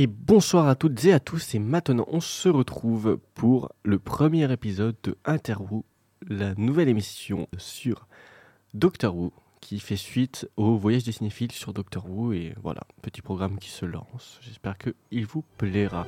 Et bonsoir à toutes et à tous, et maintenant on se retrouve pour le premier épisode de Interview, la nouvelle émission sur Doctor Who, qui fait suite au voyage des cinéphiles sur Doctor Who, et voilà, petit programme qui se lance, j'espère qu'il vous plaira.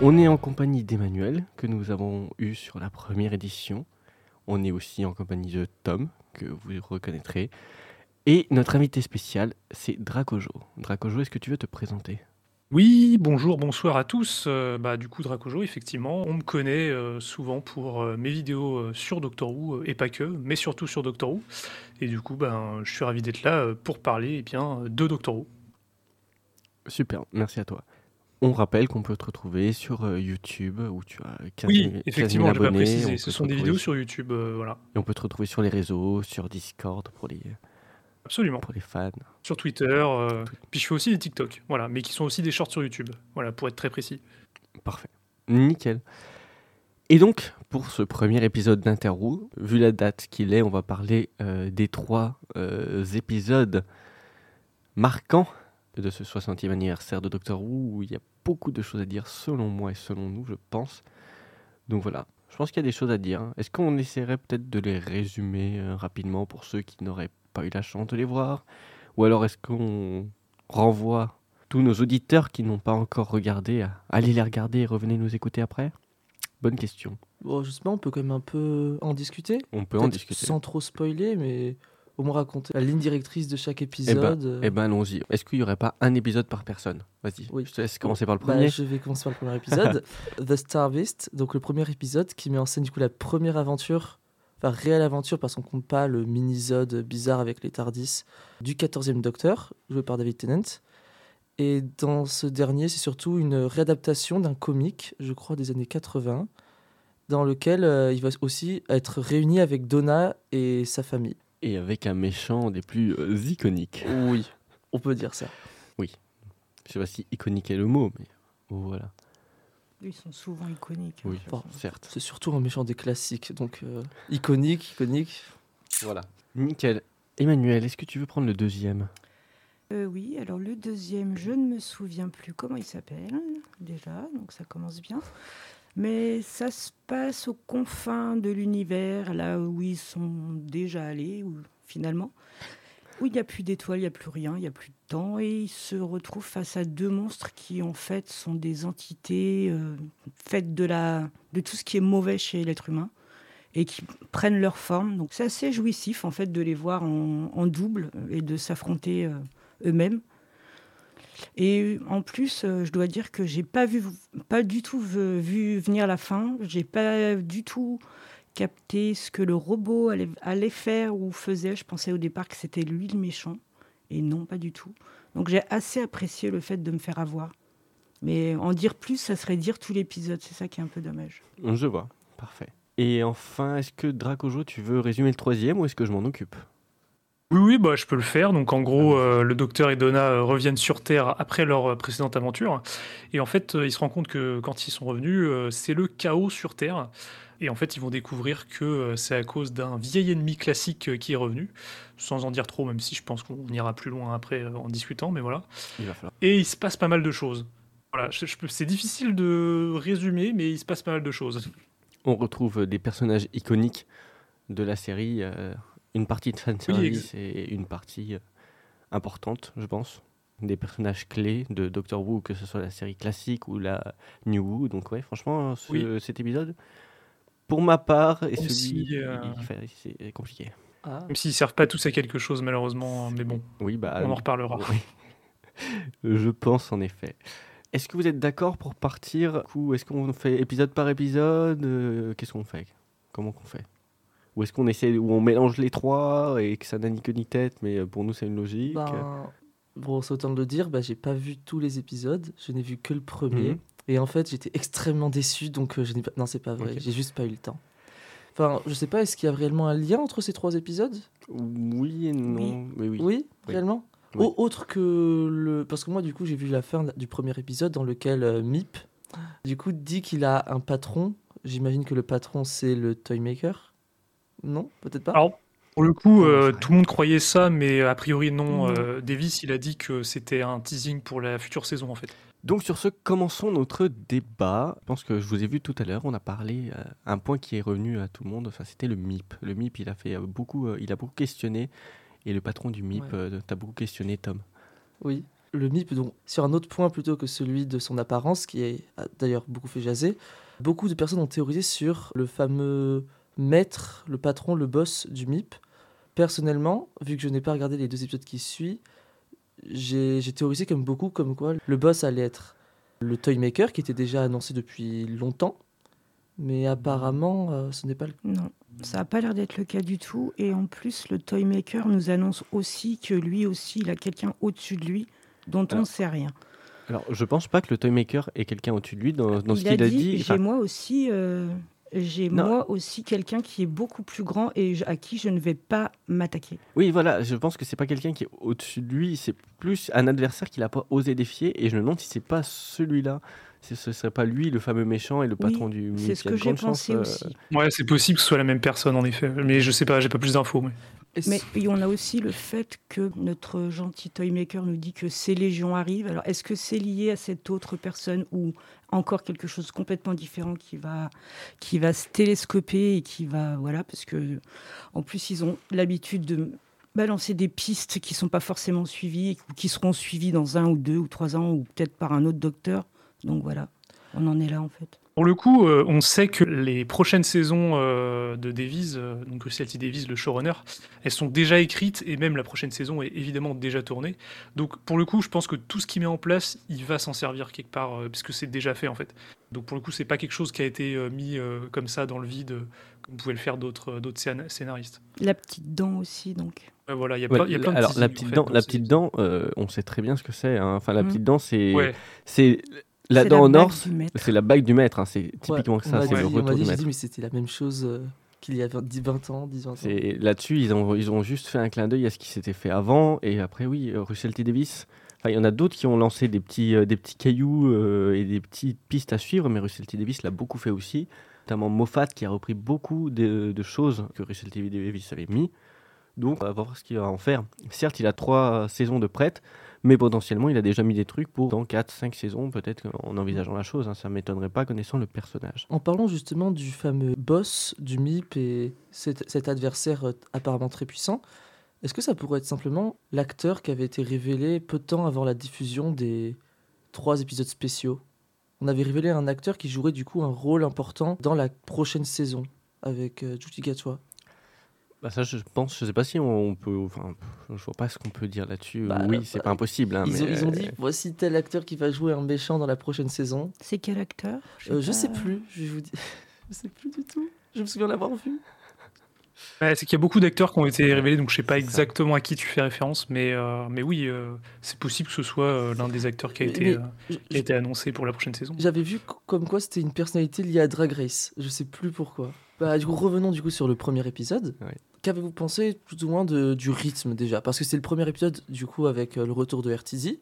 On est en compagnie d'Emmanuel, que nous avons eu sur la première édition. On est aussi en compagnie de Tom, que vous reconnaîtrez. Et notre invité spécial, c'est Dracojo. Dracojo, est-ce que tu veux te présenter? Oui, bonjour, bonsoir à tous. Euh, bah, du coup, Dracojo, effectivement, on me connaît euh, souvent pour euh, mes vidéos sur Doctor Who, et pas que, mais surtout sur Doctor Who. Et du coup, ben, je suis ravi d'être là pour parler eh bien, de Doctor Who. Super, merci à toi. On rappelle qu'on peut te retrouver sur euh, YouTube où tu as 15 Oui, 000 15 effectivement, 000 je vais abonnés. préciser, On ce sont des vidéos sur- YouTube, euh, voilà. Et on peut te retrouver sur les réseaux, sur Discord pour les, Absolument. pour les fans. Sur Twitter, euh, puis je fais aussi des TikTok, voilà, mais qui sont aussi des shorts sur YouTube, voilà, pour être très précis. Parfait. Nickel. Et donc, pour ce premier épisode d'Interview, vu la date qu'il est, on va parler euh, des trois euh, épisodes marquants de ce 60e anniversaire de Doctor Who, où il y a beaucoup de choses à dire selon moi et selon nous, je pense. Donc voilà, je pense qu'il y a des choses à dire. Est-ce qu'on essaierait peut-être de les résumer euh, rapidement pour ceux qui n'auraient pas eu la chance de les voir? Ou alors est-ce qu'on renvoie tous nos auditeurs qui n'ont pas encore regardé à aller les regarder et revenez nous écouter après? Bonne question. Bon, pas, on peut quand même un peu en discuter. On peut en discuter. Sans trop spoiler, mais au moins raconter la ligne directrice de chaque Eh ben, épisode. euh, eh ben allons-y. Est-ce qu'il n'y aurait pas un épisode par personne? Vas-y, Oui. je te laisse commencer par le bah, premier. je vais commencer par le premier épisode. The Starvist, donc le premier épisode qui met en scène du coup la première aventure, enfin réelle aventure parce qu'on compte pas le mini-sode bizarre avec les Tardis du 14e Docteur, joué par David Tennant. Et dans ce dernier, c'est surtout une réadaptation d'un comic, je crois, des années 80, dans lequel euh, il va aussi être réuni avec Donna et sa famille. Et avec un méchant des plus euh, iconiques. Oui, on peut dire ça. Je sais pas si iconique est le mot, mais voilà. Ils sont souvent iconiques. Oui, Bon. certes. C'est surtout un méchant des classiques, donc euh, iconique, iconique. Voilà. Nickel. Emmanuel, est-ce que tu veux prendre le deuxième? Euh, oui, alors le deuxième, je ne me souviens plus comment il s'appelle déjà, donc ça commence bien. Mais ça se passe aux confins de l'univers, là où ils sont déjà allés, où, finalement, où il n'y a plus d'étoiles, il n'y a plus rien, il n'y a plus de temps, et ils se retrouvent face à deux monstres qui en fait sont des entités euh, faites de, la, de tout ce qui est mauvais chez l'être humain et qui prennent leur forme. Donc c'est assez jouissif en fait de les voir en, double et de s'affronter euh, eux-mêmes. Et en plus, euh, je dois dire que j'ai pas vu, pas du tout vu, venir la fin. J'ai pas du tout capté ce que le robot allait, allait faire ou faisait. Je pensais au départ que c'était lui le méchant, et non, pas du tout. Donc j'ai assez apprécié le fait de me faire avoir. Mais en dire plus, ça serait dire tout l'épisode. C'est ça qui est un peu dommage. Je vois. Parfait. Et enfin, est-ce que Dracojo, tu veux résumer le troisième ou est-ce que je m'en occupe? Oui, oui, bah, je peux le faire. Donc, en gros, euh, le docteur et Donna euh, reviennent sur Terre après leur euh, précédente aventure. Et en fait, ils se rendent compte que quand ils sont revenus, euh, c'est le chaos sur Terre. Et en fait, ils vont découvrir que c'est à cause d'un vieil ennemi classique qui est revenu. Sans en dire trop, même si je pense qu'on ira plus loin après en discutant, mais voilà. Il va falloir. Et il se passe pas mal de choses. Voilà, je- je peux- c'est difficile de résumer, mais il se passe pas mal de choses. On retrouve des personnages iconiques de la série, euh, une partie de fanservice et une partie euh, importante, je pense. Des personnages clés de Doctor Who, que ce soit la série classique ou la New Who. Donc ouais, franchement, ce- Oui. cet épisode, pour ma part, et celui, si, euh, c'est compliqué. Ah, Même s'ils servent pas tous à quelque chose, malheureusement. Mais bon, Oui, bah, on en reparlera. oui. je pense en effet. Est-ce que vous êtes d'accord pour partir? Ou Est-ce qu'on fait épisode par épisode? Euh, Qu'est-ce qu'on fait? Comment qu'on fait? Ou est-ce qu'on essaie, ou on mélange les trois et que ça n'a ni queue ni tête, mais euh, pour nous c'est une logique? Ben, bon, c'est autant de le dire, bah, j'ai pas vu tous les épisodes, je n'ai vu que le premier. Mhm. Et en fait, j'étais extrêmement déçu, donc euh, je n'ai pas... Non, c'est pas vrai, j'ai juste pas eu le temps. Enfin, je sais pas, est-ce qu'il y a réellement un lien entre ces trois épisodes? Oui et non. Oui, oui. Oui, Oui. réellement? Oui. Au- Autre que le. Parce que moi, du coup, j'ai vu la fin du premier épisode dans lequel euh, Mip, du coup, dit qu'il a un patron. J'imagine que le patron, c'est le Toymaker. Non Peut-être pas Alors, pour le coup, euh, tout le monde croyait ça, mais a priori non. Euh, Davis, il a dit que c'était un teasing pour la future saison en fait. Donc sur ce, commençons notre débat. Je pense que je vous ai vu tout à l'heure, on a parlé, euh, un point qui est revenu à tout le monde, enfin, c'était le MIP. Le MIP, il a, fait euh, beaucoup, euh, il a beaucoup questionné, et le patron du MIP, Ouais. euh, t'as beaucoup questionné, Tom. Oui. Le MIP, donc, sur un autre point plutôt que celui de son apparence, qui est a d'ailleurs beaucoup fait jaser, beaucoup de personnes ont théorisé sur le fameux maître, le patron, le boss du MIP. Personnellement, vu que je n'ai pas regardé les deux épisodes qui suivent, j'ai théorisé comme beaucoup, comme quoi le boss allait être le Toymaker, qui était déjà annoncé depuis longtemps. Mais apparemment, euh, ce n'est pas le cas. Non, ça n'a pas l'air d'être le cas du tout. Et en plus, le Toymaker nous annonce aussi que lui aussi, il a quelqu'un au-dessus de lui dont on ne sait rien. Alors, je pense pas que le Toymaker ait quelqu'un au-dessus de lui dans, dans ce qu'il a dit, dit. j'ai enfin, moi aussi, euh, j'ai moi aussi quelqu'un qui est beaucoup plus grand et à qui je ne vais pas m'attaquer. Oui, voilà, je pense que c'est pas quelqu'un qui est au-dessus de lui, c'est plus un adversaire qu'il a pas osé défier, et je me demande si c'est pas celui-là, si ce serait pas lui le fameux méchant et le Oui, patron du. C'est ce que j'ai pensé euh, aussi. Ouais, c'est possible que ce soit la même personne en effet, mais je sais pas, j'ai pas plus d'infos. Mais... Mais on a aussi le fait que notre gentil Toymaker nous dit que ces légions arrivent. Alors, est-ce que c'est lié à cette autre personne ou encore quelque chose de complètement différent qui va, qui va se télescoper et qui va. Voilà, parce que en plus, ils ont l'habitude de balancer des pistes qui sont pas forcément suivies ou qui seront suivies dans un ou deux ou trois ans ou peut-être par un autre docteur. Donc voilà, on en est là en fait. Pour le coup, euh, on sait que les prochaines saisons euh, de Davies, euh, donc Russell T. Davies, le showrunner, elles sont déjà écrites et même la prochaine saison est évidemment déjà tournée. Donc pour le coup, je pense que tout ce qu'il met en place, il va s'en servir quelque part, euh, puisque c'est déjà fait en fait. Donc pour le coup, c'est pas quelque chose qui a été euh, mis euh, comme ça dans le vide, euh, comme pouvaient le faire d'autres euh, d'autres scén- scénaristes. La petite dent aussi, donc. Ouais, voilà, il y a, Ouais, y a plein de alors la petite fait, dent, la petite dent, euh, on sait très bien ce que c'est. hein. Enfin, la Mhm. petite dent, c'est Ouais. c'est la dent en or, c'est la bague du maître. hein. C'est typiquement ça, c'est le retour du maître. dit, mais c'était la même chose euh, qu'il y a 20, 10, 20 ans, 10, 20 ans. Là-dessus, ils ont ils ont juste fait un clin d'œil à ce qui s'était fait avant. Et après, oui, euh, Russell T Davis. Enfin, il y en a d'autres qui ont lancé des petits euh, des petits cailloux euh, et des petites pistes à suivre, mais Russell T Davis l'a beaucoup fait aussi. Notamment Moffat qui a repris beaucoup de, de choses que Russell T Davis avait mis. Donc, on va voir ce qu'il va en faire. Certes, il a trois saisons de prête, mais potentiellement, il a déjà mis des trucs pour dans 4-5 saisons, peut-être en envisageant la chose. hein. Ça ne m'étonnerait pas connaissant le personnage. En parlant justement du fameux boss du MIP et cet, adversaire euh, apparemment très puissant, est-ce que ça pourrait être simplement l'acteur qui avait été révélé peu de temps avant la diffusion des trois épisodes spéciaux? On avait révélé un acteur qui jouerait du coup un rôle important dans la prochaine saison avec euh, Judy. Bah ça, je pense, je sais pas si on peut. Enfin, je vois pas ce qu'on peut dire là-dessus. Bah, oui, c'est bah, pas impossible. hein, Ils, ont, ils ont dit euh, voici tel acteur qui va jouer un méchant dans la prochaine saison. C'est quel acteur? Euh, je pas. sais plus, je vous dire. je sais plus du tout. Je me souviens l'avoir vu. Ouais, c'est qu'il y a beaucoup d'acteurs qui ont été révélés, donc je sais pas exactement à qui tu fais référence, mais, euh, mais oui, euh, c'est possible que ce soit euh, l'un des acteurs qui a, Mais- été, mais euh, qui a été annoncé pour la prochaine saison. J'avais vu co- comme quoi c'était une personnalité liée à Drag Race. Je sais plus pourquoi. Bah, du coup, revenons du coup sur le premier épisode. Ouais. Qu'avez-vous pensé plus ou moins de, du rythme déjà? Parce que c'est le premier épisode du coup avec euh, le retour de RTZ.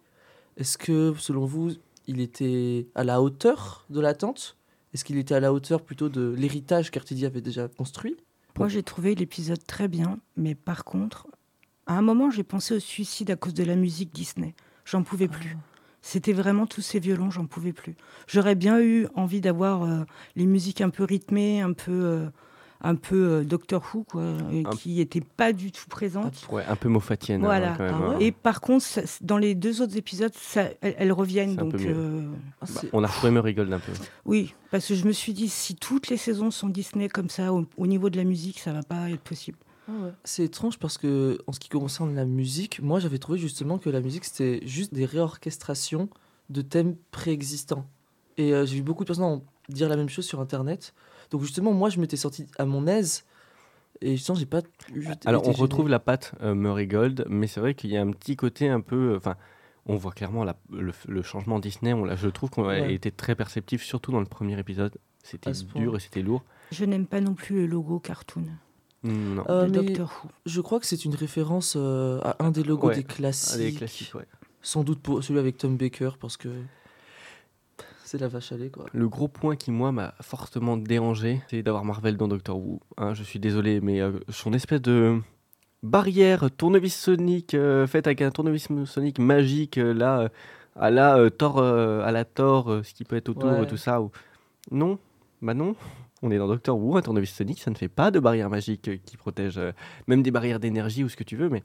Est-ce que selon vous, il était à la hauteur de l'attente? Est-ce qu'il était à la hauteur plutôt de l'héritage qu'RTZ avait déjà construit? Moi, j'ai trouvé l'épisode très bien, mais par contre, à un moment, j'ai pensé au suicide à cause de la musique Disney. J'en pouvais plus. C'était vraiment tous ces violons, j'en pouvais plus. J'aurais bien eu envie d'avoir euh, les musiques un peu rythmées, un peu, euh, un peu euh, Doctor Who, quoi, et Un- qui n'étaient pas du tout présentes. ouais, un peu moffatienne. hein, Voilà. quand même, Ah hein. ouais Et par contre, ça- dans les deux autres épisodes, ça, elles, elles reviennent. Donc, euh, Ah, Bah, on a retrouvé Murigold un peu. oui, parce que je me suis dit, si toutes les saisons sont Disney comme ça, au, au niveau de la musique, ça va pas être possible. Ah ouais. C'est étrange parce que en ce qui concerne la musique, moi j'avais trouvé justement que la musique c'était juste des réorchestrations de thèmes préexistants. Et euh, j'ai vu beaucoup de personnes dire la même chose sur internet. Donc justement, moi je m'étais sorti à mon aise et justement j'ai pas eu. Alors, on gêné. retrouve la patte euh, Murray Gold, mais c'est vrai qu'il y a un petit côté un peu. euh, Enfin, on voit clairement la- le, le changement Disney. On je trouve qu'on a été très perceptif, surtout dans le premier épisode. C'était point. dur et c'était lourd. Je n'aime pas non plus le logo cartoon Non. Euh, de Doctor Who. je crois que c'est une référence euh, à un des logos Ouais, des classiques. Ah, les classiques, ouais. Sans doute pour celui avec Tom Baker parce que c'est la vache à lait quoi. Le gros point qui, moi, m'a fortement dérangé, c'est d'avoir Marvel dans Doctor Who. Hein, je suis désolé, mais euh, son espèce de barrière tournevis sonique euh, faite avec un tournevis sonique magique, euh, là, à la Thor, à la Thor, ce qui peut être autour, Ouais. tout ça. Ou... Non, bah non. On est dans Doctor Who, un tournevis sonique, ça ne fait pas de barrière magique qui protège, même des barrières d'énergie ou ce que tu veux, mais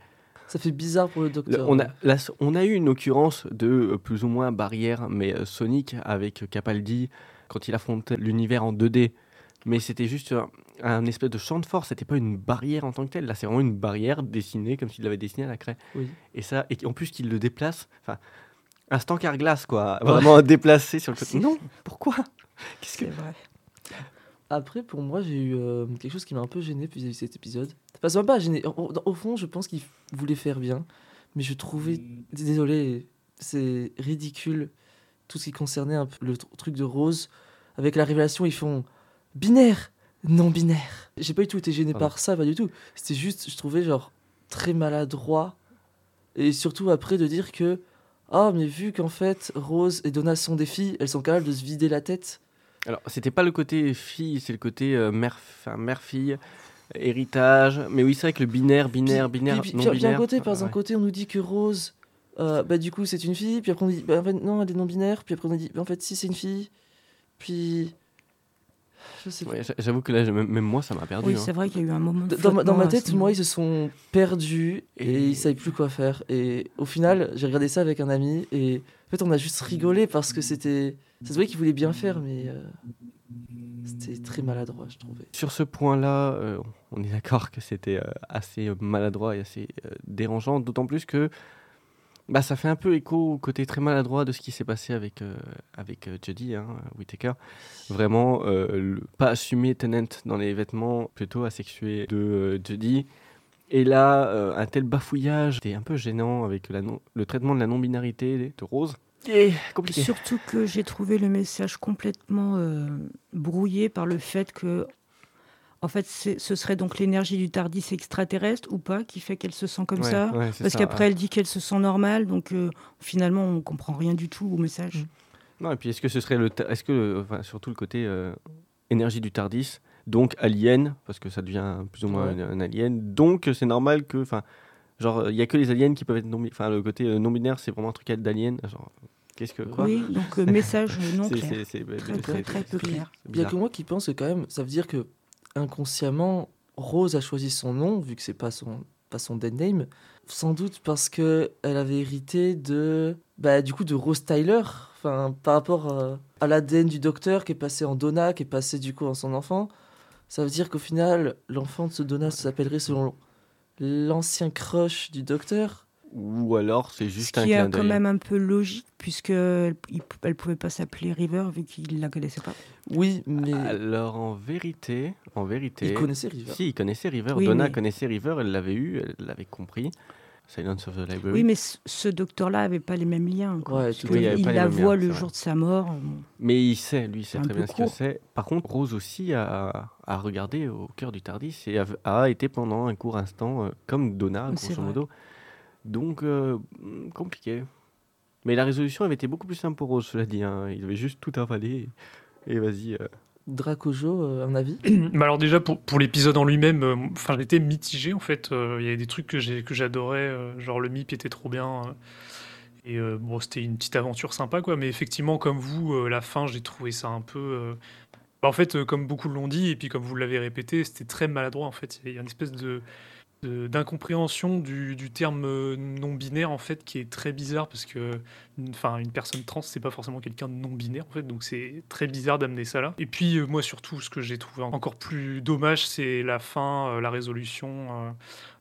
Ça fait bizarre pour le le- docteur. on, a, la- on a eu une occurrence de euh, plus ou moins barrière, mais euh, Sonic avec euh, Capaldi quand il affrontait l'univers en 2D. Mais c'était juste un, un espèce de champ de force, c'était pas une barrière en tant que telle. Là, c'est vraiment une barrière dessinée comme s'il l'avait dessinée à la craie. Oui. Et ça, et en plus qu'il le déplace, enfin, un stank glace quoi, vraiment déplacé sur le côté. Non, pourquoi? Qu'est-ce que vrai. Après, pour moi, j'ai eu euh, quelque chose qui m'a un peu gêné vis-à-vis de cet épisode. Enfin, c'est même pas gêné. Au, au- fond, je pense qu'il voulait faire bien, mais je trouvais. Désolé, c'est ridicule tout ce qui concernait un peu le tr- truc de Rose. Avec la révélation, ils font binaire, non binaire. J'ai pas du tout été gêné par ça, pas du tout. C'était juste, je trouvais genre très maladroit. Et surtout après de dire que. Ah, mais vu qu'en fait, Rose et Donna sont des filles, elles sont capables de se vider la tête. Alors, c'était pas le côté fille, c'est le côté euh, mère, mère-fille, héritage. Mais oui, c'est vrai que le binaire, binaire, Puis- binaire, puis, puis, non puis, binaire. d'un côté, par ah, un ouais. côté, on nous dit que Rose, euh, bah, du coup, c'est une fille. Puis après, on dit, bah, en fait, non, elle est non-binaire. Puis après, on a dit, bah, en fait, si, c'est une fille. Puis. Je sais pas. Ouais, j'a- J'avoue que là, même même moi, ça m'a perdu. Oui, hein. c'est vrai qu'il y a eu un moment de Dans, ma- dans tête, moi, ils se sont perdus et, Et- ils savaient plus quoi faire. Et au final, j'ai regardé ça avec un ami et en fait, on a juste rigolé parce que c'était. Ça se voyait qu'ils voulaient bien faire, mais euh, c'était très maladroit, je trouvais. Sur ce point-là, euh, on est d'accord que c'était euh, assez maladroit et assez euh, dérangeant, d'autant plus que bah, ça fait un peu écho au côté très maladroit de ce qui s'est passé avec, avec Jodie hein. Vraiment, le- pas assumer Tennant dans les vêtements plutôt asexués de Jodie. Et là, un tel bafouillage, c'était un peu gênant avec la non- le traitement de la non-binarité de Rose. Et compliqué. Surtout que j'ai trouvé le message complètement euh, brouillé par le fait que, en fait, ce serait donc l'énergie du Tardis extraterrestre ou pas qui fait qu'elle se sent comme Ouais, ça. ouais, Parce qu'après, ouais. elle dit qu'elle se sent normale, donc euh, finalement, on comprend rien du tout au message. Non, et puis est-ce que ce serait le. Est-ce que. Enfin, surtout le côté euh, énergie du Tardis, donc alien, parce que ça devient plus ou moins Ouais. un, un alien, donc c'est normal que. Enfin, genre, il n'y a que les aliens qui peuvent être non Enfin, le côté euh, non-binaire, c'est vraiment un truc d'alien. Genre, qu'est-ce que. Quoi Oui, donc euh, message non C'est- clair. c'est- Très, très, très peu clair. Il y a que moi qui pense que quand même, ça veut dire que inconsciemment, Rose a choisi son nom, vu que c'est pas son, pas son dead name, sans doute parce que elle avait hérité de, bah, du coup, de Rose Tyler, enfin, par rapport euh, à l'ADN du docteur qui est passé en Donna, qui est passé du coup en son enfant. Ça veut dire qu'au final, l'enfant de ce Donna s'appellerait selon l'ancien crush du docteur. Ou alors, c'est Ce juste un qui est clin quand d'œil. même un peu logique, puisque elle ne pouvait pas s'appeler River vu qu'il ne la connaissait pas. Oui, mais Alors, en vérité. En vérité. il connaissait River. Si, il connaissait River. Oui, Donna mais- connaissait River, elle l'avait eu, elle l'avait compris. Silence of the Library. Oui, mais ce, docteur-là n'avait pas les mêmes liens. quoi. Ouais. Il la voit liens, le jour de sa mort. Mais il sait, lui, il sait très bien ce que c'est. Par contre, Rose aussi a, a regardé au cœur du Tardis et a, a été pendant un court instant euh, comme Donna, grosso vrai. modo. Donc, euh, hmm, compliqué. Mais la résolution avait été beaucoup plus simple pour Rose, cela dit. hein. Il avait juste tout avalé et, et vas-y. euh. Dracojo, euh, un avis Mais alors déjà pour, pour l'épisode en lui-même, euh, j'étais mitigé en fait. Euh, Il y avait des trucs que j'adorais, genre le MIP était trop bien. et bon, c'était une petite aventure sympa quoi. Mais effectivement, comme vous, la fin, j'ai trouvé ça un peu. bah, en fait, comme beaucoup l'ont dit et puis comme vous l'avez répété, c'était très maladroit en fait. Il y a une espèce de- d'incompréhension du, terme euh, non binaire en fait qui est très bizarre parce que enfin une personne trans c'est pas forcément quelqu'un de non binaire en fait donc c'est très bizarre d'amener ça là. Et puis euh, moi surtout ce que j'ai trouvé encore plus dommage c'est la fin euh, la résolution euh,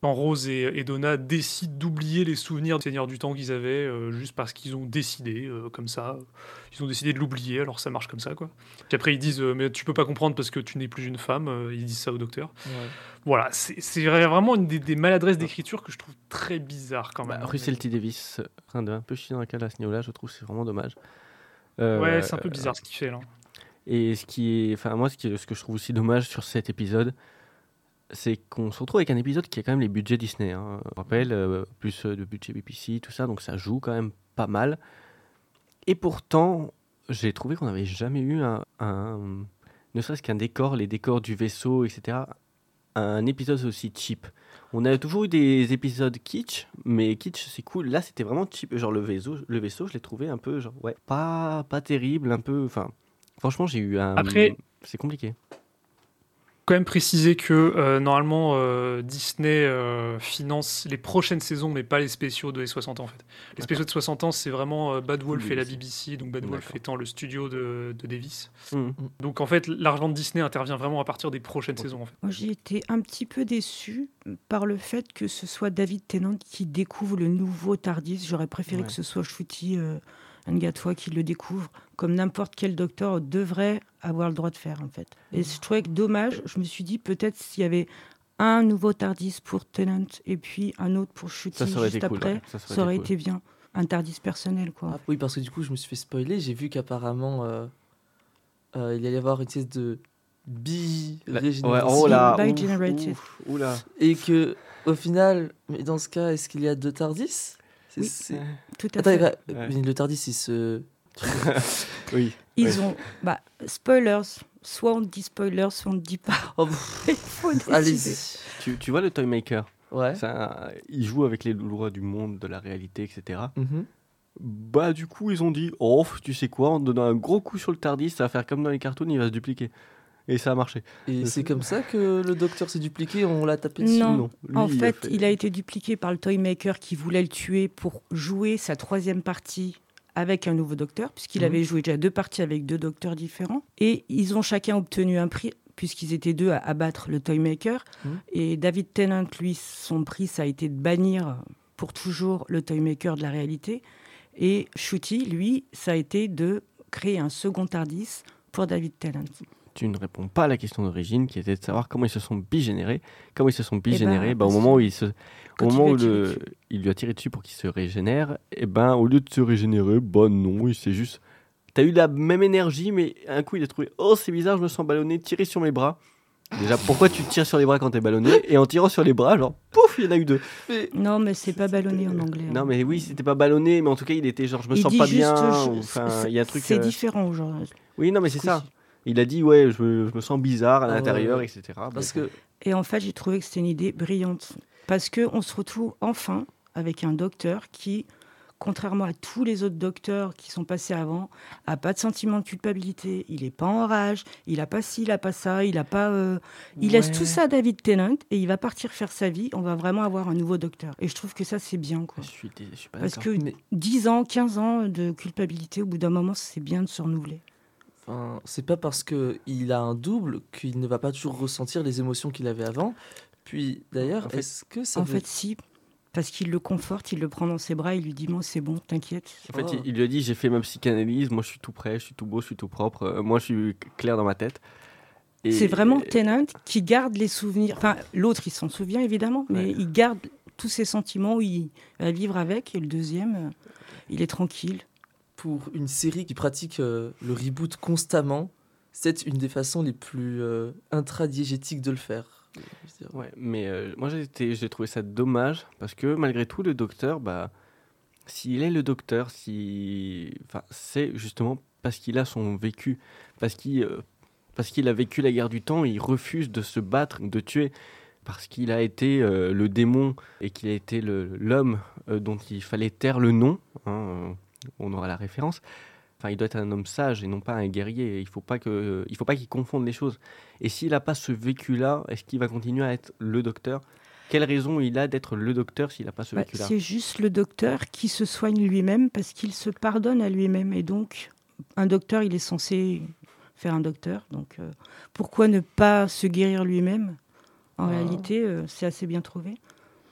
quand Rose et, Donna décident d'oublier les souvenirs du Seigneur du Temps qu'ils avaient juste parce qu'ils ont décidé comme ça ils ont décidé de l'oublier alors ça marche comme ça quoi. Puis après ils disent mais tu peux pas comprendre parce que tu n'es plus une femme ils disent ça au docteur voilà, c'est vraiment une des, des maladresses d'écriture que je trouve très bizarre quand Bah, même. Russell T. Davis, en train de un peu chier dans la cale à ce niveau-là, je trouve, c'est vraiment dommage. Euh, Ouais, c'est un peu bizarre ce qu'il fait là. Et ce qui est, enfin moi, ce, qui- ce que je trouve aussi dommage sur cet épisode, c'est qu'on se retrouve avec un épisode qui a quand même les budgets Disney. Hein. Je rappelle, euh, plus euh, de budget BBC, tout ça, donc ça joue quand même pas mal. Et pourtant, j'ai trouvé qu'on n'avait jamais eu un, un- ne serait-ce qu'un décor, les décors du vaisseau, etc. Un épisode aussi cheap. On a toujours eu des épisodes kitsch, mais kitsch c'est cool. Là, c'était vraiment cheap. Genre le vaisseau, le vaisseau, je l'ai trouvé un peu, genre ouais, pas pas terrible, un peu. Enfin, franchement, j'ai eu un. Après- c'est compliqué. Quand même préciser que euh, normalement euh, Disney euh, finance les prochaines saisons, mais pas les spéciaux de les 60 ans en fait. Les spéciaux de 60 ans, c'est vraiment euh, Bad Wolf et la BBC, donc Bad Wolf étant le studio de, de Davis. Mhm. Donc en fait, l'argent de Disney intervient vraiment à partir des prochaines saisons en fait. Moi, j'ai été un petit peu déçu par le fait que ce soit David Tennant qui découvre le nouveau Tardis. J'aurais préféré Ouais. que ce soit Shooty euh, Ngatwa qui le découvre, comme n'importe quel docteur devrait avoir le droit de faire, en fait. Et je trouvais que dommage. Je me suis dit, peut-être s'il y avait un nouveau Tardis pour Tennant et puis un autre pour aurait juste été cool. après, ouais. Ça, ça ça aurait cool. été bien. Un Tardis personnel, quoi. Ah, oui, parce que du coup, je me suis fait spoiler. J'ai vu qu'apparemment, euh, euh, il allait y avoir une espèce de bi. Ouais, oh là, ouf, ouf. Et que, au final, mais dans ce cas, est-ce qu'il y a deux Tardis? C'est- Oui. Tout à Attends, fait. Ouais. le Tardis, il se. oui. Ils Ouais. ont. Bah, spoilers. Soit on dit spoilers, soit on ne dit pas. Oh. Allez-y. Tu, tu vois le Toy Maker Ouais. ça, Il joue avec les lois du monde, de la réalité, etc. Mhm. Bah du coup ils ont dit oh tu sais quoi en donnant un gros coup sur le Tardis ça va faire comme dans les cartoons il va se dupliquer et ça a marché. Et c'est comme ça que le docteur s'est dupliqué, on l'a tapé dessus? Non. Lui, En il fait, il a été dupliqué par le Toymaker qui voulait le tuer pour jouer sa troisième partie avec un nouveau docteur, puisqu'il Mhm. avait joué déjà deux parties avec deux docteurs différents. Et ils ont chacun obtenu un prix, puisqu'ils étaient deux à abattre le Toymaker. Mhm. Et David Tennant, lui, son prix, ça a été de bannir pour toujours le Toymaker de la réalité. Et Shooty, lui, ça a été de créer un second Tardis pour David Tennant. Tu ne réponds pas à la question d'origine qui était de savoir comment ils se sont bigénérés. Comment ils se sont ben, bigénérés bah, Au moment où il se, au moment lui a où tiré le- dessus. il lui a tiré dessus pour qu'il se régénère, et ben au lieu de se régénérer, bah non, il s'est juste. T'as eu la même énergie, mais un coup il a trouvé oh c'est bizarre, je me sens ballonné, tirer sur mes bras. Déjà, pourquoi tu tires sur les bras quand t'es ballonné? Et en tirant sur les bras, genre pouf, il y en a eu deux. Mais Non, mais c'est pas ballonné en anglais. hein. Non mais oui, c'était pas ballonné, mais en tout cas il était genre je me Il sens dit pas juste, bien. je- ou, Enfin, c'est- il y a un truc. C'est euh, différent aujourd'hui. Oui, non mais c'est ce ça. Il a dit ouais, je me, je me sens bizarre à Ah l'intérieur, ouais. etc. Parce que Et en fait, j'ai trouvé que c'était une idée brillante. Parce qu'on se retrouve enfin avec un docteur qui, contrairement à tous les autres docteurs qui sont passés avant, a pas de sentiment de culpabilité. Il n'est pas en rage. Il n'a pas ci, il n'a pas ça. Il a pas. euh, Il laisse tout ça à David Tennant et il va partir faire sa vie. On va vraiment avoir un nouveau docteur. Et je trouve que ça, c'est bien. Quoi. Je suis, dé- je suis pas Parce que Mais- 10 ans, 15 ans de culpabilité, au bout d'un moment, c'est bien de se renouveler. Enfin, c'est pas parce que il a un double qu'il ne va pas toujours ressentir les émotions qu'il avait avant. Puis d'ailleurs, En fait- est-ce que ça en veut- fait, si. Parce qu'il le conforte, il le prend dans ses bras, il lui dit Moi, c'est bon, t'inquiète. En fait, Oh. il, il lui a dit j'ai fait ma psychanalyse, moi je suis tout prêt, je suis tout beau, je suis tout propre, euh, moi je suis clair dans ma tête. Et- C'est vraiment et- Tennant qui garde les souvenirs. Enfin, l'autre, il s'en souvient évidemment, mais Ouais. il garde tous ses sentiments, il va vivre avec. Et le deuxième, euh, il est tranquille. Pour une série qui pratique euh, le reboot constamment, c'est une des façons les plus euh, intradiégétiques de le faire. Mais euh, moi j'ai trouvé ça dommage parce que malgré tout le docteur, bah, s'il est le docteur, si, enfin, c'est justement parce qu'il a son vécu, parce qu'il parce a vécu la guerre du temps, il refuse de se battre, de tuer, parce qu'il a été le démon et qu'il a été l'homme dont il fallait taire le nom. hein, on aura la référence. Enfin, il doit être un homme sage et non pas un guerrier. Il faut pas que, il faut pas qu'il confonde les choses. Et s'il n'a pas ce vécu-là, est-ce qu'il va continuer à être le docteur? Quelle raison il a d'être le docteur s'il n'a pas ce Bah, vécu-là? c'est juste le docteur qui se soigne lui-même parce qu'il se pardonne à lui-même. Et donc, un docteur, il est censé faire un docteur. Donc, euh, pourquoi ne pas se guérir lui-même? En Ah. réalité, euh, c'est assez bien trouvé.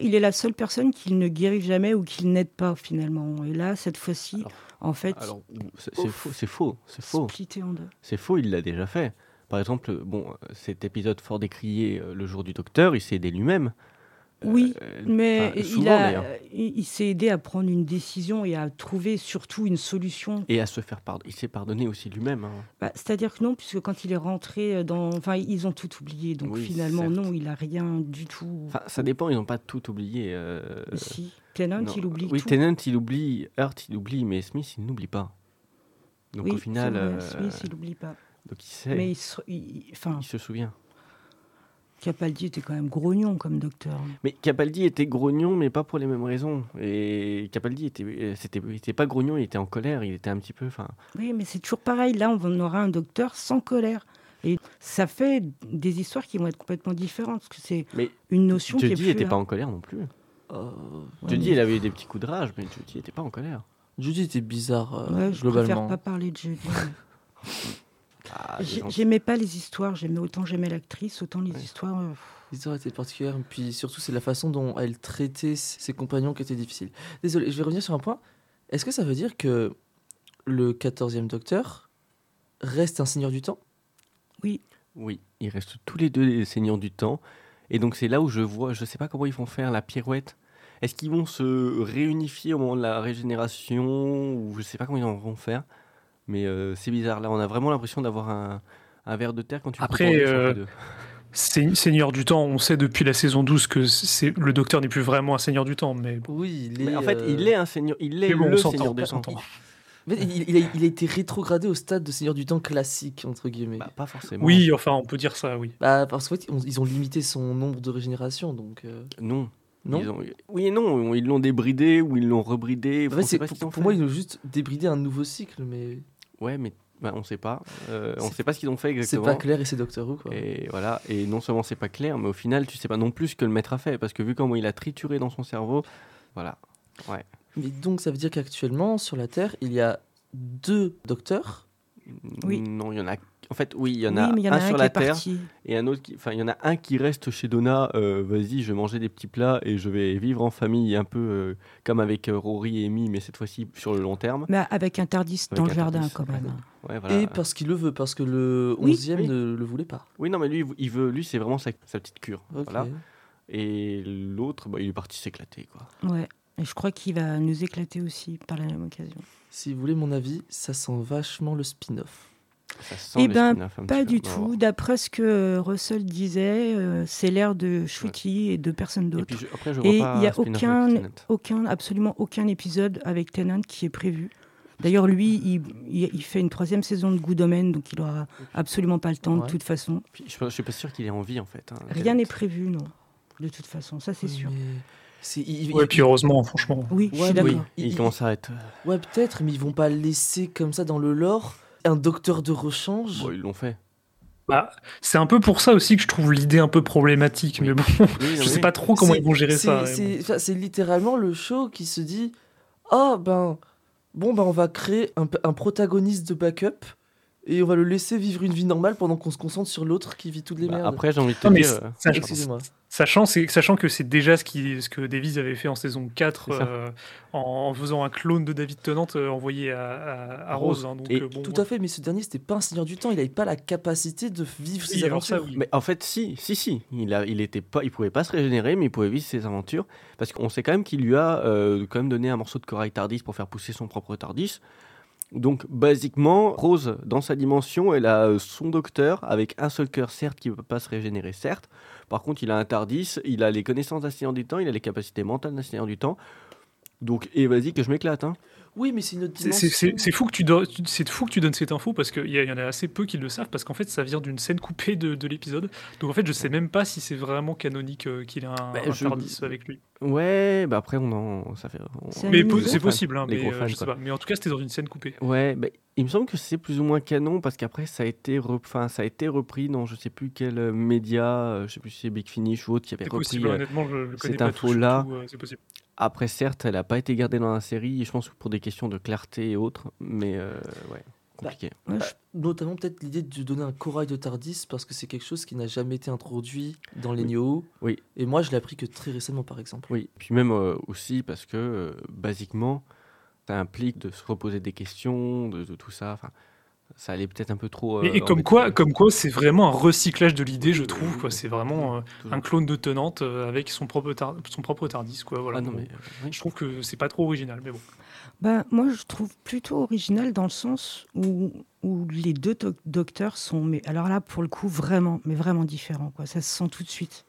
Il est la seule personne qu'il ne guérit jamais ou qu'il n'aide pas finalement. Et là, cette fois-ci, en fait, c'est faux, c'est faux, c'est faux, c'est faux. Il l'a déjà fait. Par exemple, bon, cet épisode fort décrié, euh, le jour du docteur, il s'est aidé lui-même. Oui, Euh, mais enfin, il, souvent, a, d'ailleurs. il, il s'est aidé à prendre une décision et à trouver surtout une solution. Et à se faire pardonner. Il s'est pardonné aussi lui-même. hein. Bah, C'est-à-dire que non, puisque quand il est rentré dans... Enfin, ils ont tout oublié. Donc Oui, finalement, certes. non, il a rien du tout. Enfin, ça dépend, ils n'ont pas tout oublié. euh, si. Tennant, non. il oublie Oui, tout. Tennant, il oublie. Hurt, il oublie, mais Smith, il n'oublie pas. Donc oui, au final, vrai, euh, Smith, il oublie pas. donc il sait, Mais il, se- il- enfin, il se souvient. Capaldi était quand même grognon comme docteur. Mais Capaldi était grognon, mais pas pour les mêmes raisons. Et Capaldi était, euh, c'était, il était pas grognon, il était en colère, il était un petit peu, enfin, Oui, mais c'est toujours pareil. Là, on aura un docteur sans colère. Et ça fait des histoires qui vont être complètement différentes. Parce que c'est Mais une notion qui est Jodie plus était là. pas en colère non plus. Euh, Ouais, Jodie, mais- elle avait eu des petits coups de rage, mais Jodie était pas en colère. Judy était bizarre euh, Ouais, je préfère globalement. pas parler de Judy. Ah, J'aimais pas les histoires. J'aimais autant j'aimais l'actrice, autant les Ouais. histoires. euh, L'histoire était particulière, et puis surtout c'est la façon dont elle traitait ses compagnons qui était difficile. Désolé, je vais revenir sur un point. Est-ce que ça veut dire que le 14e Docteur reste un seigneur du temps? Oui, ils restent tous les deux les seigneurs du temps. Et donc c'est là où je vois, je sais pas comment ils vont faire la pirouette. Est-ce qu'ils vont se réunifier au moment de la régénération ou je sais pas comment ils vont faire? Mais euh, c'est bizarre. Là, on a vraiment l'impression d'avoir un, un verre de terre quand tu fais Après, euh, Seigneur du Temps, on sait depuis la saison 12 que c'est le docteur n'est plus vraiment un Seigneur du Temps, mais bon. Oui, il est. Mais en fait, euh, il est un seigneur, il est bon, le seigneur des temps. il, il a, il a été rétrogradé au stade de seigneur du temps classique, entre guillemets. Bah, pas forcément. Oui, enfin, on peut dire ça, oui. Bah, parce qu'en fait, on- ils ont limité son nombre de régénérations, donc. euh, Non. non? Ils ont- Oui et non, ils l'ont débridé ou ils l'ont rebridé. Qu'ils ont pour, fait. pour moi, ils ont juste débridé un nouveau cycle, mais Ouais, mais bah, on sait pas. Euh, on C'est- sait pas ce qu'ils ont fait c'est exactement. pas clair et c'est Doctor Who, quoi. Et voilà, et non seulement c'est pas clair, mais au final, tu sais pas non plus ce que le maître a fait, parce que vu comment il a trituré dans son cerveau, voilà. Mais donc, ça veut dire qu'actuellement, sur la Terre, il y a deux docteurs? Oui. Non, il y en a. En fait, oui, il y en a mais il y en a un un sur la Terre parti. et un autre qui. Enfin, il y en a un qui reste chez Donna. euh, Vas-y, je vais manger des petits plats et je vais vivre en famille, un peu euh, comme avec euh, Rory et Amy, mais cette fois-ci sur le long terme. Mais avec un tardis Avec dans le jardin, Tardis. quand même. Ouais, voilà. Et parce qu'il le veut, parce que le Oui, 11e oui. ne le voulait pas. Oui, non, mais lui, il veut, lui, c'est vraiment sa, sa petite cure. Voilà. Et l'autre, bah, il est parti s'éclater, quoi. Ouais. Et je crois qu'il va nous éclater aussi par la même occasion. Si vous voulez mon avis, ça sent vachement le spin-off. Ça sent Eh ben, Pas du peu. tout. D'après ce que Russell disait, euh, c'est l'ère de Shruti et de personne Et d'autre. puis je- après, je Et il y a aucun, aucun, absolument aucun épisode avec Tennant qui est prévu. D'ailleurs, lui, il, il- il fait une troisième saison de Good Omen, donc il aura absolument pas le temps Ouais. de toute façon. Puis je, je suis pas sûr qu'il ait envie en fait. hein, Rien n'est prévu, non. De toute façon, ça c'est Oui, sûr. il- il- Ouais, puis heureusement, franchement. Oui, je Ouais, suis mais Oui, d'accord. il, Il- commence à être. euh, Ouais, peut-être, mais ils vont pas laisser comme ça dans le lore un docteur de rechange. Bon, ils l'ont fait. Bah, c'est un peu pour ça aussi que je trouve l'idée un peu problématique, Oui. mais bon, Oui, je non, sais oui. pas trop comment ils vont gérer ça. bon. c'est littéralement le show qui se dit Ah ben, bon, ben on va créer un, un protagoniste de backup et on va le laisser vivre une vie normale pendant qu'on se concentre sur l'autre qui vit toutes les Bah, merdes. après, j'ai envie de te Non, dire. euh, sachant, Excusez-moi. sachant, c'est- sachant que c'est déjà ce, qui, ce que Davies avait fait en saison 4 C'est ça. euh, en, en faisant un clone de David Tennant euh, envoyé à, à- à Rose. hein, donc, Et bon, Tout à fait, mais ce dernier, c'était pas un seigneur du temps, il avait pas la capacité de vivre Oui, ses ça, aventures. oui. Mais en fait, si, si, si. Il, a, il était pas, il pouvait pas se régénérer, mais il pouvait vivre ses aventures. Parce qu'on sait quand même qu'il lui a euh, quand même donné un morceau de corail Tardis pour faire pousser son propre Tardis. Donc, basiquement, Rose, dans sa dimension, elle a euh, son docteur avec un seul cœur, certes, qui ne peut pas se régénérer, certes. Par contre, il a un Tardis, il a les connaissances d'un du Temps, il a les capacités mentales d'un du Temps. Donc, et vas-y, que je m'éclate. Hein. Oui, mais c'est une autre dimension. C'est fou, que tu fou que donnes cette info parce qu'il y, a- en a assez peu qui le savent parce qu'en fait ça vient d'une scène coupée de, de l'épisode. Donc en fait je sais même pas si c'est vraiment canonique euh, qu'il ait un, Bah, un je- Tardis avec lui. Ouais, bah après, on en. Ça fait, on- Mais c'est possible, hein, mais euh, fans, je sais pas. Mais en tout cas c'était dans une scène coupée. Ouais, bah, il me semble que c'est plus ou moins canon parce qu'après ça a été, enfin, ça a été repris dans je sais plus quel euh, média, je sais plus si c'est Big Finish ou autre qui avait repris. possible, euh, honnêtement je, je connais cette surtout, euh, c'est possible. Après, certes, elle n'a pas été gardée dans la série, je pense pour des questions de clarté et autres, mais euh, ouais, compliqué. Ouais, Bah, Notamment peut-être l'idée de donner un corail de Tardis parce que c'est quelque chose qui n'a jamais été introduit dans les Oui. New Who. Oui. Et moi, je l'ai appris que très récemment, par exemple. Oui, puis même euh, aussi parce que, euh, basiquement, ça implique de se reposer des questions, de, de tout ça. Enfin, Ça allait peut-être un peu trop. Et, euh, et comme quoi, comme quoi, c'est vraiment un recyclage de l'idée, je trouve. quoi. C'est vraiment euh, un clone de Tenante euh, avec son propre, tar- son propre Tardis, quoi. Voilà. Ah non, mais. euh, oui. Je trouve que c'est pas trop original, mais bon. Bah, moi, je trouve plutôt original dans le sens où, où les deux doc- docteurs sont, mais alors là, pour le coup, vraiment, mais vraiment différents. Quoi. Ça se sent tout de suite.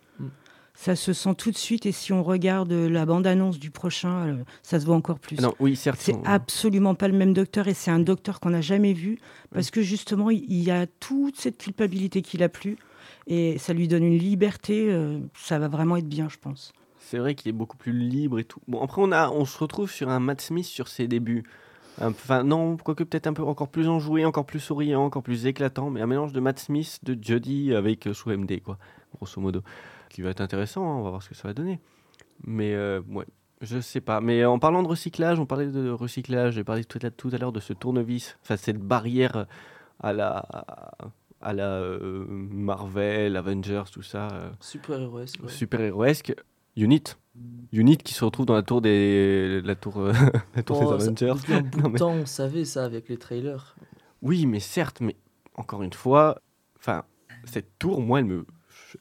Ça se sent tout de suite. Et si on regarde la bande-annonce du prochain, euh, ça se voit encore plus. Non, oui, certes. C'est absolument pas le même docteur et c'est un docteur qu'on n'a jamais vu parce que justement il y a toute cette culpabilité qu'il a plus et ça lui donne une liberté. euh, ça va vraiment être bien, je pense. C'est vrai qu'il est beaucoup plus libre et tout. Bon, après, on, a, on se retrouve sur un Matt Smith sur ses débuts. Enfin, non, quoique peut-être un peu encore plus enjoué, encore plus souriant, encore plus éclatant, mais un mélange de Matt Smith, de Jodie avec euh, sous MD, quoi, grosso modo. Qui va être intéressant, hein, on va voir ce que ça va donner. Mais, euh, ouais, je sais pas. Mais en parlant de recyclage, on parlait de recyclage, j'ai parlé tout à, tout à l'heure de ce tournevis, enfin, cette barrière à la. à la euh, Marvel, Avengers, tout ça. euh, Super héros. ouais. super-héroesque. Unit. Unit qui se retrouve dans la tour des, la tour, euh, la tour Bon, des ça- Avengers. depuis un bout mais- temps, on savait ça avec les trailers. Oui, mais certes, mais encore une fois, enfin, cette tour, moi, elle me,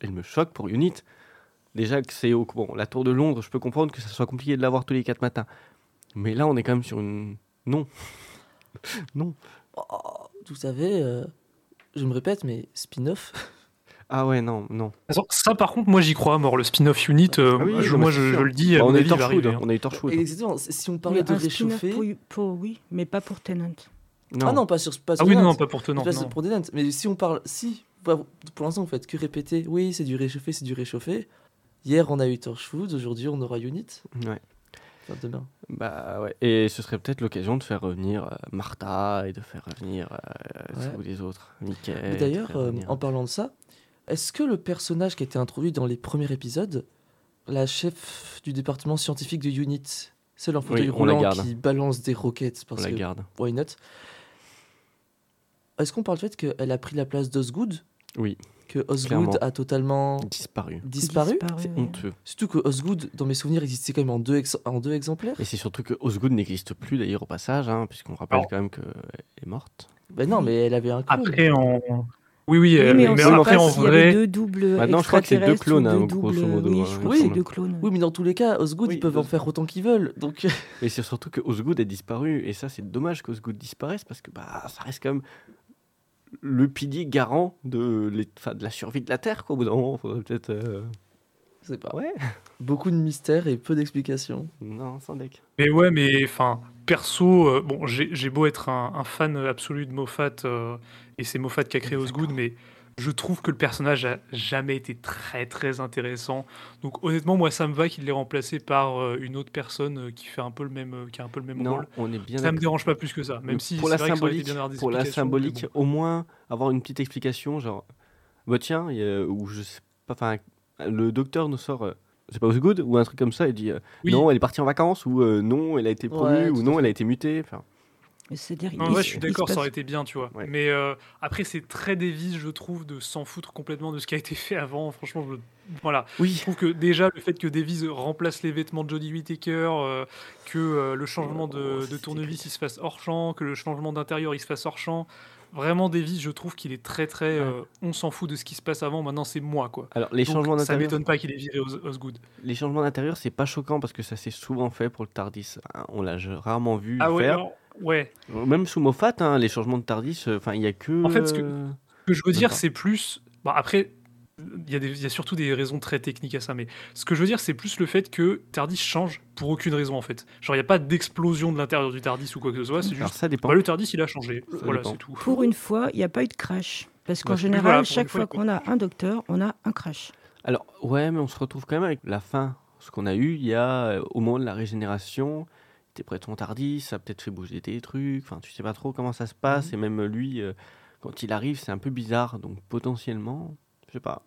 elle me choque pour Unit. Déjà que c'est au, bon, la tour de Londres, je peux comprendre que ça soit compliqué de l'avoir tous les quatre matins. Mais là, on est quand même sur une. Non. non. Oh, vous savez, euh, je me répète, mais spin-off. Ah ouais, non, non. Ça, ça, par contre, moi j'y crois mort. Le spin-off Unit, euh, Ah oui, je- non, moi je, le dis, Bah, on a eu avis, Torchwood, hein, hein. on a eu Torchwood. Exactement. Si on parlait de réchauffer. pour, pour- oui, mais pas pour Tennant. Ah non, pas sur, pas Ah oui, non, Tenant. non, pas pour Tenant. Pas non. pour Tenant. Mais si on parle. Si, pour l'instant, vous faites que répéter. Oui, c'est du réchauffé, c'est du réchauffé. Hier, on a eu Torchwood. Aujourd'hui, on aura Unit. Ouais. Enfin, demain. Bah ouais. Et ce serait peut-être l'occasion de faire revenir euh, Martha et de faire revenir euh, Ouais. tous les autres. Mickey. D'ailleurs, euh, en parlant de ça, est-ce que le personnage qui a été introduit dans les premiers épisodes, la chef du département scientifique de Unit, celle en fauteuil la roulant qui balance des roquettes on parce la que garde. why not? Est-ce qu'on parle du fait qu'elle a pris la place d'Osgood? Oui, Que Osgood Clairement. a totalement disparu. disparu, C'est honteux. Surtout que Osgood, dans mes souvenirs, existait quand même en deux, ex- en deux exemplaires. Et c'est surtout que Osgood n'existe plus d'ailleurs au passage, hein, puisqu'on rappelle quand même qu'elle est morte. Ben non, mais elle avait un clone. Après, en. Oui, oui, Oui, euh, mais mais, on mais sait après, pas en s'il y avait vrai. deux doubles Maintenant, je crois que c'est deux extraterrestres clones, ou hein, deux grosso doubles- modo, Oui, hein, je il crois me que c'est semble. deux clones. Oui, mais dans tous les cas, Osgood, Oui, ils peuvent en faire autant qu'ils veulent. Donc, Et c'est surtout que Osgood a disparu, et ça c'est dommage qu'Osgood disparaisse, parce que bah, ça reste quand même le pilier garant de, enfin, de la survie de la Terre, quoi. Au bout d'un moment, faudrait peut-être... euh, je sais pas. Ouais. Beaucoup de mystères et peu d'explications. Non, sans deck. Mais ouais, mais enfin, perso, euh, bon, j'ai j'ai beau être un, un fan absolu de Moffat, euh, et c'est Moffat qui a créé Osgood, mais je trouve que le personnage a jamais été très très intéressant. Donc honnêtement, moi, ça me va qu'il l'ait remplacé par euh, une autre personne euh, qui fait un peu le même, euh, qui a un peu le même Non, rôle. on est bien Ça me dérange pas plus que ça, même Mais si pour c'est la vrai que ça symbolique, bien d'avoir des pour la symbolique, bon. au moins avoir une petite explication, genre, bah tiens, ou je sais pas, enfin, le docteur nous sort, euh, c'est pas Osgood ou un truc comme ça, il dit euh, Oui. non, elle est partie en vacances ou euh, non, elle a été promue Ouais, ou non, fait. elle a été mutée. Enfin, C'est-à-dire, Non, il- ouais, je suis d'accord, ça aurait été bien, tu vois. Ouais. Mais euh, après, c'est très Davis, je trouve, de s'en foutre complètement de ce qui a été fait avant. Franchement, je... voilà. Je oui, trouve que déjà, le fait que Davis remplace les vêtements de Jodie Whittaker, euh, que euh, le changement Oh, de, de tournevis il se fasse hors champ, que le changement d'intérieur il se fasse hors champ. Vraiment, Davis, je trouve qu'il est très très. euh, on s'en fout de ce qui se passe avant, maintenant c'est moi, quoi. alors les Donc, changements ça d'intérieur, m'étonne pas qu'il ait viré Os- Osgood. les changements d'intérieur, c'est pas choquant parce que ça s'est souvent fait pour le Tardis. Hein, On l'a je- rarement vu Ah ouais, faire. alors, ouais. Même sous Moffat, hein, les changements de Tardis, euh, enfin, il y a que. En fait, ce que- Ce que je veux dire, c'est plus. Bon, après, il y, a des- il y a surtout des raisons très techniques à ça, mais ce que je veux dire, c'est plus le fait que Tardis change pour aucune raison, en fait. Genre, il n'y a pas d'explosion de l'intérieur du Tardis ou quoi que ce soit, c'est Alors juste. ça dépend. bah, le Tardis, il a changé. Ça voilà, dépend. c'est tout. Pour une fois, il n'y a pas eu de crash. Parce qu'en Bah, général, voilà, chaque fois, fois qu'on a un docteur, on a un crash. Alors, ouais, mais on se retrouve quand même avec la fin. Ce qu'on a eu, il y a euh, au moment de la régénération, il était prêt ton tardis, ça a peut-être fait bouger des trucs, enfin, tu sais pas trop comment ça se passe, et même lui, euh, quand il arrive, c'est un peu bizarre, donc potentiellement, je sais pas.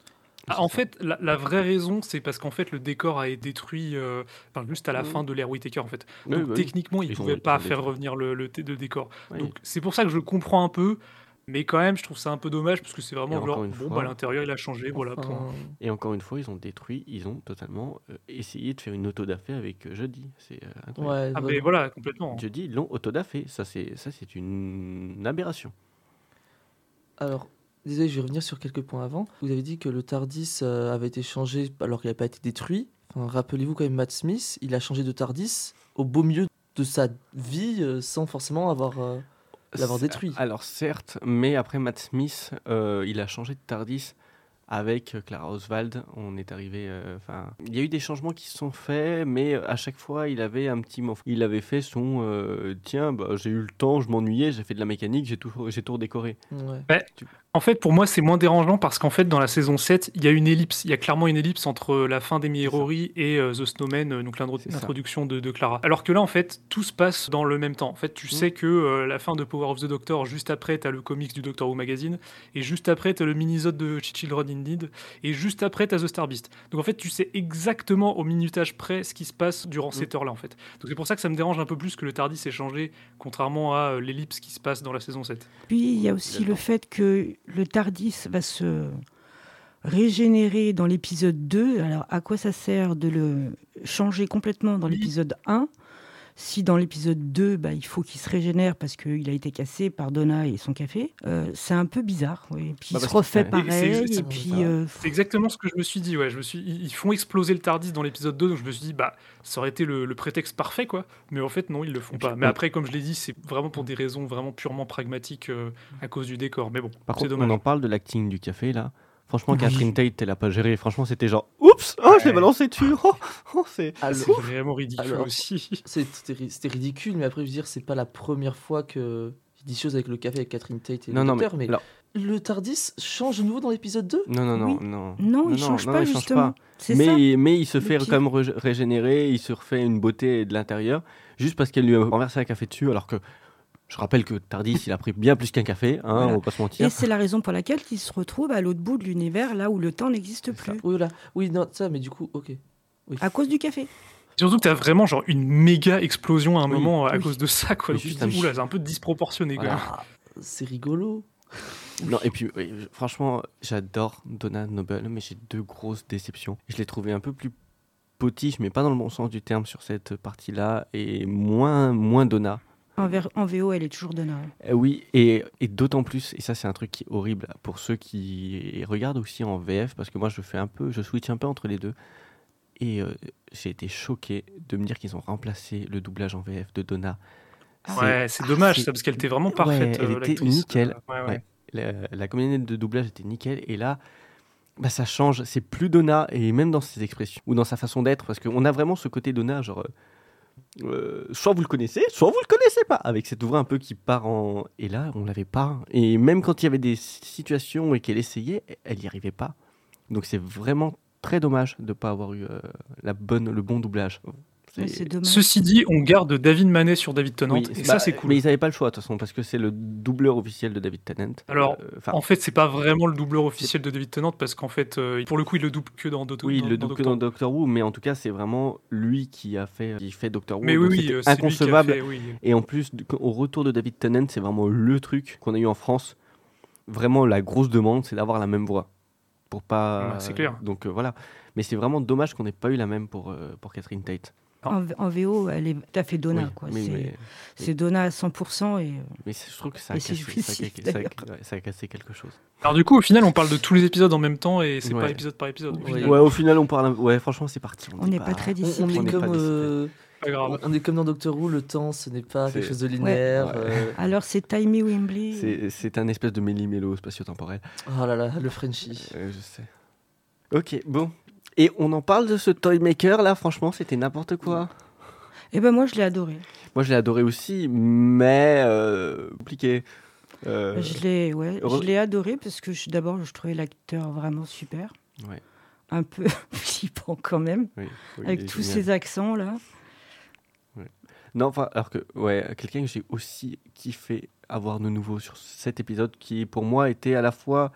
Ah, en fait, la, la vraie raison, c'est parce qu'en fait, le décor a été détruit euh, enfin, juste à la fin de l'ère Whittaker, en fait. Donc, bah oui. techniquement, il Ils pouvait ils pas faire revenir le, le, le décor. Donc, c'est pour ça que je comprends un peu. Mais quand même, je trouve ça un peu dommage parce que c'est vraiment encore genre, une bon, fois- bah, l'intérieur il a changé, voilà. Enfin, point. Et encore une fois, ils ont détruit, ils ont totalement euh, essayé de faire une autodafé avec euh, Jeudi. C'est euh, incroyable. ouais, Ah, mais vraiment. voilà, complètement. Jeudi, ils l'ont autodafé. Ça, c'est ça, c'est une aberration. Alors, désolé, je vais revenir sur quelques points avant. Vous avez dit que le TARDIS euh, avait été changé alors qu'il n'a pas été détruit. Enfin, Rappelez-vous quand même Matt Smith, il a changé de TARDIS au beau milieu de sa vie euh, sans forcément avoir euh, l'avoir détruit. Alors certes, mais après Matt Smith, euh, il a changé de Tardis avec euh, Clara Oswald. On est arrivé. euh, Enfin, il y a eu des changements qui se sont faits, mais à chaque fois, il avait un petit. mot. Il avait fait son euh, tiens, bah, j'ai eu le temps, je m'ennuyais, j'ai fait de la mécanique, j'ai tout, j'ai tout redécoré. Ouais. En fait, pour moi, c'est moins dérangeant parce qu'en fait, dans la saison 7, il y a une ellipse. Il y a clairement une ellipse entre la fin d'Emi Rory et euh, The Snowman, euh, donc l'introduction de, de Clara. Alors que là, en fait, tout se passe dans le même temps. En fait, tu Mm. sais que euh, la fin de Power of the Doctor, juste après, tu as le comics du Doctor Who Magazine, et juste après, tu as le mini-zode de Children Indeed, et juste après, tu as The Star Beast. Donc en fait, tu sais exactement au minutage près ce qui se passe durant cette heure-là, en fait. Donc c'est pour ça que ça me dérange un peu plus que le Tardis ait changé, contrairement à euh, l'ellipse qui se passe dans la saison 7. Puis il y a aussi le fait que le Tardis va se régénérer dans l'épisode 2. Alors à quoi ça sert de le changer complètement dans l'épisode 1 si dans l'épisode 2, bah, il faut qu'il se régénère parce qu'il a été cassé par Donna et son café, euh, c'est un peu bizarre. Et puis Bah, il se refait ouais. pareil. Et c'est- ça. euh, exactement ce que je me suis dit. Ouais, je me suis, ils ils font exploser le Tardis dans l'épisode 2, donc je me suis dit, bah, ça aurait été le, le prétexte parfait, quoi. Mais en fait, non, ils le font puis, pas. Mais après, comme je l'ai dit, c'est vraiment pour des raisons vraiment purement pragmatiques euh, à cause du décor. Mais bon, Par c'est contre, dommage. on en parle de l'acting du café là. Franchement, Oui. Catherine Tate, elle a pas géré. Franchement, c'était genre, oups, oh, je l'ai Ouais. balancé dessus. Oh, oh, c'est. C'est vraiment ridicule Alors- aussi. C'était ri- c'était ridicule, mais après, je veux dire, c'est pas la première fois que il dit des choses avec le café avec Catherine Tate et Non, le non, mais, docteur, mais, alors, le TARDIS change de nouveau dans l'épisode 2 non, non, non, Oui. non. non, il change pas justement. C'est ça. Mais, mais il se le fait pire. quand même ré- régénérer, il se refait une beauté de l'intérieur, juste parce qu'elle lui a renversé un café dessus, alors que je rappelle que Tardis, il a pris bien plus qu'un café, hein, Voilà. on va pas se mentir. Et c'est la raison pour laquelle il se retrouve à l'autre bout de l'univers, là où le temps n'existe C'est ça. plus, Oui, là. Oui, non, ça, mais du coup, ok. à cause du café. Surtout que t'as vraiment genre une méga explosion à un Oui, moment à oui. cause de ça, quoi. Donc juste dis, un- oula, c'est un peu disproportionné, quand Voilà. même. C'est rigolo. Non, et puis, franchement, j'adore Donna Noble, mais j'ai deux grosses déceptions. Je l'ai trouvé un peu plus potiche, mais pas dans le bon sens du terme sur cette partie-là, et moins, moins Donna. En, ver- en VO, elle est toujours Donna. Euh, oui, et, et d'autant plus, et ça c'est un truc qui est horrible pour ceux qui regardent aussi en VF, parce que moi je fais un peu, je switch un peu entre les deux, et euh, j'ai été choqué de me dire qu'ils ont remplacé le doublage en VF de Donna. C'est- Ouais, c'est dommage, ça, parce qu'elle était vraiment parfaite. Ouais, elle euh, était nickel. Euh, ouais, ouais. Ouais. La, la comédienne de doublage était nickel, et là, bah, ça change, c'est plus Donna, et même dans ses expressions, ou dans sa façon d'être, parce qu'on a vraiment ce côté Donna, genre... euh, soit vous le connaissez, soit vous le connaissez pas, avec cette voix un peu qui part en. Et là, on l'avait pas. Et même quand il y avait des situations et qu'elle essayait, elle n'y arrivait pas. Donc c'est vraiment très dommage de ne pas avoir eu euh, la bonne, le bon doublage. Ceci dit, on garde David Manet sur David Tennant, Oui, et bah, ça, c'est cool. Mais ils n'avaient pas le choix de toute façon, parce que c'est le doubleur officiel de David Tennant. Alors, Euh, En fait, c'est pas vraiment le doubleur officiel de David Tennant parce qu'en fait, euh, pour le coup, il le double que dans Doctor oui, il le double que dans Doctor Who, mais en tout cas, c'est vraiment lui qui a fait, qui fait Doctor Who. Mais oui, donc oui, c'était euh, c'est lui qui a inconcevable. fait, oui. Et en plus, au retour de David Tennant, c'est vraiment le truc qu'on a eu en France. Vraiment, la grosse demande, c'est d'avoir la même voix. Pour pas. Ouais, c'est clair. Donc euh, voilà. Mais c'est vraiment dommage qu'on n'ait pas eu la même pour, euh, pour Catherine Tate. En, en VO, elle est tout à fait Donna. Oui, quoi. mais, c'est, mais, c'est Donna à 100% et mais c'est- je trouve que ça a, cassé, ça, a, difficile, ça a- d'ailleurs. ouais, ça a cassé quelque chose. Alors du coup, au final, on parle de tous les épisodes en même temps et c'est Ouais. pas épisode par épisode. au. Ouais, au final, on parle. Ouais, franchement, c'est parti. on n'est pas très on discipliné. On est comme, euh, on est comme dans Doctor Who, le temps, ce n'est pas quelque chose de linéaire. Ouais. euh, Alors c'est Timey Wembley. C'est c'est un espèce de méli-mélo spatio-temporel. Oh là là, le Frenchie. Euh, je sais. Ok, bon. Et on en parle de ce Toymaker là, franchement, c'était n'importe quoi. Eh ben moi je l'ai adoré. Moi, je l'ai adoré aussi, mais euh, compliqué. Euh, Je l'ai, ouais, je l'ai adoré parce que d'abord je trouvais l'acteur vraiment super. Ouais. Un peu flippant quand même, oui, avec tous génial. ces accents là. Non, enfin, alors que, ouais, quelqu'un que j'ai aussi kiffé avoir de nouveau sur cet épisode qui, pour moi, était à la fois.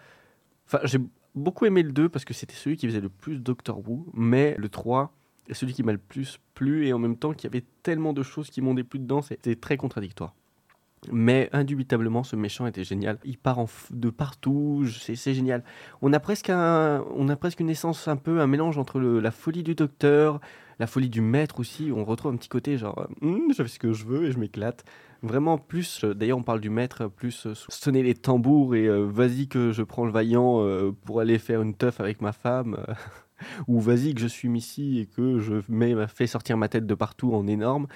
Enfin, j'ai beaucoup aimé le 2 parce que c'était celui qui faisait le plus Doctor Who, mais le 3 est celui qui m'a le plus plu et en même temps qu'il y avait tellement de choses qui m'ont déplu dedans, c'était très contradictoire. Mais indubitablement, ce méchant était génial. Il part en de partout, c'est génial. On a presque un, on a presque une essence un peu un mélange entre la folie du docteur, la folie du maître aussi. On retrouve un petit côté genre, Hum, je fais ce que je veux et je m'éclate. Vraiment plus, d'ailleurs on parle du maître, plus euh, sonner les tambours et euh, vas-y que je prends le vaillant euh, pour aller faire une teuf avec ma femme. ou vas-y que je suis Missy et que je mets, fais sortir ma tête de partout en énorme.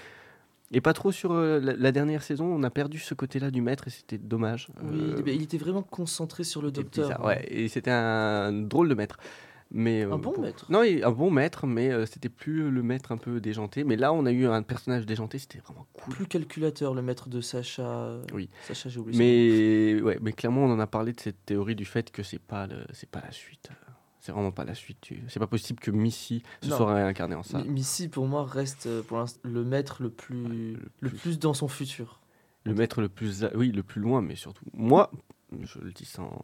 Et pas trop sur euh, la, la dernière saison, on a perdu ce côté-là du maître et c'était dommage. Oui, Euh, il- était vraiment concentré sur le docteur. bizarre, ouais, et c'était un drôle de maître. Mais, euh, Un bon pour- maître. Non, un bon maître, mais euh, c'était plus le maître un peu déjanté. Mais là, on a eu un personnage déjanté, c'était vraiment cool. Plus calculateur, le maître de Sacha. euh, Oui. Sacha, j'ai oublié. Mais ouais, mais clairement, on en a parlé de cette théorie du fait que c'est pas le, pas la suite. C'est vraiment pas la suite. C'est pas possible que Missy se Non. soit réincarnée en ça. Mi- Missy, pour moi, reste euh, pour le maître le plus, le le plus- plus dans son futur. Le maître le plus, oui, le plus loin, mais surtout moi, je le dis sans,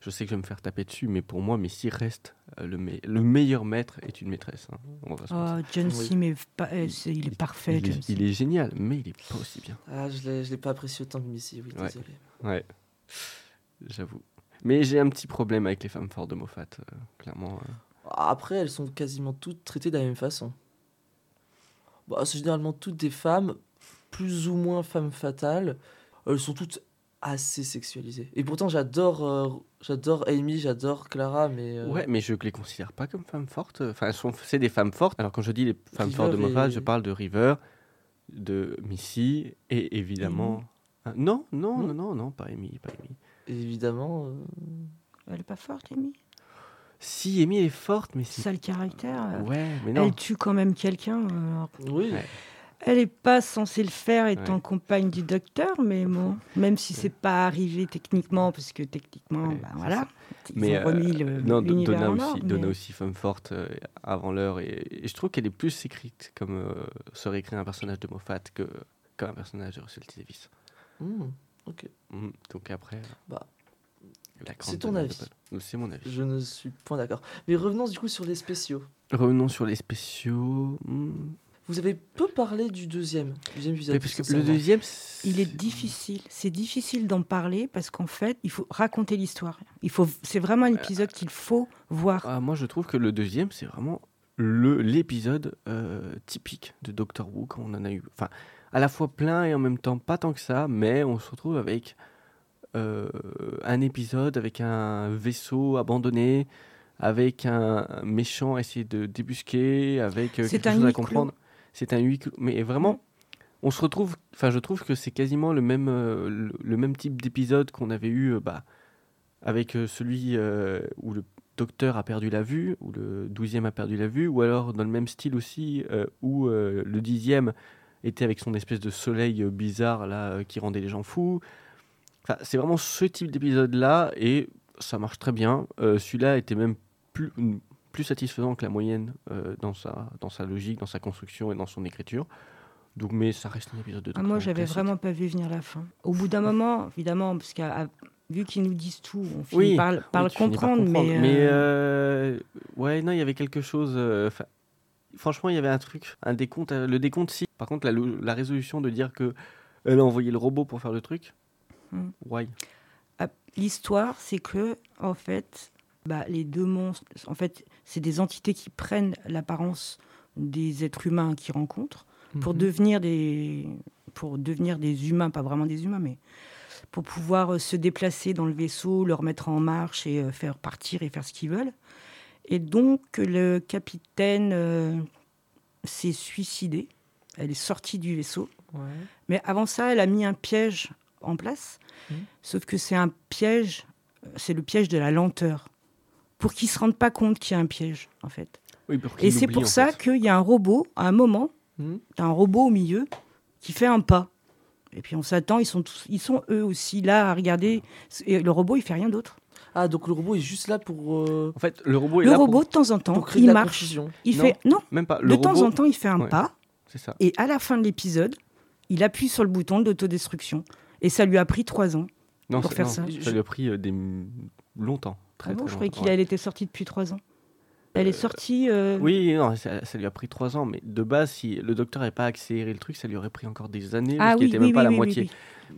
je sais que je vais me faire taper dessus, mais pour moi, Missy reste euh, le, me- le meilleur maître est une maîtresse. hein. On va. Oh, John Oui. Pas- euh, il est parfait. il, est, C. il est génial, mais il est pas aussi bien. Ah, je l'ai, je l'ai pas apprécié autant que Missy, oui, Ouais. désolé. Ouais, j'avoue. Mais j'ai un petit problème avec les femmes fortes de Moffat, euh, clairement. euh. Après, elles sont quasiment toutes traitées de la même façon. Bah, c'est généralement toutes des femmes, plus ou moins femmes fatales. Elles sont toutes assez sexualisées. Et pourtant, j'adore, euh, j'adore Amy, j'adore Clara, mais. euh, Ouais, mais je les considère pas comme femmes fortes. Enfin, elles sont, c'est des femmes fortes. Alors quand je dis les femmes River fortes de Moffat, et- je parle de River, de Missy et évidemment. Ah, non, non, Non non, non, pas Amy, pas Amy. Évidemment. euh, Elle est pas forte, Amy? Si Amy est forte, mais c'est. Sale caractère. euh, Ouais, mais non. Elle tue quand même quelqu'un. euh, Oui. Ouais. Elle est pas censée le faire étant Ouais. compagne du docteur, mais bon, même si c'est pas arrivé techniquement, parce que techniquement, Ouais, bah, voilà, ils Mais ont remis euh, le- non, Donna aussi, Donna mais- aussi femme forte euh, avant l'heure et, et je trouve qu'elle est plus écrite comme euh, serait écrit un personnage de Moffat que comme un personnage de Russell T Davies. Hmm, ok. Mhm. Donc après. euh, Bah, c'est ton avis. C'est mon avis. Je ne suis point d'accord. Mais revenons du coup sur les spéciaux. Revenons sur les spéciaux. Hmm. Vous avez peu parlé du deuxième, deuxième épisode. Mais parce que le deuxième, Il est difficile, c'est difficile d'en parler parce qu'en fait, il faut raconter l'histoire. Il faut, c'est vraiment un épisode qu'il faut voir. Ah, moi, je trouve que le deuxième, c'est vraiment le l'épisode euh, typique de Doctor Who quand on en a eu. Enfin, à la fois plein et en même temps pas tant que ça, mais on se retrouve avec euh, un épisode avec un vaisseau abandonné, avec un méchant à essayer de débusquer, avec euh, C'est quelque un chose à comprendre. C'est un huis clos. Mais vraiment, on se retrouve. Enfin, je trouve que c'est quasiment le même, euh, le, même type d'épisode qu'on avait eu euh, bah, avec euh, celui où le docteur a perdu la vue, ou le douzième a perdu la vue, ou alors dans le même style aussi, où le dixième était avec son espèce de soleil bizarre là qui rendait les gens fous. Enfin, c'est vraiment ce type d'épisode-là, et ça marche très bien. Celui-là était même plus, plus satisfaisant que la moyenne euh, dans, sa, dans sa logique, dans sa construction et dans son écriture. Donc, mais ça reste un épisode de Ah, moi, j'avais vraiment pas vu venir la fin. Au bout d'un moment, évidemment, parce que vu qu'ils nous disent tout, on finit Oui, par, par Oui, le finis par comprendre, mais, Mais euh, euh, ouais, non, il y avait quelque chose. euh, franchement, il y avait un truc, un décompte. le décompte, si. Par contre, la résolution de dire que elle a envoyé le robot pour faire le truc. Hmm. Why? Ah, L'histoire, c'est que, en fait, bah, les deux monstres, en fait, c'est des entités qui prennent l'apparence des êtres humains qu'ils rencontrent pour Mhm. devenir des pour devenir des humains, pas vraiment des humains, mais pour pouvoir euh, se déplacer dans le vaisseau, le remettre en marche et euh, faire partir et faire ce qu'ils veulent. Et donc le capitaine euh, s'est suicidé. Elle est sortie du vaisseau. Ouais. Mais avant ça, elle a mis un piège en place. Mhm. Sauf que c'est un piège, c'est le piège de la lenteur. Pour qu'ils ne se rendent pas compte qu'il y a un piège, en fait. Oui, pour Et c'est pour ça qu'il y a un robot, à un moment, t'as un robot au milieu qui fait un pas. Et puis on s'attend, ils sont, tous- ils sont eux aussi là à regarder. Et le robot, il fait rien d'autre. Ah, donc le robot est juste là pour, euh, En fait, le robot est Le là pour- robot, de temps en temps, il de marche. confusion. Il Non. fait non. Même pas. De Le temps robot, en temps, il fait un Ouais. pas. c'est ça. Et à la fin de l'épisode, il appuie sur le bouton d'autodestruction. Et ça lui a pris trois ans. Non, pour faire non, ça. Ça lui a pris euh, des longtemps. Très, Ah bon, très je croyais ouais. était sorti depuis trois ans. Elle est sortie. euh, Oui, non, ça, ça lui a pris trois ans, mais de base, si le docteur n'avait pas accéléré le truc, ça lui aurait pris encore des années, Ah parce qu'il oui, n'était oui, même pas à la moitié.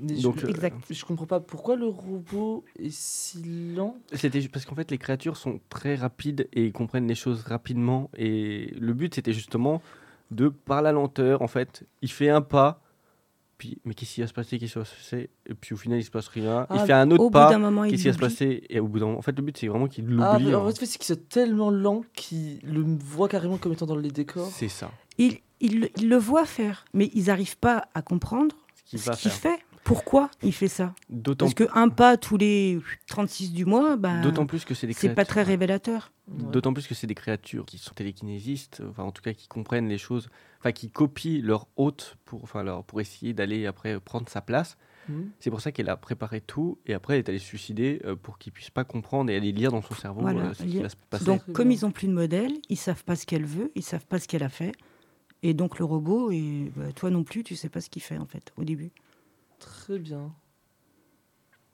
je- Donc, euh, Exact. Je comprends pas pourquoi le robot est si lent. C'était parce qu'en fait, les créatures sont très rapides et ils comprennent les choses rapidement. Et le but, c'était justement de, par la lenteur, en fait, il fait un pas. Puis, mais qu'est-ce qui va se passer Qu'est-ce qui va se passer Et puis au final, il se passe rien. il Ah, fait un autre pas. Qu'est-ce qui va se passer Et au bout d'un moment, en fait, le but, c'est vraiment qu'il l'oublie. Ah, mais en hein. fait, c'est qu'ils sont tellement lents qu'ils le voient carrément comme étant dans les décors. C'est ça. Il, il- il le voit faire, mais ils n'arrivent pas à comprendre Ce qu'il qu'il fait. Pourquoi il fait ça? D'autant Parce qu'un pas tous les 36 du mois, bah, d'autant plus que c'est des c'est pas très révélateur. Ouais. D'autant plus que c'est des créatures qui sont télékinésistes, enfin en tout cas qui comprennent les choses, enfin qui copient leur hôte pour, enfin leur, pour essayer d'aller après prendre sa place. Mhm. C'est pour ça qu'elle a préparé tout et après elle est allée se suicider euh, pour qu'il puisse pas comprendre et aller lire dans son cerveau Voilà, euh, ce qui va se passer. Donc, comme ils n'ont plus de modèle, ils savent pas ce qu'elle veut, ils savent pas ce qu'elle a fait. Et donc, le robot, et bah, toi non plus, tu sais pas ce qu'il fait, en fait, au début. Très bien.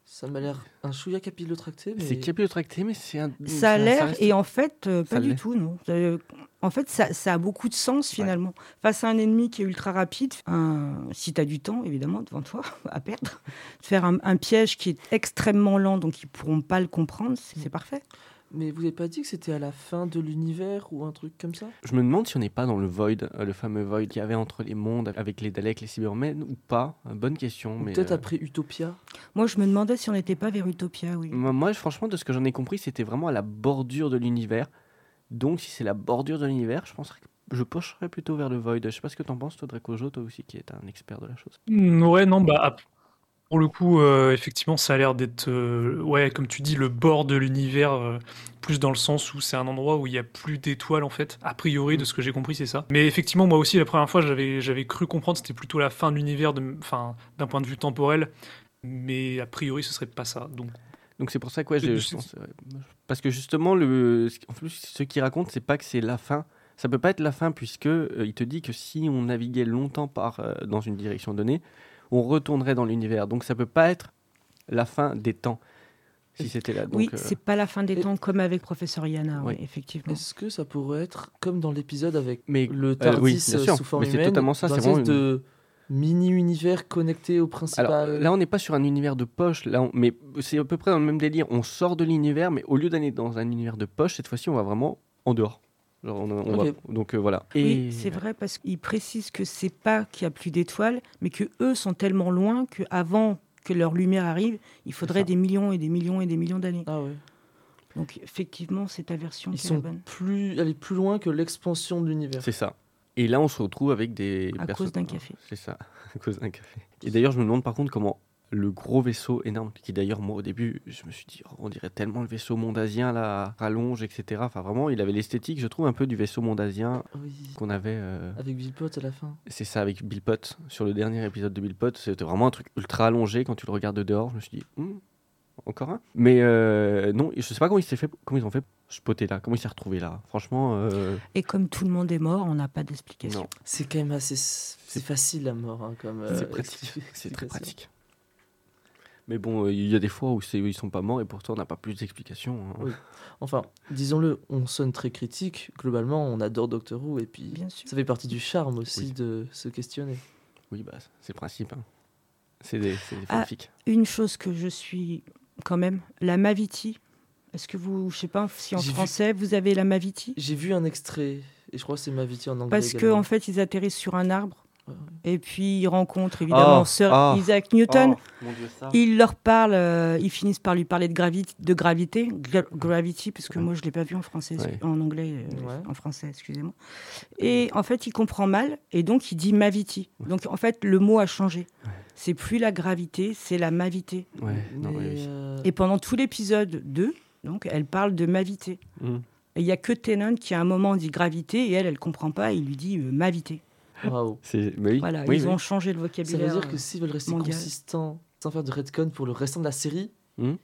Ça m'a l'air un chouïa capillotracté, mais... C'est capillotracté, mais c'est un. Ça a l'air, reste- et en fait, euh, Ça pas du tout, non. Euh, en fait, ça, ça a beaucoup de sens, finalement. Face à un ennemi qui est ultra rapide, un, si tu as du temps, évidemment, devant toi, à perdre, faire un, un piège qui est extrêmement lent, donc ils pourront pas le comprendre, c'est c'est parfait. Mais vous n'avez pas dit que c'était à la fin de l'univers ou un truc comme ça? Je me demande si on n'est pas dans le void, euh, le fameux void qu'il y avait entre les mondes avec les Daleks, les Cybermen ou pas? Euh, Bonne question. Ou mais Peut-être euh, après Utopia? Moi, je me demandais si on n'était pas vers Utopia, oui. Moi, moi, franchement, de ce que j'en ai compris, c'était vraiment à la bordure de l'univers. Donc, si c'est la bordure de l'univers, je penserais que je pencherais plutôt vers le Void. Je sais pas ce que t'en penses, toi, Dracojo, toi aussi, qui est un expert de la chose. Mm, Ouais, non, bah, pour le coup, euh, effectivement, ça a l'air d'être, euh, ouais, comme tu dis, le bord de l'univers, euh, plus dans le sens où c'est un endroit où il y a plus d'étoiles, en fait. A priori, de ce que j'ai compris, c'est ça. Mais effectivement, moi aussi, la première fois, j'avais, j'avais cru comprendre, c'était plutôt la fin de l'univers, enfin, d'un point de vue temporel. Mais a priori, ce serait pas ça. Donc, Donc, c'est pour ça que, ouais, je, pense. Parce que justement, le... en plus, ce qu'il raconte, c'est pas que c'est la fin. Ça peut pas être la fin, puisque il te dit que si on naviguait longtemps par, dans une direction donnée, on retournerait dans l'univers. Donc, ça peut pas être la fin des temps. Si c'était là. Donc, oui, euh, c'est pas la fin des et- temps comme avec Professeur Yana, Oui. oui, effectivement. Est-ce que ça pourrait être comme dans l'épisode avec Mais le euh, TARDIS oui, bien euh, sûr. sous forme Mais c'est humaine totalement ça, dans c'est vraiment de mini-univers connecté au principal? Alors là, on n'est pas sur un univers de poche, là, on- mais c'est à peu près dans le même délire. On sort de l'univers, mais au lieu d'aller dans un univers de poche, cette fois-ci, on va vraiment en dehors. Genre, on- on Ok. va- donc euh, voilà. Oui, c'est vrai parce qu'il précise que c'est pas qu'il y a plus d'étoiles, mais que eux sont tellement loin que avant que leur lumière arrive, il faudrait des millions et des millions et des millions d'années. Ah ouais. Donc effectivement, c'est ta version Ils qui est la sont bonne. plus, aller plus loin que l'expansion de l'univers. C'est ça. Et là, on se retrouve avec des À cause d'un café. C'est ça, à cause d'un café. Et d'ailleurs, je me demande par contre comment le gros vaisseau énorme, qui d'ailleurs, moi au début, je me suis dit, oh, on dirait tellement le vaisseau mondasien, là, rallonge, etc. Enfin, vraiment, il avait l'esthétique, je trouve, un peu du vaisseau mondasien Oui. qu'on avait. euh, Avec Bill Pot à la fin. C'est ça avec Bill Pot. Sur le dernier épisode de Bill Pot, c'était vraiment un truc ultra allongé. Quand tu le regardes de dehors, je me suis dit, Hmm, encore un? Mais euh, non, je sais pas comment, il s'est fait, comment ils ont fait poter là. Comment il s'est retrouvé là. Franchement, euh, Et comme tout le monde est mort, on n'a pas d'explication. non, C'est quand même assez. C'est facile la mort, hein, comme. euh, c'est pratique. C'est très pratique. Mais bon, euh, il y a des fois où ils sont pas morts et pourtant on n'a pas plus d'explications. hein. Oui. Enfin, disons-le, on sonne très critique. Globalement, on adore Doctor Who et puis Bien sûr. ça fait partie du charme aussi Oui. de se questionner. Oui, bah, c'est le principe. hein. C'est des, c'est des Ah. Une chose que je suis quand même, la Maviti. Est-ce que vous, je sais pas si en vu- français vous avez la Maviti? J'ai vu un extrait et je crois que c'est Maviti en anglais. Parce que également. en fait, ils atterrissent sur un arbre. Et puis ils rencontrent évidemment Oh, Sir oh, Isaac Newton. Oh, mon Dieu, ça. Ils leur parlent, euh, ils finissent par lui parler de, gravi- de gravité, gra- gravity, parce que Ouais. moi je l'ai pas vu en français, Ouais. en anglais, euh, Ouais. en français, excusez-moi. Et en fait, il comprend mal, et donc il dit maviti. Donc en fait, le mot a changé. Ouais. C'est plus la gravité, c'est la mavité. Ouais, non, euh, Et pendant tout l'épisode 2, donc elle parle de mavité. Et il y a que Tennant qui à un moment dit gravité, et elle, elle comprend pas, et il lui dit euh, mavité. Waouh. C'est- mais oui, Voilà, oui, ils oui. ont changé le Ça vocabulaire. veut dire que s'ils veulent rester mondial. consistants sans faire de redcon pour le restant de la série, Hmm.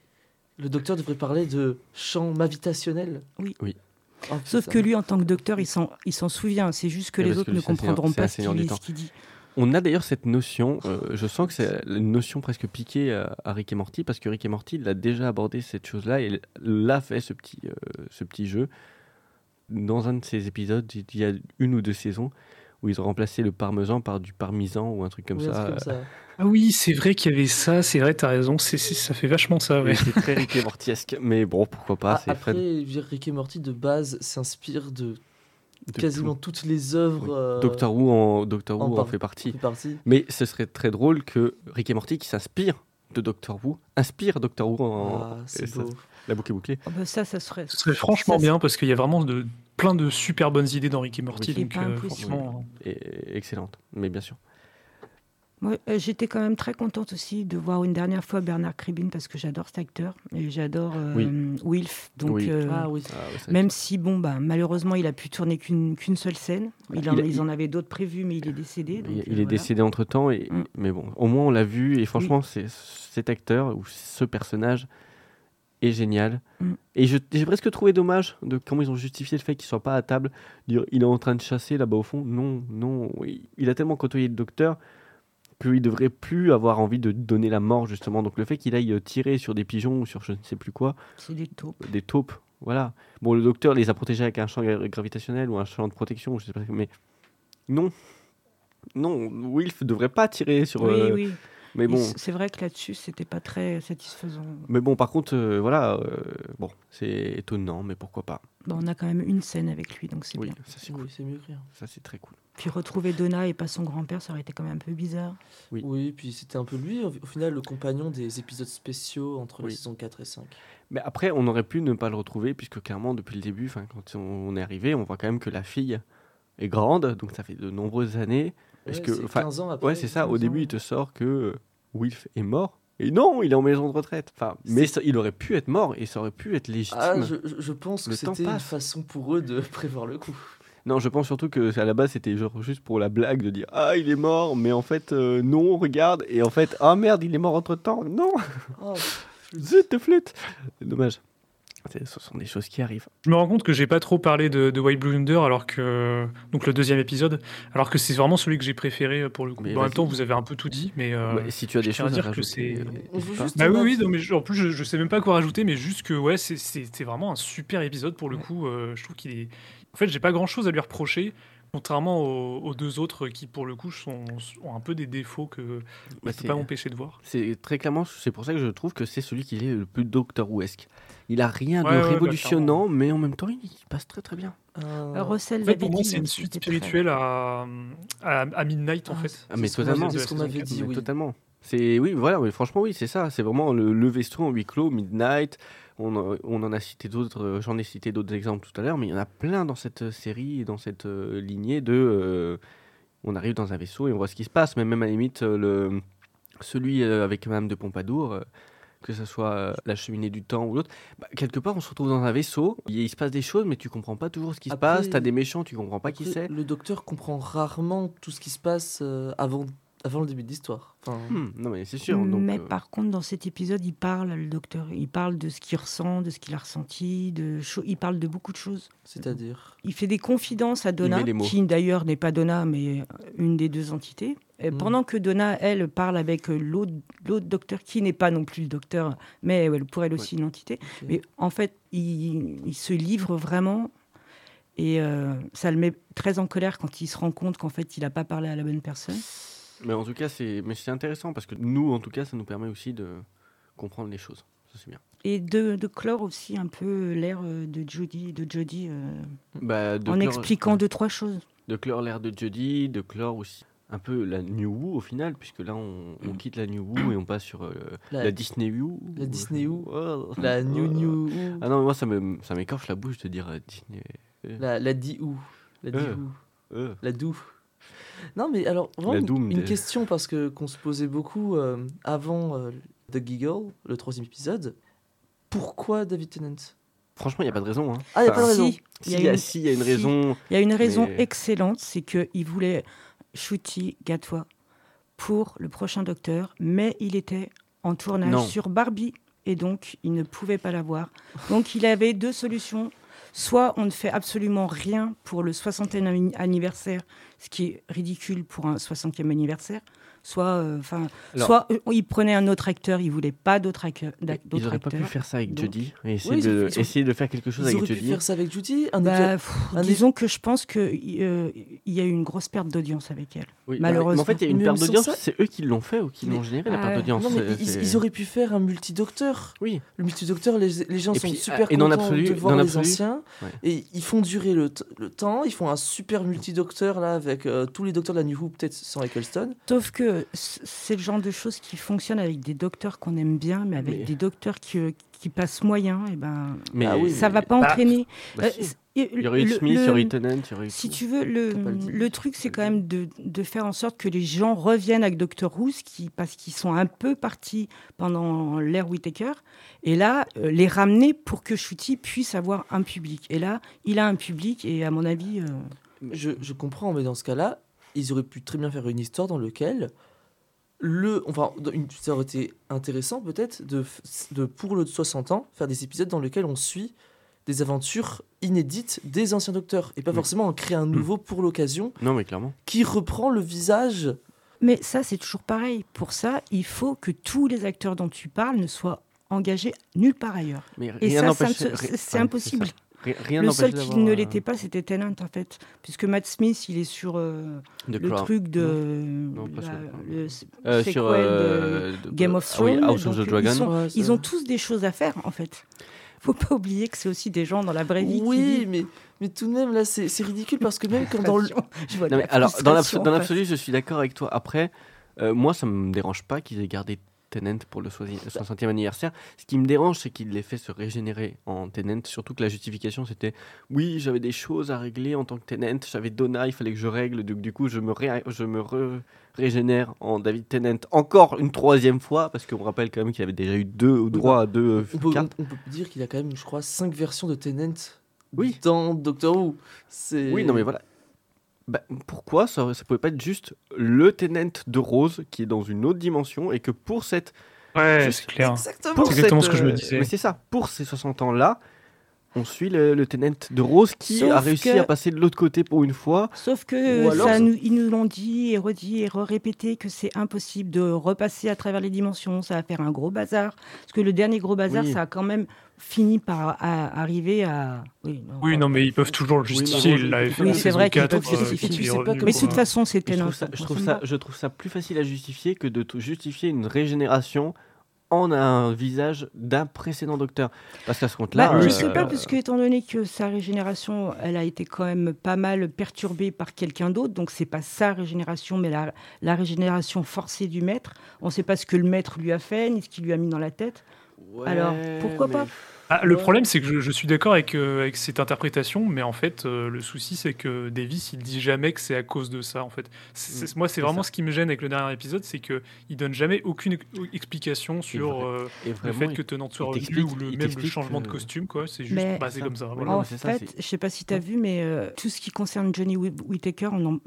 le docteur devrait parler de chant mavitationnel. Oui. Oui. Oh, Sauf que lui, en tant que docteur, il s'en, il s'en souvient. C'est juste que les autres que ne comprendront pas ce qu'il, ce dit. On a d'ailleurs cette notion, euh, je sens que c'est une notion presque piquée à, à Rick et Morty, parce que Rick et Morty il a déjà abordé cette chose-là et l'a fait ce petit, euh, ce petit jeu. dans un de ces épisodes, il y a une ou deux saisons où ils ont remplacé le parmesan par du parmesan ou un truc comme Oui, un ça. truc comme ça. Ah oui, c'est vrai qu'il y avait ça, c'est vrai, t'as raison, ça fait vachement ça, ouais. Oui, C'est très Rick et Mortiesque, mais bon, pourquoi pas, Ah, après, Fred. Rick et Morty de base s'inspire de, de quasiment tout. toutes les œuvres. Oui. euh, Doctor Who en, Doctor en Who en fait partie. fait partie. Mais ce serait très drôle que Rick et Morty, qui s'inspire de Doctor Who, inspire Doctor Who en. Ah, c'est ça- beau. La boucle est bouclée. Oh, bah, ça, ça serait. Ce serait franchement ça, bien parce qu'il y a vraiment de, plein de super bonnes idées dans Rick et Morty, Oui. Donc euh, franchement. Et excellente, mais bien sûr. Moi, euh, j'étais quand même très contente aussi de voir une dernière fois Bernard Kribin parce que j'adore cet acteur et j'adore euh, Oui. Wilf. Donc, Oui. euh, Ah oui. Ah, même si, bon, bah, malheureusement, il a pu tourner qu'une qu'une seule scène. Il en- Il a- ils en avaient d'autres prévus, mais il est décédé. il, donc, il euh, est voilà. décédé entre temps, et, Mm. mais bon, au moins on l'a vu, et franchement, c'est, cet acteur ou ce personnage est génial. Mm. Et je- j'ai presque trouvé dommage de comment ils ont justifié le fait qu'il soit pas à table, dire il est en train de chasser là-bas au fond. Non, non, il, il a tellement côtoyé le docteur qu'il devrait plus avoir envie de donner la mort justement. Donc le fait qu'il aille tirer sur des pigeons ou sur je ne sais plus quoi, C'est des taupes. des taupes, voilà. Bon, le docteur les a protégés avec un champ gra- gravitationnel ou un champ de protection, je sais pas, mais non. Non, Wilf devrait pas tirer sur. Oui, euh, oui. Mais bon, C'est vrai que là-dessus, c'était pas très satisfaisant. mais bon, par contre, euh, voilà, euh, bon, c'est étonnant, mais pourquoi pas. Bon, on a quand même une scène avec lui, donc c'est Oui, bien. ça c'est cool. Oui, c'est mieux que rien. Ça c'est très cool. Puis retrouver Donna et pas son grand-père, ça aurait été quand même un peu bizarre. Oui. Oui, puis c'était un peu lui, au final, le compagnon des épisodes spéciaux entre Oui. la saison 4 et 5. Mais après, on aurait pu ne pas le retrouver, puisque clairement, depuis le début, quand on est arrivé, on voit quand même que la fille est grande, donc ça fait de nombreuses années. Est-ce Ouais, que, c'est enfin, 15 ans après. Ouais, c'est ça. Au 15 début, ans. il te sort que Wilf est mort. Et non, il est en maison de retraite. Enfin, mais ça- il aurait pu être mort et ça aurait pu être légitime. Ah, je, pense Le que c'était une façon pour eux de prévoir le coup. Non, je pense surtout que à la base, c'était genre juste pour la blague de dire Ah, il est mort, mais en fait, euh, non, regarde. Et en fait, ah merde, il est mort entre temps. Non, Oh, zut de flûte. Dommage. Ce sont des choses qui arrivent. Je me rends compte que j'ai pas trop parlé de, de White Blue Under, alors que donc le deuxième épisode, alors que c'est vraiment celui que j'ai préféré pour le coup. Mais Bon, en même temps, vous avez un peu tout dit, mais euh, si tu as des choses à dire que c'est- euh, Bah oui, oui, non, mais je- en plus, je, je sais même pas quoi rajouter, mais juste que ouais, c'est- vraiment un super épisode pour le coup. euh, je trouve qu'il est. En fait, j'ai pas grand chose à lui reprocher, contrairement aux, aux deux autres qui, pour le coup, sont, ont un peu des défauts que Bah, je peux c'est- pas m'empêcher de voir. C'est très clairement, c'est pour ça que je trouve que c'est celui qui est le plus Doctor Who-esque. Il a rien Ouais, de ouais, bah, révolutionnant, mais en même temps, il passe très très bien. Euh, Russell En fait, pour l'avait moi, dit, c'est une suite spirituelle à, à, à Midnight, en Ah, fait. Ah, mais c'est ce qu'on totalement. C'est ce qu'on m'avait dit, oui. Totalement. C'est oui, voilà, mais franchement oui, c'est ça. C'est vraiment le, le vaisseau en huis clos, Midnight. On, en- on en a cité d'autres, euh, j'en ai cité d'autres exemples tout à l'heure, mais il y en a plein dans cette série et dans cette euh, lignée de. euh, on arrive dans un vaisseau et on voit ce qui se passe, mais même à la limite euh, le celui euh, avec Madame de Pompadour. euh, que ce soit euh, la cheminée du temps ou l'autre, bah, quelque part on se retrouve dans un vaisseau, il, il se passe des choses mais tu comprends pas toujours ce qui se passe, t'as des méchants, tu comprends pas qui c'est. Le docteur comprend rarement tout ce qui se passe euh, avant, avant le début de l'histoire. Enfin, Hmm, non mais c'est sûr. donc, mais euh, par contre, dans cet épisode, il parle, le docteur, il parle de ce qu'il ressent, de ce qu'il a ressenti, de cho- il parle de beaucoup de choses. C'est-à-dire. Il fait des confidences à Donna, qui d'ailleurs n'est pas Donna, mais une des deux entités. Et Mm. Pendant que Donna, elle, parle avec euh, l'autre docteur, qui n'est pas non plus le docteur, mais elle, pour elle aussi une entité. Mais en fait, il, il se livre vraiment. Et euh, ça le met très en colère quand il se rend compte qu'en fait, il n'a pas parlé à la bonne personne. Mais en tout cas, c'est mais c'est intéressant parce que nous, en tout cas, ça nous permet aussi de comprendre les choses. Ça, c'est bien. Et de, de clore aussi un peu l'air euh, de Jodie, de Jodie euh, Bah, de en clore- expliquant deux, trois choses. De clore l'ère de Jodie, de clore aussi un peu la New Who au final, puisque là, on, on quitte la New Who et on passe sur euh, la, La- Disney Who. la Disney Who. Oh. La New Oh. New. Ah non, mais moi, ça me ça m'écorche la bouche de dire euh, Disney. euh, La, la Di ou. La Di Euh. ou. euh. La Dou. Non, mais alors, vraiment, une- Doom une des- question parce que qu'on se posait beaucoup euh, avant euh, The Giggle, le troisième épisode. Pourquoi David Tennant? Franchement, il n'y a pas de raison. Hein. Ah, il n'y a Enfin, pas de raison. Si, il Si, y a une- si, il y a une si. raison. Il y a une raison Mais- excellente, c'est qu'il voulait Shooty Gatwa pour le prochain Docteur, mais il était en tournage Non. sur Barbie et donc il ne pouvait pas l'avoir. Donc il avait deux solutions. Soit on ne fait absolument rien pour le 60e anniversaire, ce qui est ridicule pour un 60e anniversaire. Soit, euh, enfin, Alors- soit euh, ils prenaient un autre acteur, ils voulaient pas d'autre acteur. Ils d'autres n'auraient pas pu acteurs. faire ça avec et essayer, Oui, de, essayer de faire quelque chose Ils avec auraient pu faire ça avec Judy. Un Bah, épisode- pff, un disons que je pense qu'il y a eu une grosse perte d'audience avec elle. Oui, malheureusement. Mais en fait, il y a une Mais perte d'audience. ça- C'est eux qui l'ont fait ou qui l'ont généré la perte ouais. d'audience. C'est- ils, auraient pu faire un multidocteur. Oui, Le multidocteur, les, les gens Et sont puis, super et dans contents de voir dans les anciens. Et ils font durer le, temps. Ils font un super multidocteur là avec euh, tous les docteurs de la New Who, peut-être sans Eccleston. Sauf que c- c'est le genre de choses qui fonctionnent avec des docteurs qu'on aime bien, mais avec Mais- des docteurs qui, euh, qui passent moyen, et ben mais Ah oui, ça mais- va pas entraîner. bah, Euh, le- Smith, il y le- aurait eu Tennant, il y aurait eu Si tu veux, le, le truc, c'est quand même de, de faire en sorte que les gens reviennent avec Dr. Who, qui, parce qu'ils sont un peu partis pendant l'ère Whittaker, et là, euh, les ramener pour que Shooty puisse avoir un public. Et là, il a un public, et à mon avis, euh, Je, je comprends, mais dans ce cas-là, ils auraient pu très bien faire une histoire dans laquelle le, enfin, dans une- ça aurait été intéressant peut-être de, de pour le 60 ans faire des épisodes dans lesquels on suit des aventures inédites des anciens docteurs et pas Oui. forcément en créer un nouveau pour l'occasion Non, mais clairement. qui reprend le visage. Mais ça, c'est toujours pareil. Pour ça, il faut que tous les acteurs dont tu parles ne soient engagés nulle part ailleurs. Mais Et rien ça, ça c'est impossible. Rien le seul qui ne l'était pas, c'était Tennant, en fait. Puisque Matt Smith, il est sur euh, The le Crown. truc de... Non, pas la- sur le Euh, sur euh, de- Game of ah oui, Thrones. House of donc, the Dragon. Ils, sont- Ouais, ça- ils ont tous des choses à faire, en fait. faut pas oublier que c'est aussi des gens dans la vraie vie Oui, mais, mais tout de même, là, c'est ridicule parce que même quand dans le. Je vois de Non, la mais alors, dans l'absolu, je suis d'accord avec toi. Après, euh, moi, ça me dérange pas qu'ils aient gardé Tennant pour le soisi- 60e anniversaire. Ce qui me dérange, c'est qu'il les fait se régénérer en Tennant. Surtout que la justification, c'était oui, j'avais des choses à régler en tant que Tennant. J'avais Donna, il fallait que je règle. Donc, du coup, je me, ré- je me re- régénère en David Tennant encore une troisième fois. Parce qu'on rappelle quand même qu'il avait déjà eu deux ou droit à deux euh, On peut, cartes. on peut dire qu'il a quand même, je crois, cinq versions de Tennant Oui. dans Doctor Who. Oui, non, mais voilà. Bah, pourquoi ça, ça pouvait pas être juste le Tennant de Rose qui est dans une autre dimension et que pour cette Ouais, c'est clair. Exactement. exactement cette, ce que je me euh, disais. Mais c'est ça, pour ces 60 ans-là, on suit le, le Tennant de Rose qui Sauf a réussi que- à passer de l'autre côté pour une fois. Sauf que alors, ça nous, ils nous l'ont dit et redit et répété que c'est impossible de repasser à travers les dimensions. Ça va faire un gros bazar. Parce que le dernier gros bazar, Oui. ça a quand même fini par à- arriver à. Oui, non, Oui, non, mais ils peuvent toujours le justifier. Oui, c'est vrai qu'ils 4, peuvent justifier. comme- Mais de toute façon, c'était je, trouve notre. ça, je, trouve ça, je trouve ça plus facile à justifier que de tout justifier une régénération en un visage d'un précédent docteur. Parce qu'à ce compte-là. Bah, je euh, sais pas, parce que étant donné que sa régénération, elle a été quand même pas mal perturbée par quelqu'un d'autre, donc c'est pas sa régénération, mais la, la régénération forcée du maître. On sait pas ce que le maître lui a fait, ni ce qu'il lui a mis dans la tête. ouais, alors, pourquoi mais- pas? Ah, le problème, c'est que je, je suis d'accord avec, euh, avec cette interprétation, mais en fait, euh, le souci, c'est que Davis, il dit jamais que c'est à cause de ça. En fait, C'est- c'est- moi, c'est vraiment ça. ce qui me gêne avec le dernier épisode, c'est que il donne jamais aucune ex- explication sur euh, le fait que Tenant soit revenu ou le, même le changement que- de costume, quoi. C'est juste, Mais- Ça, comme ça. voilà. en fait, je sais pas si tu as vu, mais euh, tout ce qui concerne Johnny Whi- Whittaker, on en-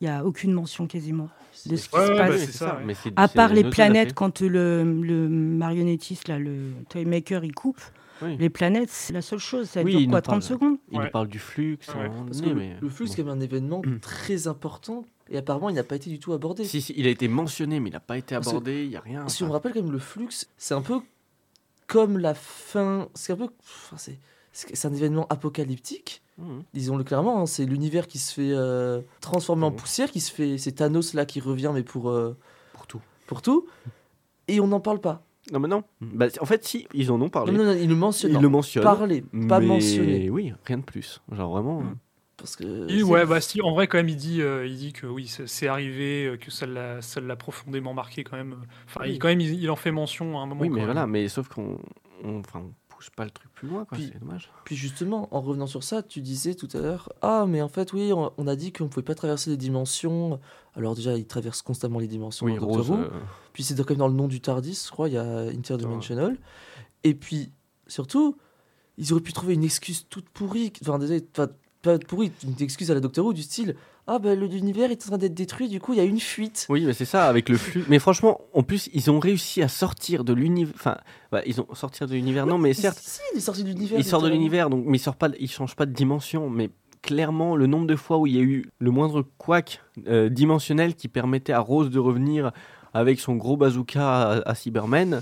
il n'y a aucune mention quasiment de ce qui Ouais, se ouais, passe. bah, c'est ça, ouais. mais À part les planètes, quand le, le marionnettiste, là, le toymaker, il coupe, Oui. les planètes, c'est la seule chose. Ça Oui, dure il quoi, nous 30 parle. secondes Il Ouais. nous parle du flux, Parce que le, mais le flux, bon. c'est quand même un événement Mm. très important et apparemment, il n'a pas été du tout abordé. Si, si, il a été mentionné, mais il n'a pas été abordé, il n'y a rien. Si on enfin, rappelle quand même le flux, c'est un peu comme la fin. C'est un peu. enfin, c'est- c'est c'est un événement apocalyptique, mhm. disons-le clairement. hein, c'est l'univers qui se fait euh, transformer en Mhm. poussière, qui se fait. C'est Thanos là qui revient, mais pour, euh, pour tout. pour tout. Et on n'en parle pas. Non, mais non. Bah, en fait, si, ils en ont parlé. Non, non, non, il le mentionne. ils non, le mentionnent. Parler, pas mais mentionner. Oui, rien de plus. Genre vraiment. Mm. Parce que. Et c'est- ouais, bah si, en vrai, quand même, il dit, euh, il dit que oui, c'est c'est arrivé, euh, que ça l'a ça l'a profondément marqué quand même. Enfin, Oui. il, quand même, il, il en fait mention à un moment. Oui, quand mais même. voilà, mais sauf qu'on on, enfin, on pousse pas le truc plus loin, quoi. Puis- C'est dommage. Puis justement, en revenant sur ça, tu disais tout à l'heure, ah mais en fait oui, on, on a dit qu'on ne pouvait pas traverser les dimensions. Alors déjà, il traverse constamment les dimensions. Oui, Doctor Rose. Euh, Puis c'est quand même dans le nom du TARDIS, je crois, il y a Interdimensional. Et puis surtout, ils auraient pu trouver une excuse toute pourrie, enfin désolé, pas pourrie, une excuse à la Doctor Who du style, ah ben l'univers est en train d'être détruit, du coup il y a une fuite. Oui, mais c'est ça, avec le flux. Mais franchement, en plus, ils ont réussi à sortir de l'univers. Enfin, bah, ils ont sortir de l'univers, non, mais certes, Si, il est sorti de l'univers. il sort de l'univers, donc, mais il sort pas, il change pas de dimension. Mais clairement le nombre de fois où il y a eu le moindre couac euh, dimensionnel qui permettait à Rose de revenir avec son gros bazooka à, à Cybermen.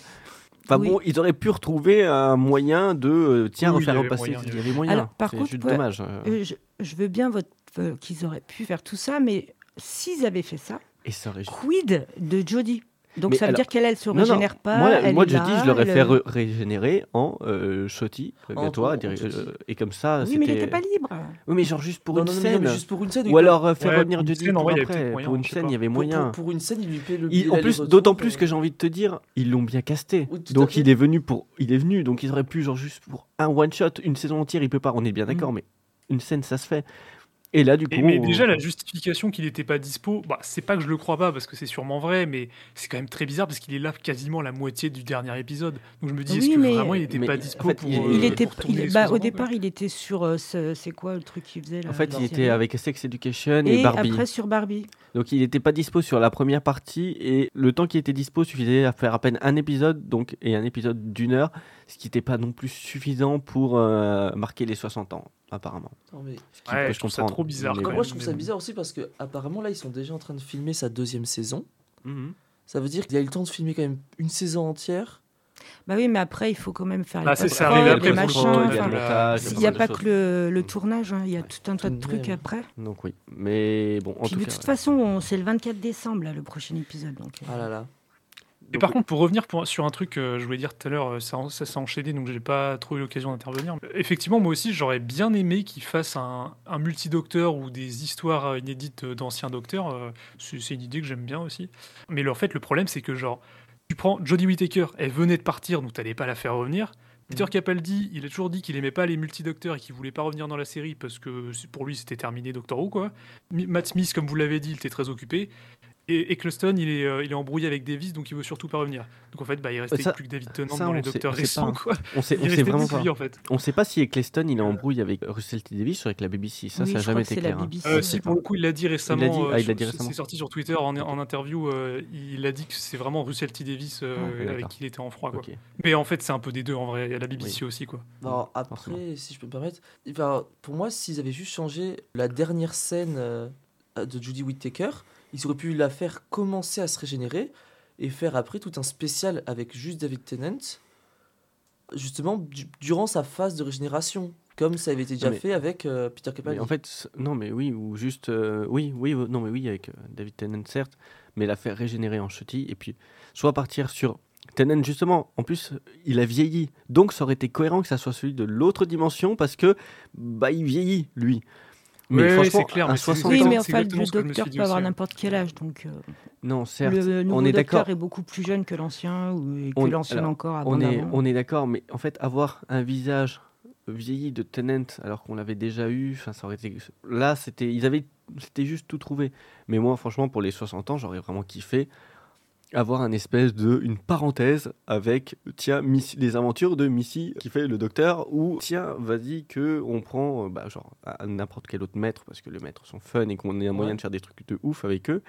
Enfin Oui. bon, ils auraient pu retrouver un moyen de euh, tiens Oui, refaire il y avait repasser. moyen, il y avait moyen. Alors, par contre, juste ouais, dommage. euh. Euh, je, je veux bien votre- euh, qu'ils auraient pu faire tout ça, mais s'ils avaient fait ça, Et ça aurait quid de Jodie Donc Mais ça veut alors- dire qu'elle, elle se Non, non, régénère pas. Moi, elle moi je là, dis, je l'aurais elle- fait re- régénérer en euh, Shotty, euh, En- toi, en- en dire- Shotty. euh, et comme ça, Oui, mais il n'était pas libre. Oui, mais genre juste pour Non, une scène. non, mais juste pour une scène. Ou alors euh, faire Ouais, revenir Jodie pour après. Pour une scène, il y avait moyen. pour- pour une scène, il lui paie le en plus, d'autant plus que j'ai envie de te dire, ils l'ont bien casté. Donc fait. il est venu pour, il est venu, donc ils auraient pu genre juste pour un one shot, une saison entière, il peut pas. On est bien d'accord, Mm. mais une scène ça se fait. Et là du coup, Et- mais déjà, la justification qu'il n'était pas dispo, bah, c'est pas que je le crois pas parce que c'est sûrement vrai, mais c'est quand même très bizarre parce qu'il est là quasiment la moitié du dernier épisode. Donc je me dis, Oui, est-ce que mais- vraiment il n'était pas en dispo fait, pour, il- euh, Il était, pour il- bah, au départ, il était sur. euh, ce- c'est quoi le truc qu'il faisait là, en fait, il était avec Sex Education et, Et Barbie. après sur Barbie. Donc il n'était pas dispo sur la première partie et le temps qui était dispo suffisait à faire à peine un épisode donc et un épisode d'une heure, ce qui n'était pas non plus suffisant pour euh, marquer les 60 ans apparemment. Non, mais- Ce qui Ouais, peut je trouve ça trop bizarre, Moi, je trouve ça bizarre aussi parce que apparemment là, ils sont déjà en train de filmer sa deuxième saison. Mhm. Ça veut dire qu'il a eu le temps de filmer quand même une saison entière. Bah oui, mais après, il faut quand même faire Bah, les c'est- ça arrive après les machins. il y a enfin, le montage, il y a Il n'y a pas que le, le tournage, hein, il y a tout un tas de trucs même. après. Donc oui, mais bon en Puis tout de cas. toute façon, on- c'est le 24 décembre, là, le prochain épisode. Donc, euh, Ah là là. Et par contre, pour revenir pour- sur un truc que je voulais dire tout à l'heure, euh, ça, ça s'est enchaîné, donc j'ai pas trop eu l'occasion d'intervenir. Euh, Effectivement, moi aussi, j'aurais bien aimé qu'ils fassent un, un multi-docteur ou des histoires euh, inédites euh, d'anciens docteurs. euh, C'est une idée que j'aime bien aussi. Mais le, en fait, le problème, c'est que genre, tu prends Jodie Whittaker, elle venait de partir, donc t'allais pas la faire revenir. Peter Mhm. Capaldi, il a toujours dit qu'il aimait pas les multi-docteurs et qu'il voulait pas revenir dans la série parce que pour lui c'était terminé Doctor Who quoi. Matt Smith, comme vous l'avez dit, il était très occupé. Et Eccleston, il est, euh, il est embrouillé avec Davis, donc il veut surtout pas revenir. Donc en fait, bah, il restait ça- plus que David Tennant ça, dans on les docteurs récents. pas. Quoi. On sait, on sait vraiment pas. lui, en fait. On sait pas si Eccleston il est en brouille avec Russell T Davies ou avec la BBC. Ça, oui, ça a je jamais été c'est la clair. hein. BBC. Euh, si pour le coup il l'a dit récemment, Il l'a dit- euh, ah, il l'a dit c'est- récemment. c'est sorti sur Twitter en, en interview, euh, il a dit que c'est vraiment Russell T Davis euh, Ah, avec qui il était en froid. Quoi. Mais en fait c'est un peu des deux en vrai, il y a la BBC aussi quoi. Alors après, si je peux me permettre, pour moi, s'ils avaient juste changé la dernière scène de Judy Whittaker, ils auraient pu la faire commencer à se régénérer et faire après tout un spécial avec juste David Tennant, justement du- durant sa phase de régénération, comme ça avait été déjà Mais- fait avec euh, Peter Capaldi. En fait, non, mais oui, ou juste. euh, oui, oui, non, mais oui, avec euh, David Tennant, certes, mais la faire régénérer en Shotty, et puis soit partir sur. Tennant, justement, en plus, il a vieilli. Donc, ça aurait été cohérent que ça soit celui de l'autre dimension, parce que, bah, il vieillit, lui. Mais ouais, franchement, c'est clair, mais c'est- 60 Oui, ans. mais enfin, le docteur peut avoir aussi, ouais. n'importe quel âge. Donc, euh, Non, certes, le nouveau on est docteur d'accord. est beaucoup plus jeune que l'ancien, ou que On- l'ancien encore On est, on est d'accord, mais en fait, avoir un visage vieilli de Tennant alors qu'on l'avait déjà eu, ça aurait été. Là, c'était, ils avaient, c'était juste tout trouvé. Mais moi, franchement, pour les 60 ans, j'aurais vraiment kiffé avoir un espèce de une parenthèse avec tiens Missy- les aventures de Missy qui fait le docteur ou tiens vas-y que on prend euh, bah, genre n'importe quel autre maître parce que les maîtres sont fun et qu'on ait un moyen Ouais. de faire des trucs de ouf avec eux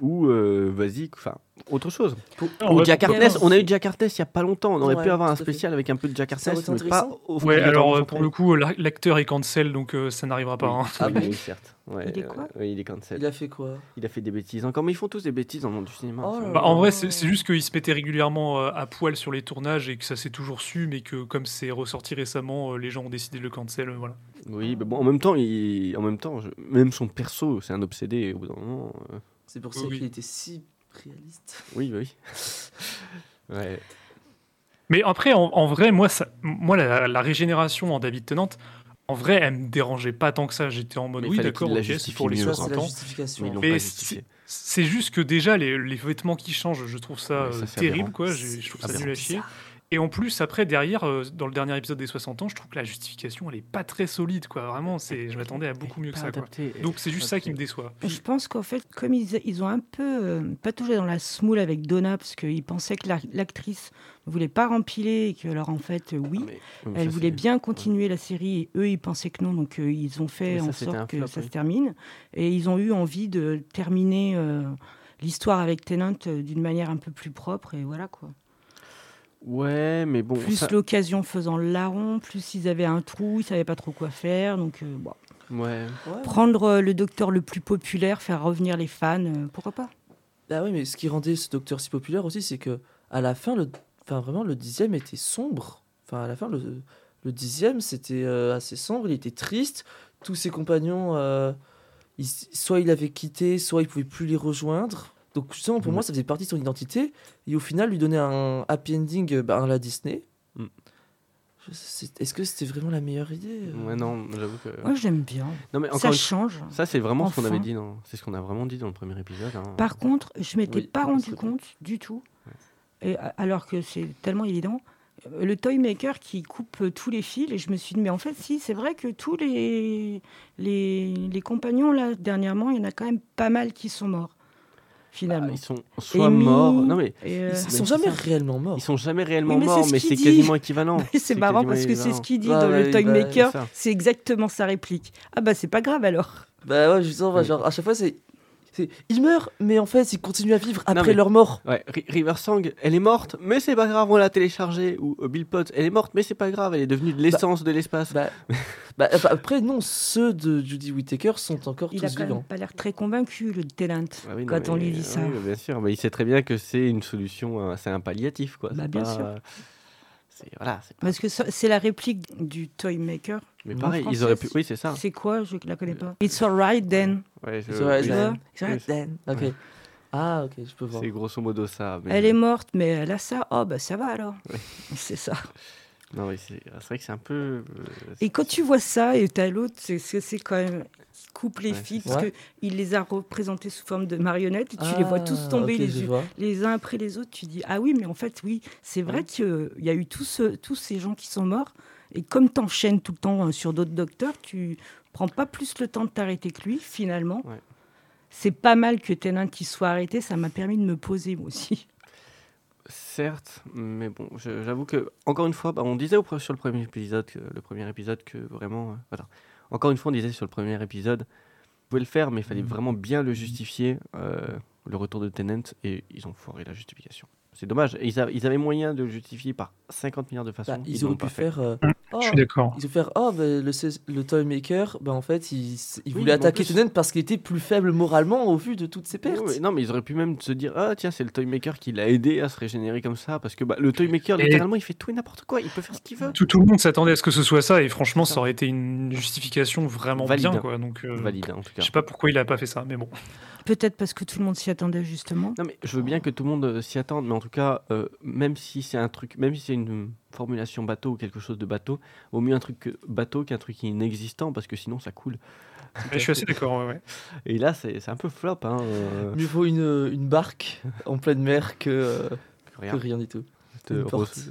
ou euh, vas-y enfin autre chose Non, ou Jack Harkness, on a eu Jack Harkness il y a pas longtemps. On aurait Ouais, pu avoir un fait. spécial avec un peu de Jack Harkness, mais pas au Ouais, alors euh, pour le coup, la- l'acteur est cancel, donc euh, ça n'arrivera pas. hein. Ah oui, certes. Ouais, Il est quoi euh, ouais, il est cancel. Il a fait quoi Il a fait des bêtises encore, mais ils font tous des bêtises dans le monde du cinéma. Oh Bah, en vrai, c'est juste qu'il se mettait régulièrement euh, à poil sur les tournages et que ça s'est toujours su, mais que comme c'est ressorti récemment, les gens ont décidé de le cancel. voilà. Oui, mais bon, en même temps, il... en même temps, je- même son perso, c'est un obsédé au bout d'un moment. euh, C'est pour ça oui. qu'il était si réaliste. Oui, bah oui. ouais. Mais après, en, en vrai, moi, ça, moi la, la régénération en David Tennant, en vrai, elle me dérangeait pas tant que ça. J'étais en mode, Mais oui, d'accord, ok, c'est pour les mieux, Ça, quoi. c'est 60 la ans. Mais c'est- juste que déjà, les, les vêtements qui changent, je trouve ça, Ouais, ça, euh, terrible, quoi. Je trouve ça nul à chier. Et en plus, après, derrière, euh, dans le dernier épisode des 60 ans, je trouve que la justification, elle est pas très solide, quoi. Vraiment, c'est, je m'attendais à beaucoup mieux que ça, quoi. Donc c'est juste ça qui me déçoit. Je pense qu'en fait, comme ils, ils ont un peu euh, pataugeé dans la smoule avec Donna, parce qu'ils pensaient que la- l'actrice ne voulait pas rempiler et que, alors en fait, euh, oui, Ah, elle ça, voulait c'est- bien continuer la série et eux, ils pensaient que non, donc euh, ils ont fait Mais en sorte que flop, ça oui. se termine. Et ils ont eu envie de terminer euh, l'histoire avec Tennant euh, d'une manière un peu plus propre, et voilà quoi. Ouais, mais bon. plus ça- l'occasion faisant le larron, plus ils avaient un trou, ils savaient pas trop quoi faire, donc euh, bon. Ouais. Ouais. Prendre euh, le docteur le plus populaire, faire revenir les fans, euh, pourquoi pas? Ah oui, mais ce qui rendait ce docteur si populaire aussi, c'est que à la fin, le, enfin vraiment, le dixième était sombre. Enfin, à la fin, le, le dixième, c'était euh, assez sombre. Il était triste. Tous ses compagnons, euh, ils- soit il avait quitté, soit il pouvait plus les rejoindre. Donc justement, pour Mm. moi, ça faisait partie de son identité. Et au final, lui donner un happy ending euh, bah, à la Disney. Mm. Est-ce que c'était vraiment la meilleure idée euh Ouais, non, j'avoue que. Moi, j'aime bien. Non, mais Ça une change. Ça, c'est vraiment ce qu'on avait dit. dans- C'est ce qu'on a vraiment dit dans le premier épisode. hein. Par contre, je m'étais Oui, pas rendu compte du tout, et, alors que c'est tellement évident. euh, Le toy maker qui coupe tous les fils, et je me suis dit, mais en fait, si, c'est vrai que tous les, les, les compagnons, là, dernièrement, il y en a quand même pas mal qui sont morts, Ah, finalement. ils sont soit Amy, morts. Non, mais euh, Ils sont jamais ça- réellement morts. ils sont jamais réellement Oui, mais c'est morts, mais c'est quasiment équivalent. c'est marrant parce que c'est ce qu'il dit dans le toy bah, maker, c'est exactement sa réplique. Ah bah c'est pas grave alors. Bah ouais, justement, bah, genre, à chaque fois, c'est. C'est- Ils meurent, mais en fait, ils continuent à vivre après mais- leur mort. Ouais, Ri- River Song, elle est morte, mais c'est pas grave, on l'a téléchargée. Ou euh, Bill Potts, elle est morte, mais c'est pas grave, elle est devenue de l'essence de l'espace. Bah, bah, enfin, après, non, ceux de Judy Whittaker sont encore Il a tous quand même vivants. pas l'air très convaincu, le Tenant, Ah oui, quand on lui dit ça. oui, bien sûr, mais il sait très bien que c'est une solution, euh, c'est un palliatif, quoi. Bah, bien pas- sûr. C'est voilà, c'est pas- Parce que c'est la réplique du toy maker. Mais pareil, ils auraient pu. Oui, c'est ça. C'est quoi? Je la connais pas. It's alright then. Ouais, It's alright oui, then. It's alright then. Ok. Ouais. Ah, ok, je peux voir. C'est grosso modo ça. mais- Elle est morte, mais elle a ça. Oh bah ça va alors. Oui. C'est ça. Non, oui, c'est c'est vrai que c'est un peu. euh, Et quand tu vois ça et t'as l'autre, c'est c'est c'est quand même il coupe les Ouais, fils c'est parce ça. que il les a représentés sous forme de marionnettes et tu les vois tous Ah, tomber les uns après les autres, tu dis ah oui, mais en fait oui, c'est vrai Ouais. qu'il y a eu tous, ce- tous ces gens qui sont morts et comme t'enchaînes tout le temps euh, sur d'autres docteurs, tu prends pas plus le temps de t'arrêter que lui finalement. Ouais. C'est pas mal que Tennant qui soit arrêté, ça m'a permis de me poser moi aussi. Certes, mais bon, je- j'avoue que, encore une fois, bah, on disait au, sur le premier épisode, que, le premier épisode que vraiment. euh, voilà. Encore une fois, on disait sur le premier épisode, vous pouvez le faire, mais il fallait vraiment bien le justifier, euh, le retour de Tennant, et ils ont foiré la justification. C'est dommage. Ils, a- ils avaient moyen de le justifier par 50 milliards de façons. Bah, ils auraient pu faire. euh, oh, Je suis d'accord. ils ont fait oh bah, le, le toy maker bah en fait il, il voulait attaquer plus- parce qu'il était plus faible moralement au vu de toutes ses pertes. Oui, oui, non, mais ils auraient pu même se dire Ah, tiens, c'est le Toymaker qui l'a aidé à se régénérer comme ça. Parce que bah, le Toymaker, Et- littéralement, il fait tout et n'importe quoi. Il peut faire ce qu'il veut. Tout, tout le monde s'attendait à ce que ce soit ça, et franchement, ça aurait été une justification vraiment Valide. bien. Quoi, donc, euh, Valide, en tout Je cas. sais pas pourquoi il a pas fait ça, mais bon. Peut-être parce que tout le monde s'y attendait justement. Non, mais je veux bien que tout le monde euh, s'y attende, mais en tout cas, euh, même si c'est un truc, même si c'est une euh, formulation bateau ou quelque chose de bateau, au mieux un truc bateau qu'un truc inexistant, parce que sinon ça coule. Je suis assez d'accord. ouais, ouais. Et là, c'est un peu flop, hein. euh, Mieux vaut une, une barque en pleine mer que, euh, que rien du tout. te-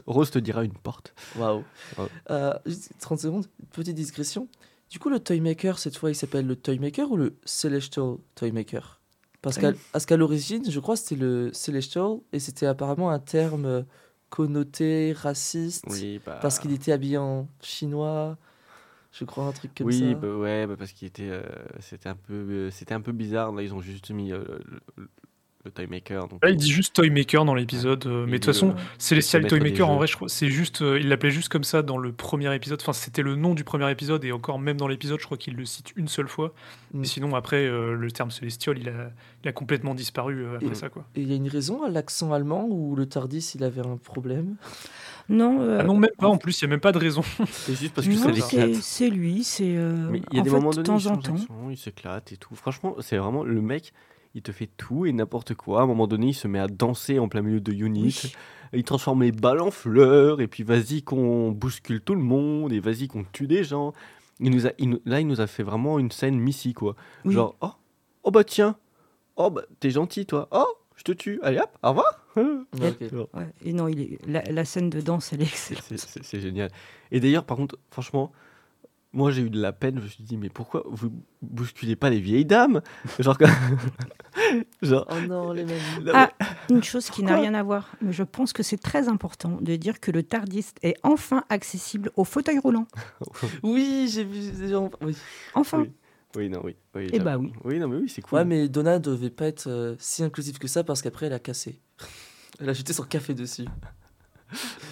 Rose, te dira une porte. Waouh. Wow. Euh, juste 30 secondes, petite discrétion. Du coup, le Toymaker, cette fois, il s'appelle le Toymaker ou le Celestial Toymaker? Parce qu'à Oui. l'origine, je crois, c'était le Celestial et c'était apparemment un terme euh, connoté raciste Oui, bah. parce qu'il était habillé en chinois. Je crois un truc comme oui, ça. bah ouais, bah parce qu'il était, euh, c'était un peu, euh, c'était un peu bizarre. Là, ils ont juste mis euh, le, le, Toymaker. Donc, Là, il dit juste Toymaker dans l'épisode, euh, mais de toute façon, Celestial maître des Toymaker, en vrai, je crois, c'est juste, euh, il l'appelait juste comme ça dans le premier épisode. Enfin, c'était le nom du premier épisode, et encore même dans l'épisode, je crois qu'il le cite une seule fois. Mm. Et sinon, après, euh, le terme Celestial, il a, il a complètement disparu euh, après Et- ça, quoi. Et il y a une raison à l'accent allemand où le Tardis, il avait un problème? Non, euh, Ah non, même pas, en plus, il n'y a même pas de raison. c'est juste parce que c'est l'éclate. c'est lui, c'est euh, Mais il y a en des fait, moments de temps en temps. il s'éclate et tout. Franchement, c'est vraiment le mec, il te fait tout et n'importe quoi. À un moment donné, il se met à danser en plein milieu de Unit. Oui. Il transforme les balles en fleurs et puis vas-y qu'on bouscule tout le monde et vas-y qu'on tue des gens. Il nous a, il là, il nous a fait vraiment une scène Missy quoi. Oui. Genre oh, oh bah tiens, oh bah t'es gentil toi, oh je te tue, allez hop, au revoir. Ouais, Et non, il est, la, la scène de danse, elle est excellente. c'est génial. Et d'ailleurs, par contre, franchement, moi j'ai eu de la peine. Je me suis dit, mais pourquoi vous bousculez pas les vieilles dames? Genre, genre. Oh non, les non, Ah, Une chose qui n'a rien à voir, mais je pense que c'est très important de dire que le Tardis est enfin accessible au fauteuil roulant. Oui, j'ai vu des gens. Oui. Enfin. Oui. Oui, non, oui. oui Eh bah oui. Oui, non, mais oui, c'est cool. Ouais, mais Donna devait pas être euh, si inclusive que ça parce qu'après, elle a cassé. Elle a jeté son café dessus.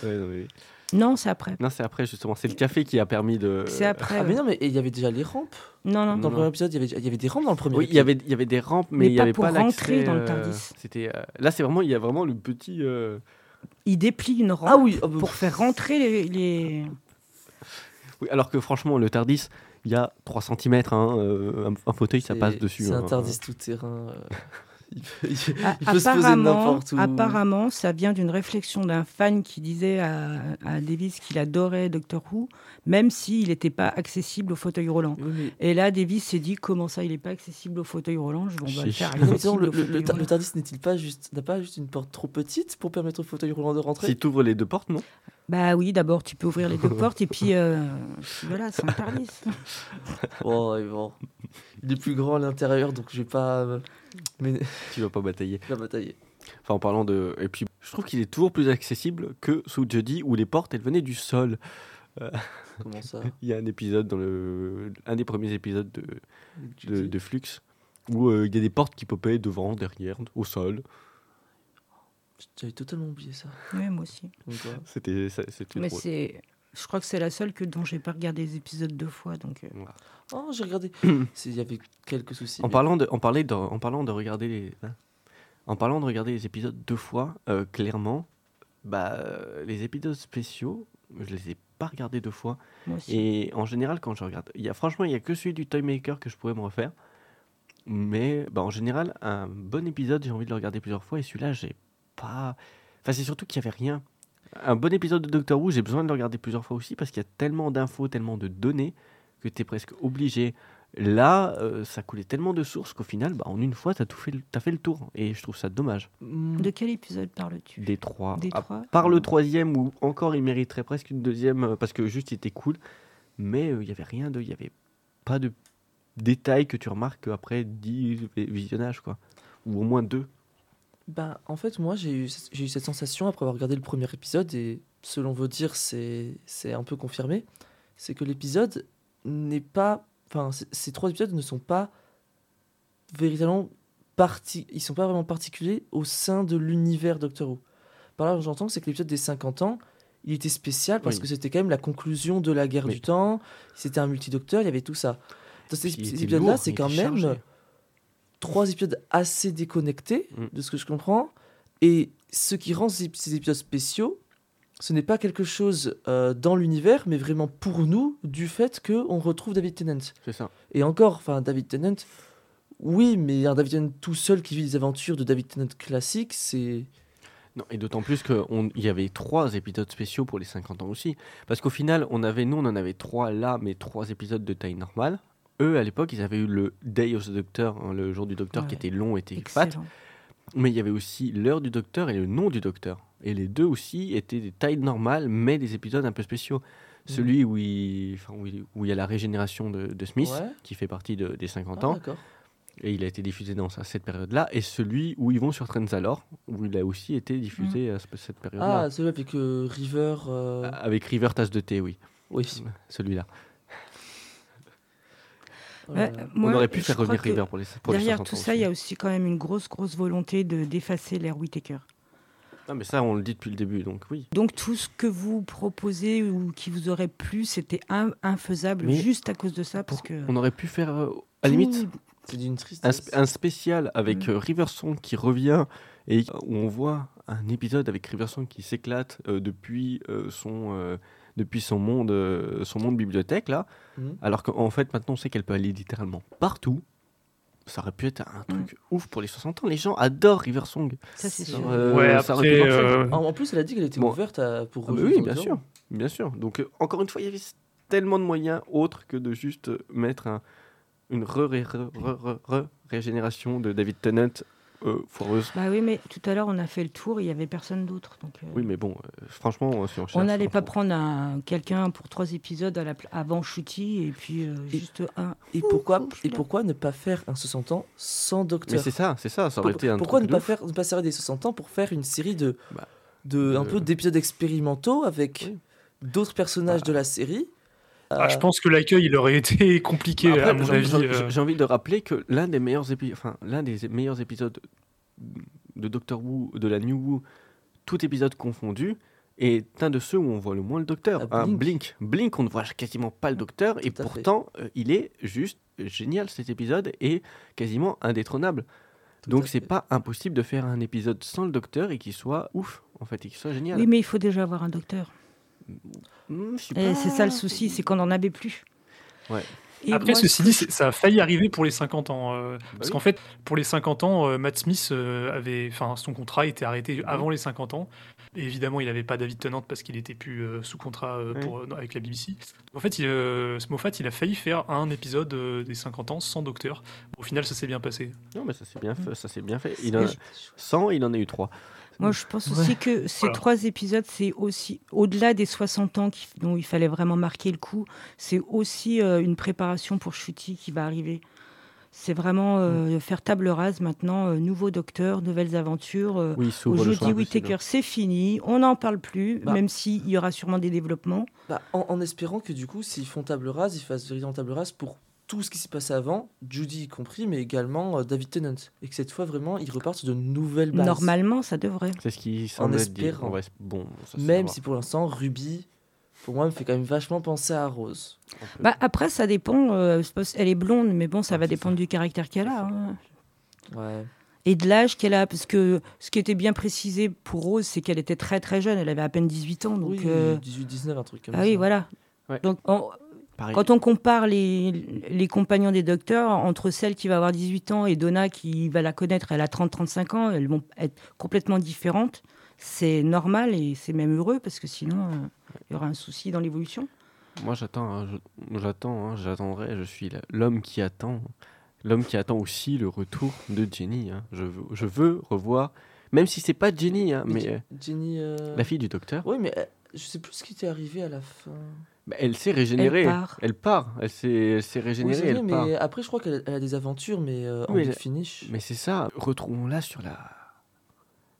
Ouais, non, mais oui. Non, c'est après. Non, c'est après justement. C'est le café qui a permis de. C'est après. Ah, mais non, mais il y avait déjà les rampes. Non, non. Dans Non, le premier épisode, il y avait, il y avait des rampes dans le premier Oui, il y épisode. avait, il y avait des rampes, mais, Mais il n'y pas avait pour pas rentrer l'accès. dans le euh, Tardis. C'était euh, là, c'est vraiment, il y a vraiment le petit. euh, Il déplie une rampe Ah oui, oh, bah, pour faire rentrer les. les- Oui, alors que franchement, le Tardis, il y a 3 cm, hein, euh, un, un fauteuil, ça passe dessus. C'est hein. un Tardis tout terrain. Il peut, il- A- il peut se poser apparemment, n'importe où. apparemment, ça vient d'une réflexion d'un fan qui disait à, à Davis qu'il adorait Doctor Who, même s'il n'était pas accessible au fauteuil roulant. Oui, mais- Et là, Davis s'est dit comment ça, il n'est pas accessible au fauteuil roulant Je vais le faire le, au le-. Tardis n'est-il pas juste, n'a pas juste une porte trop petite pour permettre au fauteuil roulant de rentrer? Si tu ouvres les deux portes, non? Bah oui, d'abord tu peux ouvrir les deux portes et puis, euh, voilà, c'est un Tardis. Bon, bon. Il est plus grand à l'intérieur, donc je vais pas euh, mais Tu vas pas batailler. la batailler. Enfin, en parlant de. Et puis, je trouve qu'il est toujours plus accessible que sous Jeudi où les portes, elles venaient du sol. Comment ça Il y a un épisode dans le. Un des premiers épisodes de, de, Flux où euh, il y a des portes qui popaient devant, derrière, au sol. J'avais totalement oublié ça. Oui, moi aussi. C'était Mais c'est. Je crois que c'est la seule que dont j'ai pas regardé les épisodes deux fois. Donc, euh. Oh, j'ai regardé. Il y avait quelques soucis. En mais- parlant de, en, parler de, en parlant de regarder les, hein, en parlant de regarder les épisodes deux fois, euh, clairement, bah, euh, les épisodes spéciaux, je les ai pas regardés deux fois. moi aussi. Et en général, quand je regarde, y a franchement, il y a que celui du Toymaker que je pourrais me refaire. Mais bah, en général, un bon épisode, j'ai envie de le regarder plusieurs fois. Et celui-là, j'ai pas. Enfin, c'est surtout qu'il y avait rien. Un bon épisode de Doctor Who, j'ai besoin de le regarder plusieurs fois aussi parce qu'il y a tellement d'infos, tellement de données que tu es presque obligé. Là, euh, ça coulait tellement de sources qu'au final, bah, en une fois, tu as, fait, le- t'as fait le tour. Et je trouve ça dommage. Mm, De quel épisode parles-tu? Des trois. Des trois? part le troisième où encore il mériterait presque une deuxième euh, parce que juste il était cool. Mais euh, il y avait rien de. Il y avait pas de détails que tu remarques après 10 vi- visionnages, quoi. Ou au moins deux. Ben, en fait, moi, j'ai eu, j'ai eu cette sensation après avoir regardé le premier épisode, et selon vos dires, c'est, c'est un peu confirmé. C'est que l'épisode n'est pas. Enfin, ces trois épisodes ne sont pas véritablement parti, ils sont pas vraiment particuliers au sein de l'univers Doctor Who. Par là, j'entends que c'est que l'épisode des 50 ans, il était spécial parce Oui. que c'était quand même la conclusion de la guerre Oui. du temps, c'était un multidocteur, il y avait tout ça. Dans ces, épisodes-là, c'est quand même chargé. trois épisodes assez déconnectés, Mm. de ce que je comprends. Et ce qui rend ces épisodes spéciaux, ce n'est pas quelque chose euh, dans l'univers, mais vraiment pour nous, du fait qu'on retrouve David Tennant. C'est ça. Et encore, enfin, David Tennant, oui, mais un David Tennant tout seul qui vit les aventures de David Tennant classique, c'est. Non, et d'autant plus qu'il y avait trois épisodes spéciaux pour les 50 ans aussi. Parce qu'au final, on avait, nous, on en avait trois là, mais trois épisodes de taille normale. Eux, à l'époque, ils avaient eu le Day of the Doctor, hein, le jour du Docteur, qui était long et était. Mais il y avait aussi l'heure du docteur et le nom du docteur. Et les deux aussi étaient des tailles normales, mais des épisodes un peu spéciaux. Celui où il, enfin, où il, où il y a la régénération de, de Smith, Ouais. qui fait partie de- des 50 Ah, ans, et il a été diffusé dans ça- cette période-là. Et celui où ils vont sur Trenzalore, où il a aussi été diffusé à ce- cette période-là. Ah, celui avec euh, River. euh, Avec River Tasse de thé, oui. Oui. Celui-là. Ouais, Euh, moi, On aurait pu faire revenir River pour les, pour les Derrière 60 tout ans ça, il y a aussi. quand même une grosse, grosse volonté de d'effacer l'ère Whittaker. Ah, mais ça, on le dit depuis le début, donc oui. Donc tout ce que vous proposez ou qui vous aurait plu, c'était in- infaisable Mais juste à cause de ça, parce que On aurait pu faire, euh, à la limite, un, tristesse. sp- un spécial avec Mm. euh, Riversong qui revient et où on voit un épisode avec Riversong qui s'éclate euh, depuis euh, son euh, depuis son monde euh, son monde bibliothèque là Mhm. alors qu'en fait maintenant on sait qu'elle peut aller littéralement partout ça aurait pu être un truc ouf pour les 60 ans. Les gens adorent Riversong ça c'est sûr. euh, ouais, ça pu euh, En en plus, elle a dit qu'elle était Bon. ouverte à, pour Ah, rejouer oui bien sûr bien sûr. Donc euh, encore une fois il y avait tellement de moyens autres que de juste mettre un- une re, re- re- re- re- re- régénération de David Tennant euh, foireuse Bah oui, mais tout à l'heure on a fait le tour, il y avait personne d'autre, donc. euh, Oui, mais bon, euh, franchement, si on n'allait pas prendre un- quelqu'un pour trois épisodes à la pla- avant Shooty et puis euh, Et- juste un. Et pourquoi, et pourquoi ne pas faire un 60 ans sans Mais docteur c'est ça, c'est ça, ça aurait Pour- été un Pourquoi ne truc pas, ouf. faire, ne pas servir des 60 ans pour faire une série de, Bah, de, un euh, peu d'épisodes expérimentaux avec oui. d'autres personnages Bah. de la série ah, je Euh, pense que l'accueil il aurait été compliqué Après, à mon j'ai- avis. j'ai- euh. J'ai envie de rappeler que l'un des meilleurs épisodes, enfin l'un des meilleurs épisodes de Doctor Who, de la New Who, tout épisode confondu, est un de ceux où on voit le moins le docteur. Ah, Un Blink. Blink. Blink, on ne voit quasiment pas le docteur, et Tout pourtant, euh, il est juste génial cet épisode et quasiment indétrônable. Tout Donc c'est fait. pas impossible de faire un épisode sans le docteur et qu'il soit ouf, en fait, et qu'il soit génial. Oui, mais il faut déjà avoir un docteur. Hmm, Et c'est ça le souci, c'est qu'on n'en avait plus. Ouais. Et Après, moi, ceci ce dit, ça a failli arriver pour les 50 ans. euh, parce Bah oui. qu'en fait, pour les 50 ans, euh, Matt Smith euh, avait, enfin, son contrat était arrêté avant les 50 ans. Et évidemment, il n'avait pas David Tennant parce qu'il était plus euh, sous contrat euh, pour, euh, avec la BBC. En fait, il, euh, Moffat, il a failli faire un épisode euh, des 50 ans sans docteur. Au final, ça s'est bien passé. Non, mais ça s'est bien fait. Ça s'est bien fait. Il en a... chouette. 100, il en a eu 3. Moi, je pense Ouais. aussi que ces Voilà. trois épisodes, c'est aussi, au-delà des 60 ans qui- dont il fallait vraiment marquer le coup, c'est aussi euh, une préparation pour Chuti qui va arriver. C'est vraiment euh, faire table rase maintenant, euh, nouveau docteur, nouvelles aventures. euh, Oui. Whittaker, c'est fini, on n'en parle plus, Bah. même s'il y aura sûrement des développements. Bah, en, en espérant que du coup, s'ils font table rase, ils fassent véritablement table rase pour tout ce qui s'est passé avant, Judy y compris, mais également euh, David Tennant. Et que cette fois, vraiment, ils repartent sur de nouvelles bases. Normalement, ça devrait. C'est ce qui semble espérant. Va- Bon, ça, Même si pour l'instant, Ruby, pour moi, me fait quand même vachement penser à Rose. Bah, après, ça dépend. euh, elle est blonde, mais bon, ça va dépendre du caractère qu'elle a. hein. Ouais. Et de l'âge qu'elle a, parce que ce qui était bien précisé pour Rose, c'est qu'elle était très très jeune, elle avait à peine 18 ans. Donc, oui, euh, 18-19, un truc comme ah ça. oui, voilà. Ouais. Donc, on- Pareil. quand on compare les, les compagnons des docteurs, entre celle qui va avoir 18 ans et Donna qui va la connaître, elle a 30-35 ans, elles vont être complètement différentes. C'est normal et c'est même heureux parce que sinon, euh, il y aura un souci dans l'évolution. Moi, j'attends. hein, J'attends. hein, J'attendrai. Je suis l'homme qui attend. L'homme qui attend aussi le retour de Jenny. hein. Je, veux, je veux revoir. Même si c'est pas Jenny, hein, Mais euh, Jenny. euh, la fille du docteur. Oui, mais euh, je sais plus ce qui était arrivé à la fin. Bah, elle s'est régénérée. Elle part. Elle part. Elle s'est, Oui, régénérée. elle mais part. après, je crois qu'elle elle a des aventures, mais euh, Oui, elle- finish. Mais c'est ça. Retrouvons-la sur la.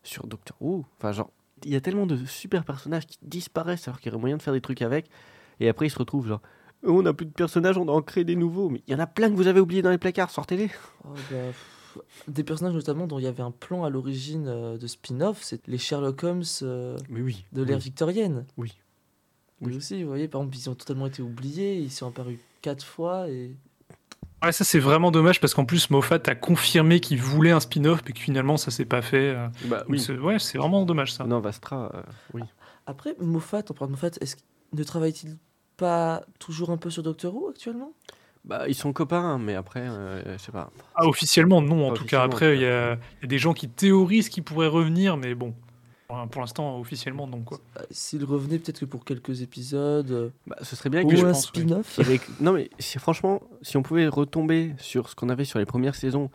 Sur Doctor Who. Enfin, genre, il y a tellement de super personnages qui disparaissent alors qu'il y aurait moyen de faire des trucs avec. Et après, ils se retrouvent genre. Oh, on n'a plus de personnages, on en créer des nouveaux. Mais il y en a plein que vous avez oubliés dans les placards, sortez-les. Oh, bah, des personnages notamment dont il y avait un plan à l'origine euh, de spin-off, c'est les Sherlock Holmes euh, oui. de l'ère oui. victorienne. Oui. Oui. Aussi, vous voyez, par exemple, ils ont totalement été oubliés, ils sont apparus quatre fois et Ouais, ça c'est vraiment dommage parce qu'en plus Moffat a confirmé qu'il voulait un spin-off, mais que finalement ça s'est pas fait. euh. Bah oui. c'est- Ouais, c'est vraiment dommage ça. Non, Vastra, euh, oui. après Moffat, on parle de Moffat, est-ce qu'il- ne travaille-t-il pas toujours un peu sur Doctor Who actuellement? Bah, ils sont copains, mais après, euh, je sais pas. Ah, officiellement, non. En Pas tout cas, après, il y, a y a des gens qui théorisent qu'ils pourraient revenir, mais bon, pour pour l'instant, officiellement, non. Quoi. Bah, S'il revenait peut-être que pour quelques épisodes, euh, Bah, ce serait bien ou que je un oui. spin-off. Non, mais si, franchement, si on pouvait retomber sur ce qu'on avait sur les premières saisons,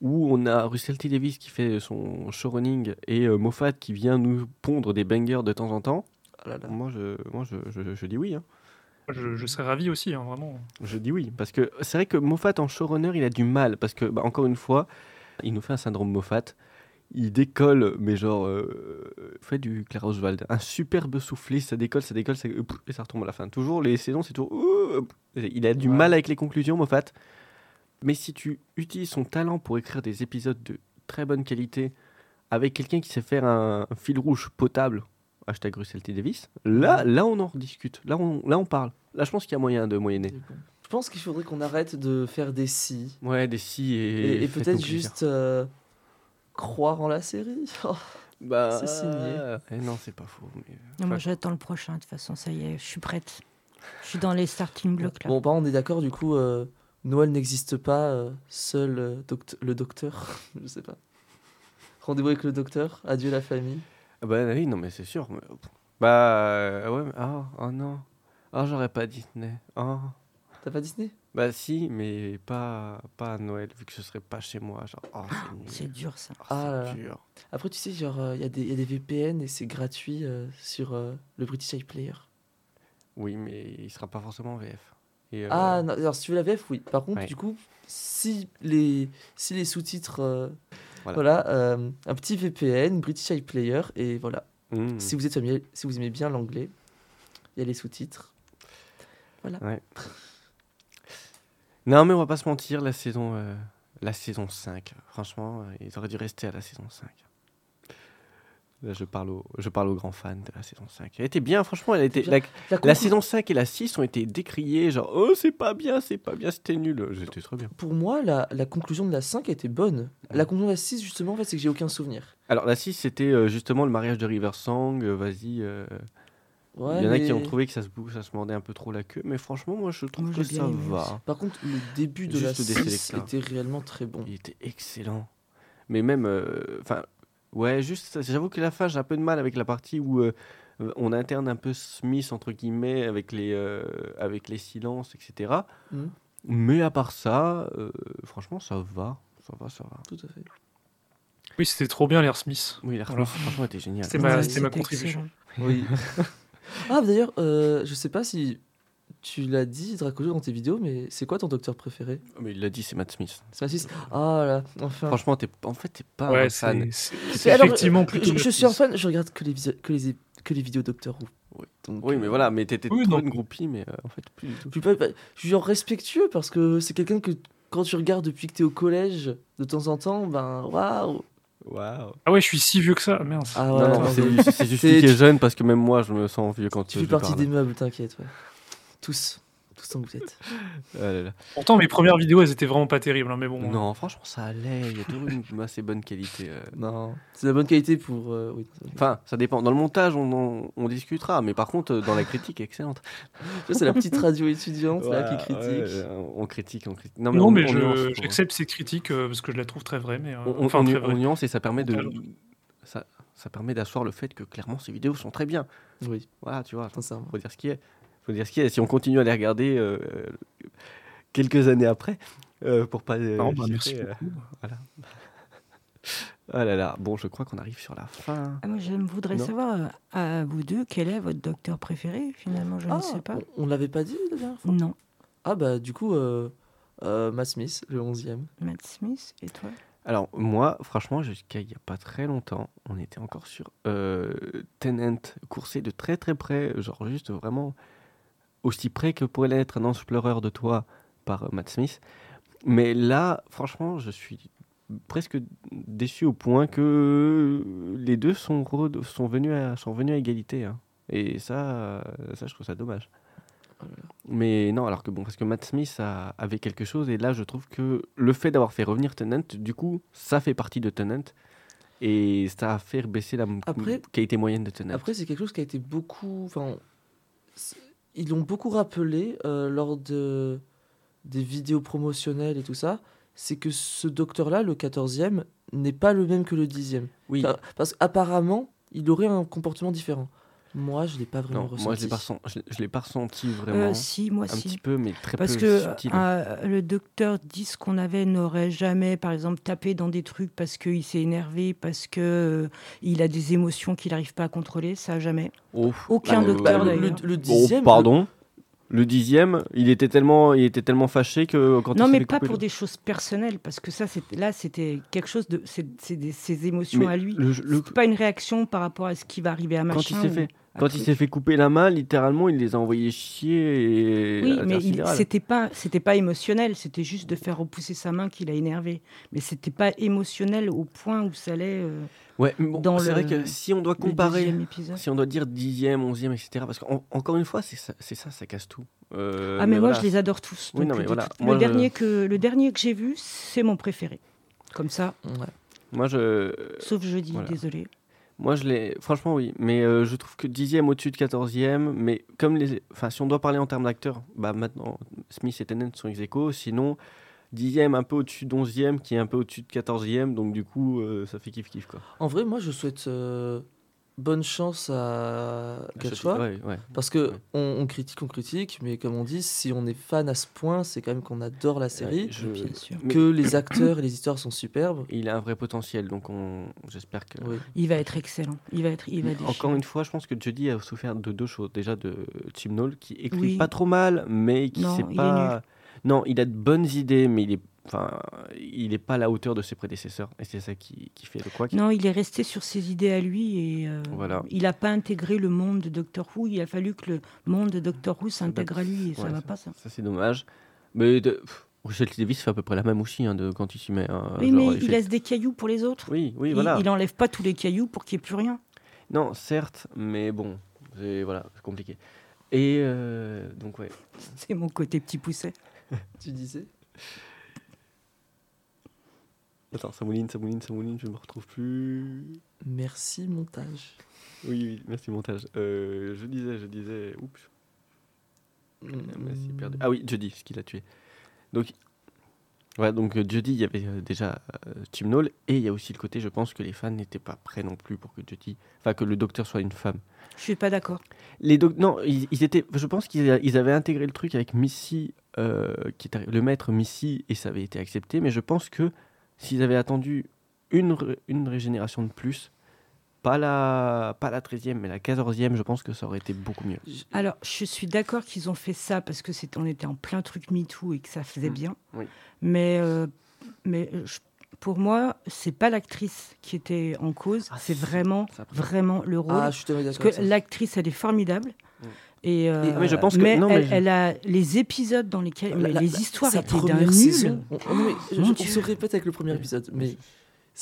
où on a Russell T. Davis qui fait son showrunning et euh, Moffat qui vient nous pondre des bangers de temps en temps, Ah là là. moi, je, moi je, je- je dis oui. hein. Je, je serais ravi aussi, hein, vraiment. Je dis oui. Parce que c'est vrai que Moffat en showrunner, il a du mal. Parce que, bah, encore une fois, il nous fait un syndrome Moffat. Il décolle, mais genre, euh, fait du Clara Oswald. Un superbe soufflé, ça décolle, ça décolle, ça, et ça retombe à la fin. Toujours, les saisons, c'est toujours. Il a du Ouais. mal avec les conclusions, Moffat. Mais si tu utilises son talent pour écrire des épisodes de très bonne qualité, avec quelqu'un qui sait faire un, un fil rouge potable, hashtag Russell T. Davis, là, là, on en rediscute. Là, on, là, on parle. Là, je pense qu'il y a moyen de moyenner. Je pense qu'il faudrait qu'on arrête de faire des si Ouais, des si et, et, et peut-être juste euh, croire en la série. Oh, Bah, c'est signé. eh non, c'est pas faux. mais- Non, moi, j'attends le prochain, de toute façon, ça y est, je suis prête. Je suis dans les starting blocks là. Bon, bah, on est d'accord, du coup, euh, Noël n'existe pas, euh, seul euh, doct- le docteur. Je sais pas. Rendez-vous avec le docteur, adieu la famille. ah bah oui, non, mais c'est sûr. mais- Bah euh, ouais, mais ah, oh non. Ah, j'aurais pas Disney. Ah. T'as pas Disney? Bah si, mais pas, pas à Noël, vu que ce serait pas chez moi. Genre, oh, c'est dur ça. Oh, Ah dur. Après, tu sais, genre, il y, a des- y a des VPN et c'est gratuit euh, sur euh, le British iPlayer. Oui, mais il sera pas forcément en VF. Et, euh, Ah, non, alors si tu veux la VF, oui. Par contre, Ouais. du coup, si les, si les sous-titres. euh, Voilà. voilà, euh, un petit VPN, British iPlayer, et voilà. hmm. Si vous êtes familier, si vous aimez bien l'anglais, il y a les sous-titres. Non, mais on va pas se mentir, la saison, euh, la saison 5, franchement, euh, ils auraient dû rester à la saison 5. Là, je parle, au, je parle aux grands fans de la saison 5. Elle était bien, franchement. Elle était, la, La, la conclu- saison 5 et la 6 ont été décriées, genre, oh, c'est pas bien, c'est pas bien, c'était nul. J'étais très bien. Pour moi, la, la conclusion de la 5 était bonne. La conclusion de la 6, justement, en fait, c'est que j'ai aucun souvenir. Alors, la 6, c'était euh, justement le mariage de River Song. Vas-y. Euh, Ouais, Il y en a mais- qui ont trouvé que ça se, bou- ça se mordait un peu trop la queue, mais franchement, moi, je trouve Moi, que ça aimé va. Par contre, le début de la Juste 6 des sélecteurs. était réellement très bon. Il était excellent. Mais même, euh, enfin, ouais, juste, ça, j'avoue que la fin, j'ai un peu de mal avec la partie où euh, on interne un peu Smith entre guillemets avec les, euh, avec les silences, etc. Mhm. Mais à part ça, euh, franchement, ça va, ça va, ça va. Tout à fait. Oui, c'était trop bien l'air Smith. Oui, la Voilà. franchement, était génial. C'était ma- contribution. excellent. Oui. ah, d'ailleurs, euh, je sais pas si tu l'as dit, Dracojo, dans tes vidéos, mais c'est quoi ton docteur préféré? Mais il l'a dit, c'est Matt Smith. C'est Mathis Ah là, enfin. Franchement, t'es, en fait, t'es pas un Ouais, fan. c'est Mais alors, effectivement plutôt je, je Matt suis un Smith. fan, je regarde que les, que les, que les vidéos Doctor Who. Oui. Donc, Oui, euh, mais voilà, mais t'étais Oui, trop une groupie, mais euh, en fait, plus du tout. Je suis, pas- pas- je suis genre respectueux parce que c'est quelqu'un que quand tu regardes depuis que t'es au collège, de temps en temps, ben waouh. Waouh. Ah ouais, je suis si vieux que ça, mince. Ah Non, ouais, non, non, c'est, c'est juste qui est jeune parce que même moi, je me sens vieux quand Tu je fais partie parle. des meubles, t'inquiète. Ouais. Tous, vous êtes. Ah là là. Pourtant, mes premières vidéos, elles étaient vraiment pas terribles, hein, mais bon. Non, franchement, ça allait. Il y a toujours une assez bonne qualité. euh. Non, c'est de la bonne qualité pour. euh, oui, Enfin, ça dépend. Dans le montage, on, on, on discutera. Mais par contre, euh, dans la critique, excellente. Ça, c'est la petite radio étudiante là, qui critique. ouais, on critique, on critique. Non, on- mais, on nuance, je- faut- j'accepte ces critiques euh, parce que je la trouve très vraie. Mais, euh, On, on- enfin, on- très on vraie. nuance et ça permet de. Alors. Ça, ça permet d'asseoir le fait que clairement ces vidéos sont très bien. Oui, Voilà, tu vois. sincèrement. Faut dire ce qui est. Faut dire ce qui est. Si on continue à les regarder euh, quelques années après, euh, pour pas. euh, Non, bah, merci euh, beaucoup. Ah là là. Bon, je crois qu'on arrive sur la fin. Ah, moi, je voudrais Non. savoir, à vous deux, quel est votre docteur préféré Finalement, je Ah, ne sais pas. on, on l'avait pas dit la dernière fois? Non. Ah bah du coup, euh, euh, Matt Smith, le 11e. Matt Smith, et toi? Alors, moi, franchement, jusqu'à il n'y a pas très longtemps, on était encore sur euh, Tenant, coursé de très très près, genre juste vraiment aussi près que pourrait l'être un ange pleureur de toi par Matt Smith. Mais là, franchement, je suis presque déçu au point que les deux sont, sont, venus, à, sont venus à égalité. hein. Et ça, ça, je trouve ça dommage. Mais non, alors que bon, parce que Matt Smith a- avait quelque chose, et là je trouve que le fait d'avoir fait revenir Tennant, du coup, ça fait partie de Tennant, et ça a fait baisser la Après- qualité moyenne de Tennant. Après, c'est quelque chose qui a été beaucoup. Enfin, ils l'ont beaucoup rappelé euh, lors de des vidéos promotionnelles et tout ça. C'est que ce docteur-là, le 14e, n'est pas le même que le 10e. oui, Enfin, Parce qu'apparemment, il aurait un comportement différent. Moi, je l'ai pas vraiment non, ressenti. moi je je l'ai pas ressenti vraiment, Euh, Si, moi un si. petit peu, mais très Parce peu que subtil. euh, le docteur 10 qu'on avait n'aurait jamais, par exemple, tapé dans des trucs parce qu'il s'est énervé, parce que euh, il a des émotions qu'il n'arrive pas à contrôler, ça jamais. Oh, aucun euh, docteur, Bah, le, d'ailleurs. le, le bon, 10e. pardon. Le dixième, il était tellement, il était tellement fâché que quand non, mais pas pour le- des choses personnelles, parce que ça, là, c'était quelque chose de. C'est ses émotions Mais à lui. le- le- pas une réaction par rapport à ce qui va arriver à machin. quand il s'est ou fait, quand il s'est fait couper la main, littéralement, il les a envoyés chier. Et Oui, la mais c'était pas, c'était pas émotionnel. C'était juste de faire repousser sa main qu'il a énervé. Mais c'était pas émotionnel au point où ça allait. euh, Ouais, mais bon, dans c'est vrai que si on doit comparer, si on doit dire dixième, onzième, etc. Parce qu'encore une fois, c'est ça, ça, ça casse tout. Euh, ah mais, moi voilà. je les adore tous. Oui, Donc, non, mais de voilà. tout- Moi, le je- dernier que le dernier que j'ai vu, c'est mon préféré. Comme ça, Ouais. Moi, je, sauf jeudi, voilà. désolé. Moi, je l'ai. Franchement, oui. Mais euh, je trouve que dixième au-dessus de quatorzième. Mais comme les, enfin, si on doit parler en termes d'acteurs, bah maintenant, Smith et Tennant sont ex aequo. Sinon, dixième un peu au-dessus d'onzième, qui est un peu au-dessus de quatorzième. Donc du coup, euh, ça fait kiff kiff quoi. En vrai, moi, je souhaite euh, bonne chance à. Ouais, ouais. Parce que Ouais. on, on critique, on critique, mais comme on dit, si on est fan à ce point, c'est quand même qu'on adore la série, Ouais, je- Bien sûr. mais que les acteurs et les histoires sont superbes. Il a un vrai potentiel, donc on... j'espère que. Oui. Il va être excellent. Il va être, il va. Encore une fois, je pense que Jody a souffert de deux choses. Déjà de Tim Knoll, qui écrit Oui. pas trop mal, mais qui Non, sait il est pas. Non, il a de bonnes idées, mais il est, enfin, il est pas à la hauteur de ses prédécesseurs, et c'est ça qui, qui fait le quoi. Non, il est resté sur ses idées à lui et euh, Voilà. il n'a pas intégré le monde de Doctor Who. Il a fallu que le monde de Doctor Who s'intègre à lui et ça Ouais, va pas ça. Ça c'est dommage. Mais de... T. Davis fait à peu près la même aussi hein, de quand il s'y met. hein, oui, genre, mais il fait- laisse des cailloux pour les autres. Oui, oui, Il- voilà. il, enlève pas tous les cailloux pour qu'il n'y ait plus rien. Non, certes, mais bon, c'est voilà, c'est compliqué. Et euh, donc ouais. C'est mon côté petit pousset. Tu disais Attends, ça mouline, ça mouline, ça mouline, je me retrouve plus. Merci, montage. Oui, oui, merci montage. Euh, je disais, je disais, oups, Mm. perdu. Ah oui, Jody, ce qui l'a tué. Donc, ouais, donc euh, Jody, il y avait euh, déjà euh, Chibnall, et il y a aussi le côté, je pense que les fans n'étaient pas prêts non plus pour que Jody, enfin que le docteur soit une femme. Je suis pas d'accord. Les doc- non, ils, ils étaient, je pense qu'ils avaient intégré le truc avec Missy, euh, qui est arri- le maître Missy, et ça avait été accepté, mais je pense que s'ils avaient attendu une, une régénération de plus, pas la, pas la 13e, mais la 14e, je pense que ça aurait été beaucoup mieux. Alors, je suis d'accord qu'ils ont fait ça parce que c'est, on était en plein truc MeToo et que ça faisait Mm. bien. Oui. Mais, euh, mais euh, je- pour moi, c'est pas l'actrice qui était en cause, Ah, c'est vraiment, vraiment le rôle. Ah, je suis tellement parce que l'actrice, elle est formidable. Mm. Et, euh, Et- mais je pense que- mais non, mais elle, je- elle a les épisodes dans lesquels La- la- les histoires étaient d'un nul. on, on- Dieu. se répète avec le premier épisode, mais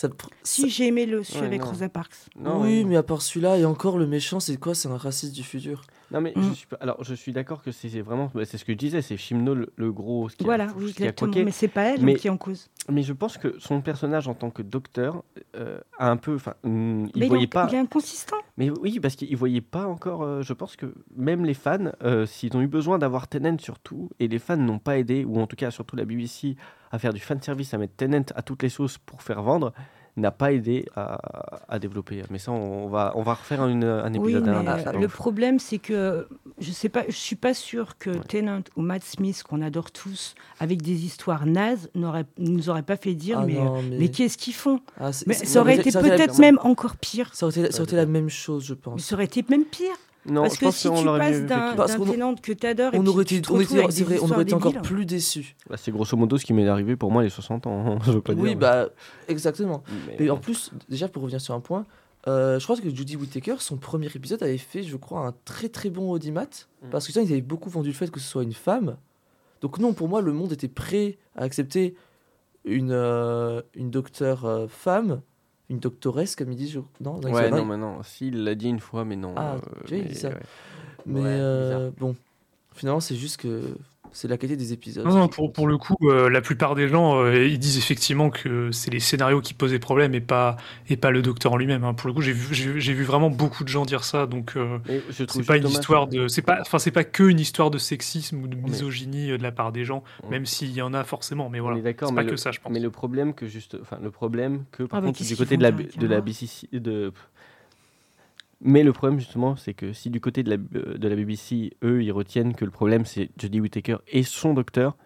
ça, Si ça- j'ai aimé le celui Ouais, avec non. Rosa Parks. Non, oui, ouais. mais à part celui-là, et encore le méchant, c'est quoi? C'est un raciste du futur. Non mais Mm. je suis pas- alors je suis d'accord que c'est vraiment bah, c'est ce que je disais c'est Shimno le, le gros ce qui a- Voilà, ce oui, qui a exactement. coqué. Mais c'est pas elle Mais- qui est en cause. mais je pense que son personnage en tant que docteur euh, a un peu enfin mm, il mais voyait pas il est inconsistant. mais oui parce qu'il voyait pas encore euh, je pense que même les fans euh, s'ils ont eu besoin d'avoir Tennant surtout et les fans n'ont pas aidé ou en tout cas surtout la BBC à faire du fan service à mettre Tennant à toutes les sauces pour faire vendre n'a pas aidé à, à développer mais ça on va on va refaire une- un Oui, épisode mais euh, le problème, c'est que je sais pas, je suis pas sûre que Tennant ou Matt Smith, qu'on adore tous, avec des histoires nazes, n'aurait- nous auraient pas fait dire, Ah mais, euh, non, mais, mais qu'est-ce qu'ils font Ah, Mais ça aurait non, été aurait peut-être même encore pire. Ça aurait été, ça aurait été la même chose, je Mais pense. ça aurait été même pire. Non parce je que pense si qu'on tu l'aurait passes d'un Tennant que t'adores et On aurait tu été, te on retrouves était, avec c'est vrai, on aurait été encore débiles. plus déçus. Bah, c'est grosso modo ce qui m'est arrivé pour moi les 60 ans je veux pas dire Oui, mais- bah, exactement. mais- Et en plus, déjà pour revenir sur un point, euh, je crois que Judy Whittaker, son premier épisode avait fait, je crois, un très très bon audimat. Mm. Parce que ça, ils avaient beaucoup vendu le fait que ce soit une femme. Donc non, pour moi, le monde était prêt à accepter une, euh, une docteure euh, femme, une doctoresse, comme ils disent. je- Non, dans Ouais, non, mais non. Si, il l'a dit une fois, mais non. Ah, euh, tu vois, il mais, dit ça. ouais. Mais Ouais, euh, bon, finalement, c'est juste que c'est la qualité des épisodes. Non, non, pour, pour le coup, euh, la plupart des gens, euh, ils disent effectivement que c'est les scénarios qui posaient problème et pas, et pas le docteur en lui-même. hein. Pour le coup, j'ai vu, j'ai vu vraiment beaucoup de gens dire ça, donc euh, Mais c'est pas une dommage- histoire de, c'est pas, enfin c'est pas que une histoire de sexisme ou de misogynie de la part des gens, Ouais. même s'il y en a forcément, mais On voilà, d'accord, c'est mais pas le- que ça, je pense. Mais le problème que juste, enfin le problème que par Ah, mais contre du côté de la de BBC de mais le problème justement c'est que si du côté de la euh, de la BBC eux ils retiennent que le problème c'est Jodie Whittaker et son docteur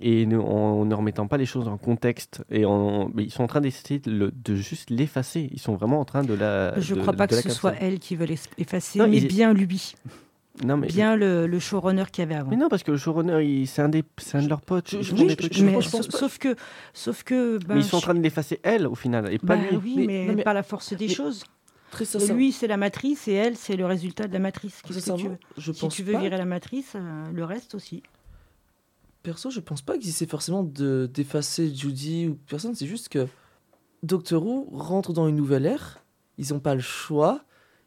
et ne- en ne remettant pas les choses en contexte et en ils sont en train d'essayer de, juste l'effacer. Ils sont vraiment en train de la Je de- crois pas que ce soit elle qui veut l'es- effacer, Non, mais il- bien lui, non mais bien le, le showrunner qu'il y avait avant. mais non parce que le showrunner c'est un des un de leurs potes. Je- je- font je- mais pense- pense sauf que, sauf que, ben, mais ils sont en train de l'effacer elle au final et pas bah lui. oui, Mais- mais, non, mais- par la force des choses. Très lui, c'est la matrice, et elle, c'est le résultat de la matrice. Qu'est-ce que tu sincèrement, veux je Si pense tu veux pas virer la matrice, euh, le reste aussi. Perso, je pense pas qu'ils essaient forcément de d'effacer Judy ou personne. C'est juste que Doctor Who rentre dans une nouvelle ère. Ils ont pas le choix.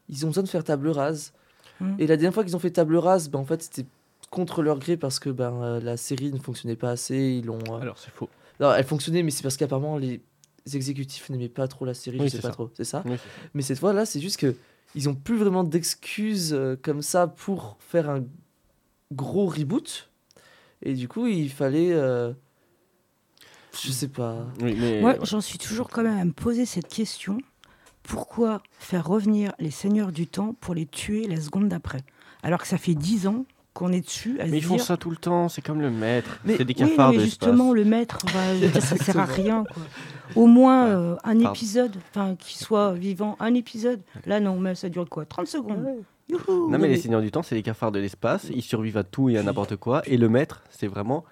Ils ont besoin de faire table rase. Mm. Et la dernière fois qu'ils ont fait table rase, ben, en fait, c'était contre leur gré parce que ben, euh, la série ne fonctionnait pas assez. Ils l'ont. euh, alors c'est faux Non, elle fonctionnait, mais c'est parce qu'apparemment les exécutifs n'aimaient pas trop la série. Oui, je sais c'est pas ça. trop. C'est ça. Oui, Mais cette fois-là, c'est juste que ils ont plus vraiment d'excuses euh, comme ça pour faire un gros reboot. Et du coup, il fallait. euh, Je sais pas. oui mais Moi, j'en suis toujours quand même à me poser cette question. Pourquoi faire revenir les seigneurs du temps pour les tuer la seconde d'après? Alors que ça fait dix ans qu'on est dessus à Mais se ils font dire... ça tout le temps, c'est comme le maître. Mais- c'est des Oui, cafards mais de justement, le maître, bah, ça sert à rien. Quoi. Au moins euh, un pardon. épisode, enfin, qui soit vivant, un épisode. Là, non, mais ça dure quoi 30 secondes Youhou Non mais les mais- seigneurs du temps, c'est les cafards de l'espace, ils survivent à tout et à n'importe quoi. Et le maître, c'est vraiment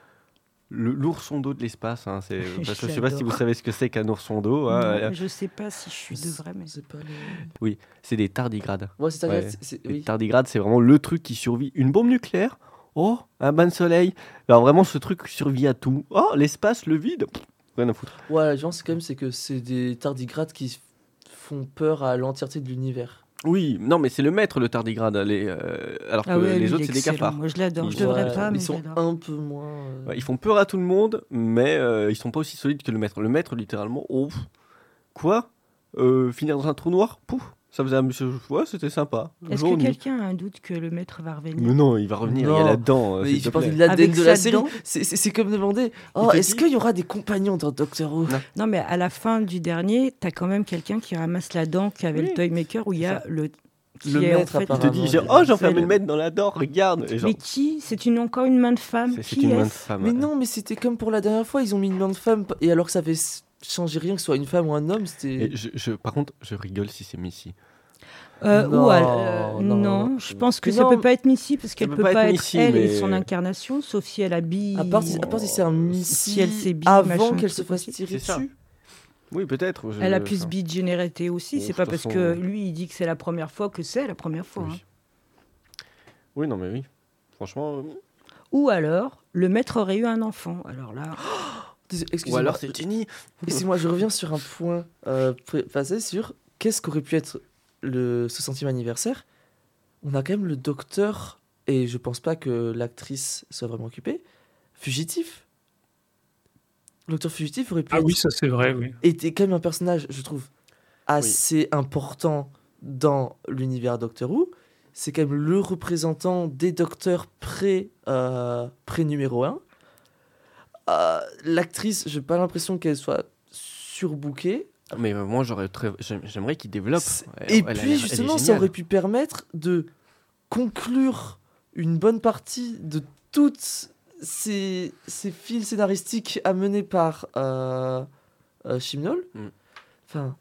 l'ourson d'eau de l'espace. hein, c'est- parce que je sais pas si vous savez ce que c'est qu'un ourson d'eau. hein, Non, euh, Je sais pas si je suis de vrai, mais... C'est pas le. C'est des tardigrades. Ouais, c'est ça. Ouais. c'est- c'est- Les oui. tardigrades, c'est vraiment le truc qui survit. Une bombe nucléaire Oh, un bain de soleil Alors vraiment, ce truc survit à tout. Oh, l'espace, le vide Pff, Rien à foutre. Ouais, la différence, c'est quand même c'est que c'est des tardigrades qui font peur à l'entièreté de l'univers. Oui, non, mais c'est le maître, le tardigrade. les, euh, alors que Ah ouais, lui, les autres, est c'est des cafards. Moi, je l'adore. Je devrais Ouais, pas, mais ils sont un peu moins. euh, ils font peur à tout le monde, mais euh, ils sont pas aussi solides que le maître. Le maître, littéralement, oh, quoi Euh, Finir dans un trou noir Pouf Ça faisait un monsieur. Ouais, c'était sympa. Est-ce que quelqu'un a un doute que le maître va revenir Mais non, il va revenir, il y a Non. là-dedans. euh, Mais il fait partie de l'ADN de la série. C'est- C'est c'est comme demander Oh, est-ce qu'il y aura des compagnons dans Doctor Who? Non, mais à la fin du dernier, t'as quand même quelqu'un qui ramasse la dent qu'avait Oui, le Toymaker où il y a le. qui Le est en maître, fait- Il te dit Oh, j'ai enfermé le maître dans la dent, regarde. Et genre, Mais qui? C'est une, encore une main de femme. c'est c'est Qui une main de femme. Mais non, mais c'était comme pour la dernière fois, ils ont mis une main de femme, et alors que ça avait changé rien que ce soit une femme ou un homme, c'était. Je, je- par contre, je rigole si c'est Missy. Euh, Non, ou alors, euh, non, je pense que ça non, peut pas être Missy parce qu'elle peut peut pas pas être être Missy, elle et son incarnation, sauf si elle habille. À part, si, à part si c'est un missile Si elle avant qu'elle se fasse tirer ça. dessus. Oui, peut-être. je- Elle a pu enfin, se bigénérer aussi. Bon, c'est pas parce façon, que euh, lui il dit que c'est la première fois que c'est la première fois. oui. hein. Oui, non, mais oui. Franchement. euh, Ou alors le maître aurait eu un enfant. Alors là, Désolé, Ou Excusez-moi. alors c'est Jenny. Excusez-moi, je reviens sur un point euh, passé sur qu'est-ce qu'aurait pu être le 60e anniversaire. On a quand même le docteur, et je pense pas que l'actrice soit vraiment occupée, fugitif. Le docteur fugitif aurait pu Ah être- oui, ça c'est vrai, oui. était quand même un personnage, je trouve, assez important dans l'univers Doctor Who. C'est quand même le représentant des docteurs pré, euh, pré numéro 1. L'actrice, j'ai pas l'impression qu'elle soit surbookée. Mais euh, moi, j'aurais très... j'aim- j'aimerais qu'il développe. Elle- Et elle elle puis justement, ça aurait pu permettre de conclure une bonne partie de toutes ces, ces fils scénaristiques amenés par euh, euh. Mm. Enfin,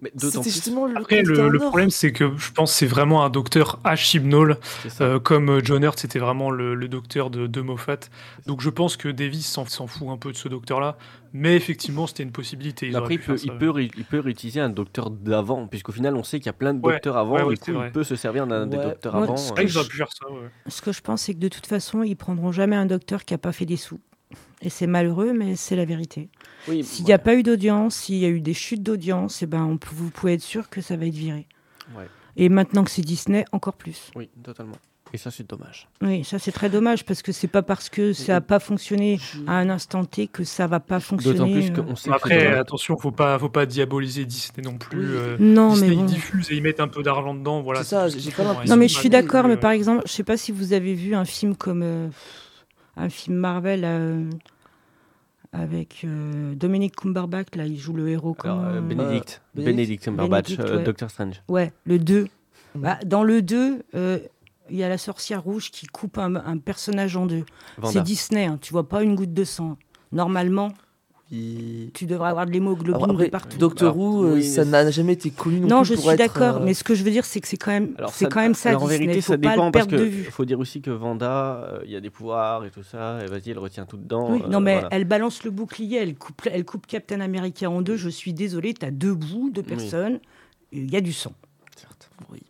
Mais d'autant c'était plus, justement le Après, le, problème, c'est que je pense que c'est vraiment un docteur H. Chibnall, c'est ça. euh, comme euh, John Hurt, c'était vraiment le, le docteur de, de Moffat. Donc je pense que Davis s'en fout un peu de ce docteur-là. Mais effectivement, c'était une possibilité. Après, il peut, il, peut, il peut réutiliser un docteur d'avant, puisqu'au final, on sait qu'il y a plein de Ouais, docteurs avant, ouais, ouais, du coup, vrai. il peut se servir d'un des docteurs avant. ce pu faire ça, ouais. ce que je pense c'est que de toute façon ils prendront jamais un docteur qui a pas fait des sous. Et c'est malheureux, mais c'est la vérité. oui, S'il ouais, n'y a pas eu d'audience, s'il y a eu des chutes d'audience, eh ben on peut- vous pouvez être sûr que ça va être viré. ouais, Et maintenant que c'est Disney, encore plus. oui, totalement. Et ça, c'est dommage. Oui, ça c'est très dommage parce que c'est pas parce que ça n'a pas fonctionné à un instant T que ça va pas fonctionner. D'autant plus euh. qu'on sait Après, attention, faut pas, faut pas diaboliser Disney non plus. Oui. euh, Non, Disney, mais ils diffusent et ils mettent un peu d'argent dedans. Voilà, C'est ça, j'ai pas Non, mais je suis d'accord, plus, mais euh, par exemple, je sais pas si vous avez vu un film comme euh, un film Marvel euh, avec euh, Dominic Cumberbatch, là, il joue le héros. Alors, comment- euh, Benedict, Euh, Benedict Cumberbatch, euh, ouais. Doctor Strange. Ouais, le 2. Mm. Bah, dans le 2, euh, il y a la sorcière rouge qui coupe un, un personnage en deux. C'est Disney, hein, tu vois pas une goutte de sang. Normalement, Tu devrais avoir de l'hémoglobine de partout. Doctor Who, euh, oui, ça n'a jamais été connu non, Non, plus je pour suis d'accord, euh, mais ce que je veux dire, c'est que c'est quand même, Alors, c'est quand même ça. alors, en vérité, Faut ça pas dépend parce perdre de que faut dire aussi que Vanda, euh, il y a des pouvoirs et tout ça, et vas-y, elle retient tout dedans. Oui, euh, non, mais voilà. elle balance le bouclier, elle coupe, elle coupe Captain America en deux. Je suis désolée, tu as deux bouts, deux personnes, il y a du sang. Certes. oui.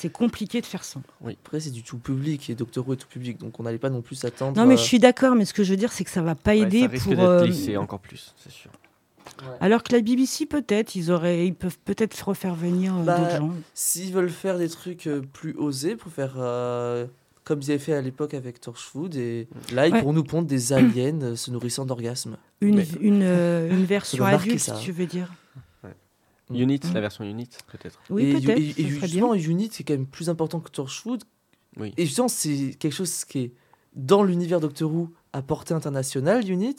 C'est compliqué de faire ça. Après, c'est du tout public et Doctor Who est tout public, donc on n'allait pas non plus s'attendre. Non, mais à- je suis d'accord, mais ce que je veux dire, c'est que ça va pas Ouais, aider ça risque pour. d'être euh, lissé encore plus, c'est sûr. Alors que la BBC, peut-être, ils, auraient, ils peuvent peut-être refaire venir euh, Bah, d'autres gens. S'ils veulent faire des trucs euh, plus osés pour faire euh, comme ils avaient fait à l'époque avec Torchwood, et là ils Ouais. pourront nous pondre des aliens euh, se nourrissant d'orgasmes. Une, mais- une, euh, une version adulte, ça. si tu veux dire. Mm. Unit, Mm. la version Unit, peut-être. Oui, et, peut-être. et- et bien. justement, Unit c'est quand même plus important que Torchwood. Oui. Et justement, c'est quelque chose qui est dans l'univers Doctor Who à portée internationale, Unit.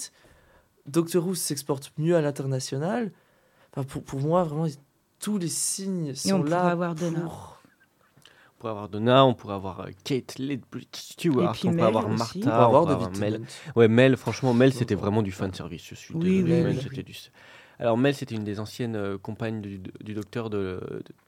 Doctor Who s'exporte mieux à l'international. Enfin, pour, pour moi, vraiment, tous les signes sont on pourrait là avoir Donna. pour... On pourrait avoir Donna, on pourrait avoir euh, Kate Ledbridge Stewart, Et on pourrait avoir aussi. Martha, on avoir pourrait avoir Mel. Ouais, Mel, franchement, Mel, c'était vraiment du fan service. Je suis Oui, désolé, oui, Mel, oui. c'était du. Alors, Mel, c'était une des anciennes euh, compagnes du, du docteur de,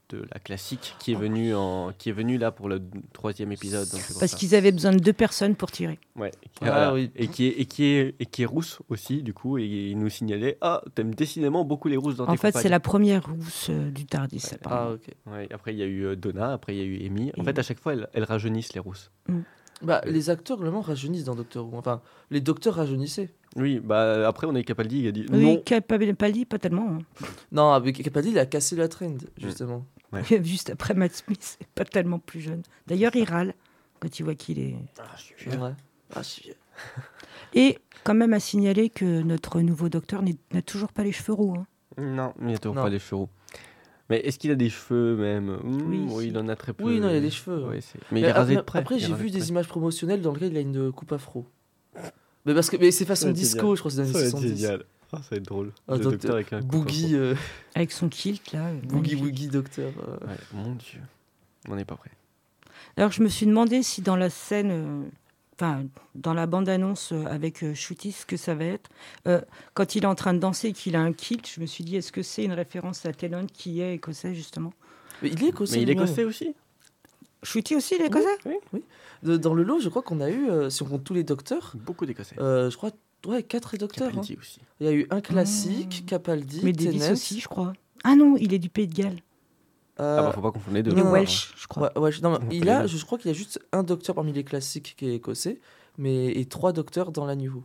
de, de la classique qui est venue en, qui est venue là pour le troisième épisode. donc Parce qu'ils avaient besoin de deux personnes pour tirer. Ouais. Ah, Voilà. oui. Et qui est et qui est et qui est rousse aussi du coup et il nous signalait ah t'aimes décidément beaucoup les rousses dans En tes fait, c'est la première rousse euh, du Tardis. Ouais. Ah, ok. Ouais, après il y a eu euh, Donna, après il y a eu Amy. En Et- fait à chaque fois elles, elles rajeunissent les rousses. Bah, les acteurs, globalement, rajeunissent dans Doctor Who. Enfin, les docteurs rajeunissaient. Oui bah après on a eu Capaldi il a dit Oui, non Capaldi, pas tellement. hein. Non, avec Capaldi, il a cassé la trend, justement. Juste après Matt Smith, c'est pas tellement plus jeune. D'ailleurs, il râle quand il voit qu'il est. Ah, je suis Ouais. Ah, je suis- Et quand même à signaler que notre nouveau docteur n'est- n'a toujours pas les cheveux roux. hein. Non, il n'y a toujours Non. pas les cheveux roux. Mais est-ce qu'il a des cheveux même? Hmm, Oui, il en a très peu. Oui, non, il a des cheveux. Ouais, c'est- mais il est rasé de après, près. après, j'ai vu de des images promotionnelles dans lesquelles il a une coupe afro. Mais parce que mais c'est façon disco, je crois, c'est dans les Ça va années être 70. génial. Ah, ça va être drôle. Ah, le docteur- avec un Boogie, euh, Avec son kilt, là. euh, Boogie. Woogie Docteur. euh. Ouais, mon dieu. On n'est pas prêt. Alors, je me suis demandé si dans la scène, euh, enfin, dans la bande-annonce euh, avec euh, Shooty, ce que ça va être. Euh, quand il est en train de danser et qu'il a un kilt, je me suis dit, est-ce que c'est une référence à Talon qui est écossais, justement? Mais il est écossais. Mais il est écossais aussi Shooty aussi, il est écossais? De- Dans le lot, je crois qu'on a eu, euh, si on compte tous les docteurs, Beaucoup d'écossais. euh, je crois, ouais, quatre docteurs. hein. Capaldi aussi. Il y a eu un classique, Mmh. Capaldi, Mais Davis Tennant. aussi, je crois. Ah non, il est du Pays de Galles. Euh, Ah bah faut pas confondre les deux. Il est Welsh, je crois. ouais, ouais, non, il a, je crois qu'il y a juste un docteur parmi les classiques qui est écossais, mais et trois docteurs dans la New Who.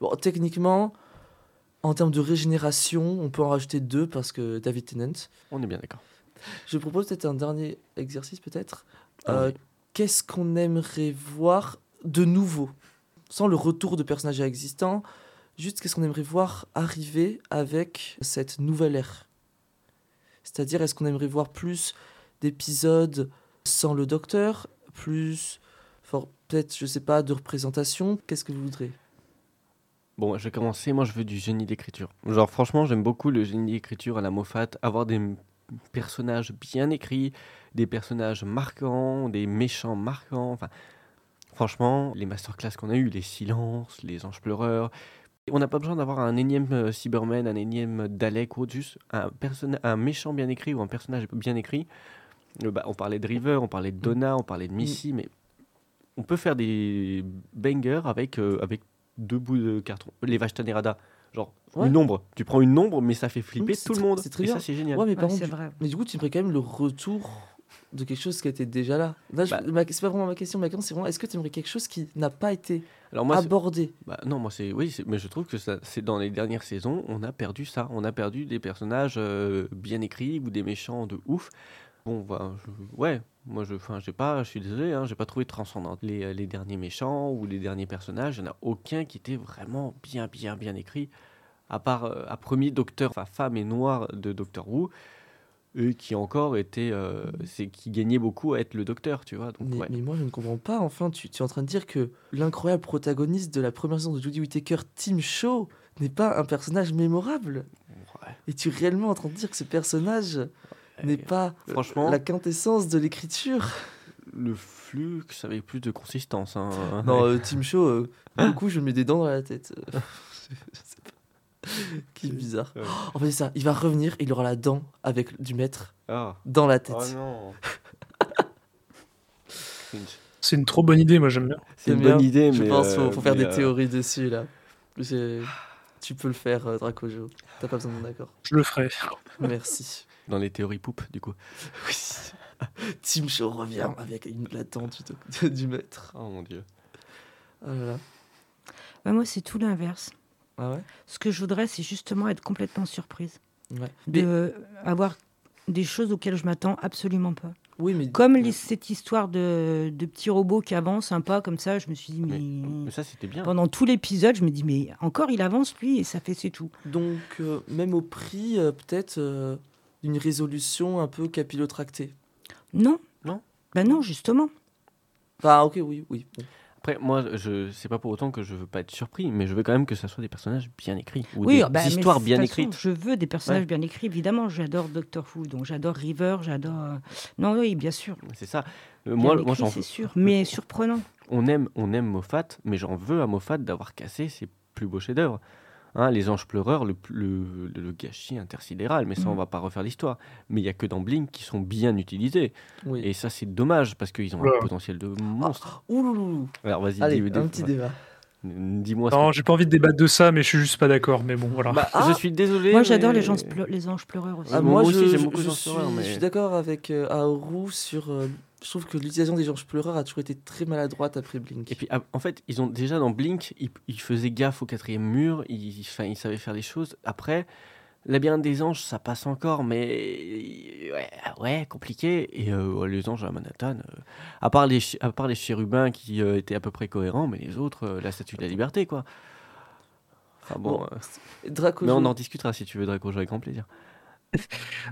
Bon, techniquement, en termes de régénération, on peut en rajouter deux parce que David Tennant. On est bien d'accord. Je propose peut-être un dernier exercice, peut-être. Ah Euh, oui. Qu'est-ce qu'on aimerait voir de nouveau Sans le retour de personnages existants, juste qu'est-ce qu'on aimerait voir arriver avec cette nouvelle ère? C'est-à-dire, est-ce qu'on aimerait voir plus d'épisodes sans le docteur Plus, peut-être, je sais pas, de représentation Qu'est-ce que vous voudrez? Bon, je vais commencer. Moi, je veux du génie d'écriture. Genre, franchement, j'aime beaucoup le génie d'écriture à la Moffat. Avoir des personnages bien écrits, des personnages marquants, des méchants marquants. Enfin, franchement, les masterclass qu'on a eu, les silences, les anges pleureurs. On n'a pas besoin d'avoir un énième euh, Cyberman, un énième Dalek ou autre, juste un, un méchant bien écrit ou un personnage bien écrit. Euh, bah, on parlait de River, on parlait de Donna, on parlait de Missy, mais on peut faire des bangers avec, euh, avec deux bouts de carton. Les Vashta Nerada, genre Ouais. une ombre. Tu prends une ombre, mais ça fait flipper tout le monde. c'est très Et bien. ça, c'est génial. Ouais, mais par Ouais, contre, c'est du- vrai. Mais du coup, tu aimerais quand même le retour de quelque chose qui était déjà là. Là, Bah. c'est pas vraiment ma question. Ma question, c'est vraiment est-ce que tu aimerais quelque chose qui n'a pas été Alors moi, c'est- abordé? Bah, non, moi c'est oui, mais je trouve que c'est dans les dernières saisons, on a perdu ça. On a perdu des personnages euh, bien écrits ou des méchants de ouf. Bon, je- ouais, moi je, enfin, j'ai pas, je suis désolé, hein, j'ai pas trouvé transcendant les, euh, les derniers méchants ou les derniers personnages. Il n'y en a aucun qui était vraiment bien, bien, bien écrit, à part euh, un premier docteur, enfin femme et noir de Doctor Who, eux qui encore était, euh, c'est qui gagnait beaucoup à être le docteur, tu vois. Donc mais, ouais. mais moi, je ne comprends pas. Enfin, tu, tu es en train de dire que l'incroyable protagoniste de la première saison de Judy Whittaker, Tim Shaw, n'est pas un personnage mémorable. Ouais. Es-tu réellement en train de dire que ce personnage n'est pas euh, franchement- la quintessence de l'écriture le flux, avait plus de consistance. Hein. Non, euh, Tim Shaw, euh, pour le coup, je mets des dents dans la tête. Euh, je. Qui bizarre. Ouais. En fait, c'est ça. Il va revenir et il aura la dent avec du maître Ah. dans la tête. Oh non. C'est une trop bonne idée, moi j'aime bien. C'est une bien. bonne idée, Je mais. pense euh, qu'il faut, faut faire des euh, théories dessus, là. Tu peux le faire, euh, Dracojo. T'as pas besoin de mon accord. Je le ferai. Merci. Dans les théories poupes, du coup. Oui. Tim Shaw revient avec une, la dent du, du maître. Oh mon dieu. Oh là là. Bah, moi, c'est tout l'inverse. Ah ouais Ce que je voudrais, c'est justement être complètement surprise. Ouais. Mais- De avoir des choses auxquelles je m'attends absolument pas. oui, mais. Comme les- cette histoire de, de petits robots qui avancent sympa comme ça, je me suis dit, mais, Mais ça, c'était bien. pendant tout l'épisode, je me dis, mais encore il avance lui et ça fait c'est tout. Donc, euh, même au prix, euh, peut-être, euh, d'une résolution un peu capillotractée. Non. Non? Ben non, justement. Enfin, ok, oui, oui. bon. Après, moi, je c'est pas pour autant que je veux pas être surpris, mais je veux quand même que ça soit des personnages bien écrits. Ou oui, des ah bah, histoires bien façon, écrites. Je veux des personnages Ouais. bien écrits, évidemment. J'adore Doctor Who, donc j'adore River, j'adore. euh, Non, oui, bien sûr. C'est ça. Euh, Bien moi, moi écrit, j'en c'est sûr, mais surprenant. On aime, on aime Moffat, mais j'en veux à Moffat d'avoir cassé ses plus beaux chefs-d'œuvre. Hein, les anges pleureurs, le, le, le- le gâchis intersidéral, mais ça, on Mm. va pas refaire l'histoire. Mais il y a que dans Blink qui sont bien utilisés. Oui. Et ça, c'est dommage parce qu'ils ont Voilà. un potentiel de monstre. Ouloulou. Alors, vas-y, Allez, dis, un dis- petit débat. dis-moi. Non, j'ai pas envie de débattre de ça, mais je suis juste pas d'accord. Mais bon, voilà. Bah, Ah je suis désolé. Moi, j'adore mais- les, gens pleu- les anges pleureurs aussi. Ah, moi moi, aussi, j'aime beaucoup je les suis, pleureurs, mais- je suis d'accord avec euh, Aoru sur. euh, je trouve que l'utilisation des georges pleureurs a toujours été très maladroite après Blink. Et puis, ah, en fait, ils ont déjà dans Blink, ils, ils faisaient gaffe au quatrième mur, ils, ils savaient faire les choses. Après, Labyrinthe des anges, ça passe encore, mais ouais, ouais, compliqué. Et euh, les anges à Manhattan, euh, à, part les, à part les chérubins qui euh, étaient à peu près cohérents, mais les autres, la statue de la liberté, quoi. Enfin bon, Bon, Draco mais on en discutera si tu veux, Draco, avec grand plaisir.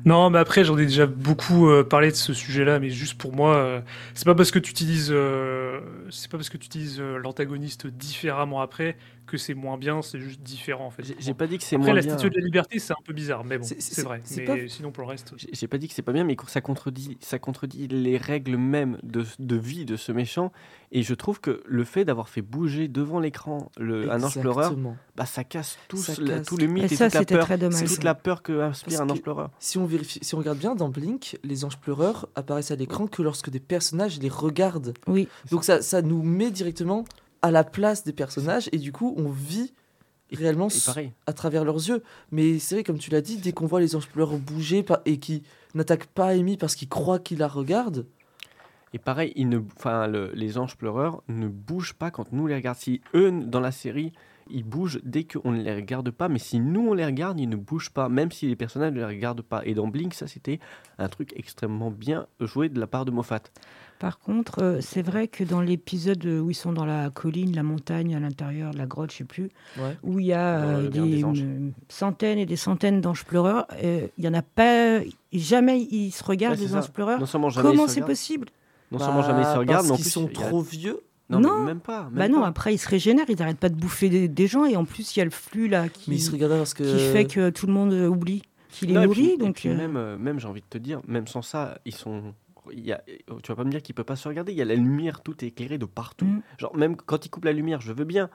Non, mais après, j'en ai déjà beaucoup euh, parlé de ce sujet-là, mais juste pour moi, euh, c'est pas parce que tu utilises, euh, c'est pas parce que tu utilises l'antagoniste différemment après que c'est moins bien, c'est juste différent en fait. J'ai pas dit que c'est Après, moins la bien. statue de la liberté, c'est un peu bizarre, mais bon, C'est- vrai. c'est Mais pas- sinon, pour le reste. J'ai pas dit que c'est pas bien, mais ça contredit, ça contredit les règles même de, de vie de ce méchant. Et je trouve que le fait d'avoir fait bouger devant l'écran un ange pleureur, Exactement. bah, ça casse tout, Ça la- casse. tout le mythe Et et, ça, toute, la peur, très dommage. toute la peur que inspire Parce un pleureur. Si on, vérifie, si on regarde bien dans Blink, les anges pleureurs apparaissent à l'écran que lorsque des personnages les regardent. Oui, Donc ça, ça nous met directement à la place des personnages et du coup on vit réellement Et à travers leurs yeux. Mais c'est vrai, comme tu l'as dit, dès qu'on voit les anges pleureurs bouger et qui n'attaquent pas Amy parce qu'ils croient qu'ils la regardent, et pareil, ils ne, enfin, le- les anges pleureurs ne bougent pas quand nous les regardons. Si eux, dans la série, ils bougent dès qu'on ne les regarde pas, mais si nous on les regarde, ils ne bougent pas, même si les personnages ne les regardent pas. Et dans Blink, ça c'était un truc extrêmement bien joué de la part de Moffat. Par contre, euh, c'est vrai que dans l'épisode où ils sont dans la colline, la montagne, à l'intérieur de la grotte, je sais plus, ouais. où il y a euh, des, centaines et des centaines d'anges pleureurs, euh, il y en a pas, jamais ils se regardent Ouais, les ça. anges pleureurs. Non seulement jamais ils Comment se c'est regardent, possible? Non seulement jamais ils se Bah, regardent, mais en plus qu'ils sont trop vieux. Non, Non. mais même pas. Même Bah non, pas. après ils se régénèrent, ils n'arrêtent pas de bouffer des, des gens et en plus il y a le flux là qui, Mais ils se regardent parce que. qui fait que tout le monde oublie qu'il est nourri. et donc puis euh, même, même j'ai envie de te dire, même sans ça, ils sont. Y a, tu vas pas me dire qu'il peut pas se regarder. Il y a la lumière, tout est éclairé de partout. Mm. Genre même quand il coupe la lumière, je veux bien,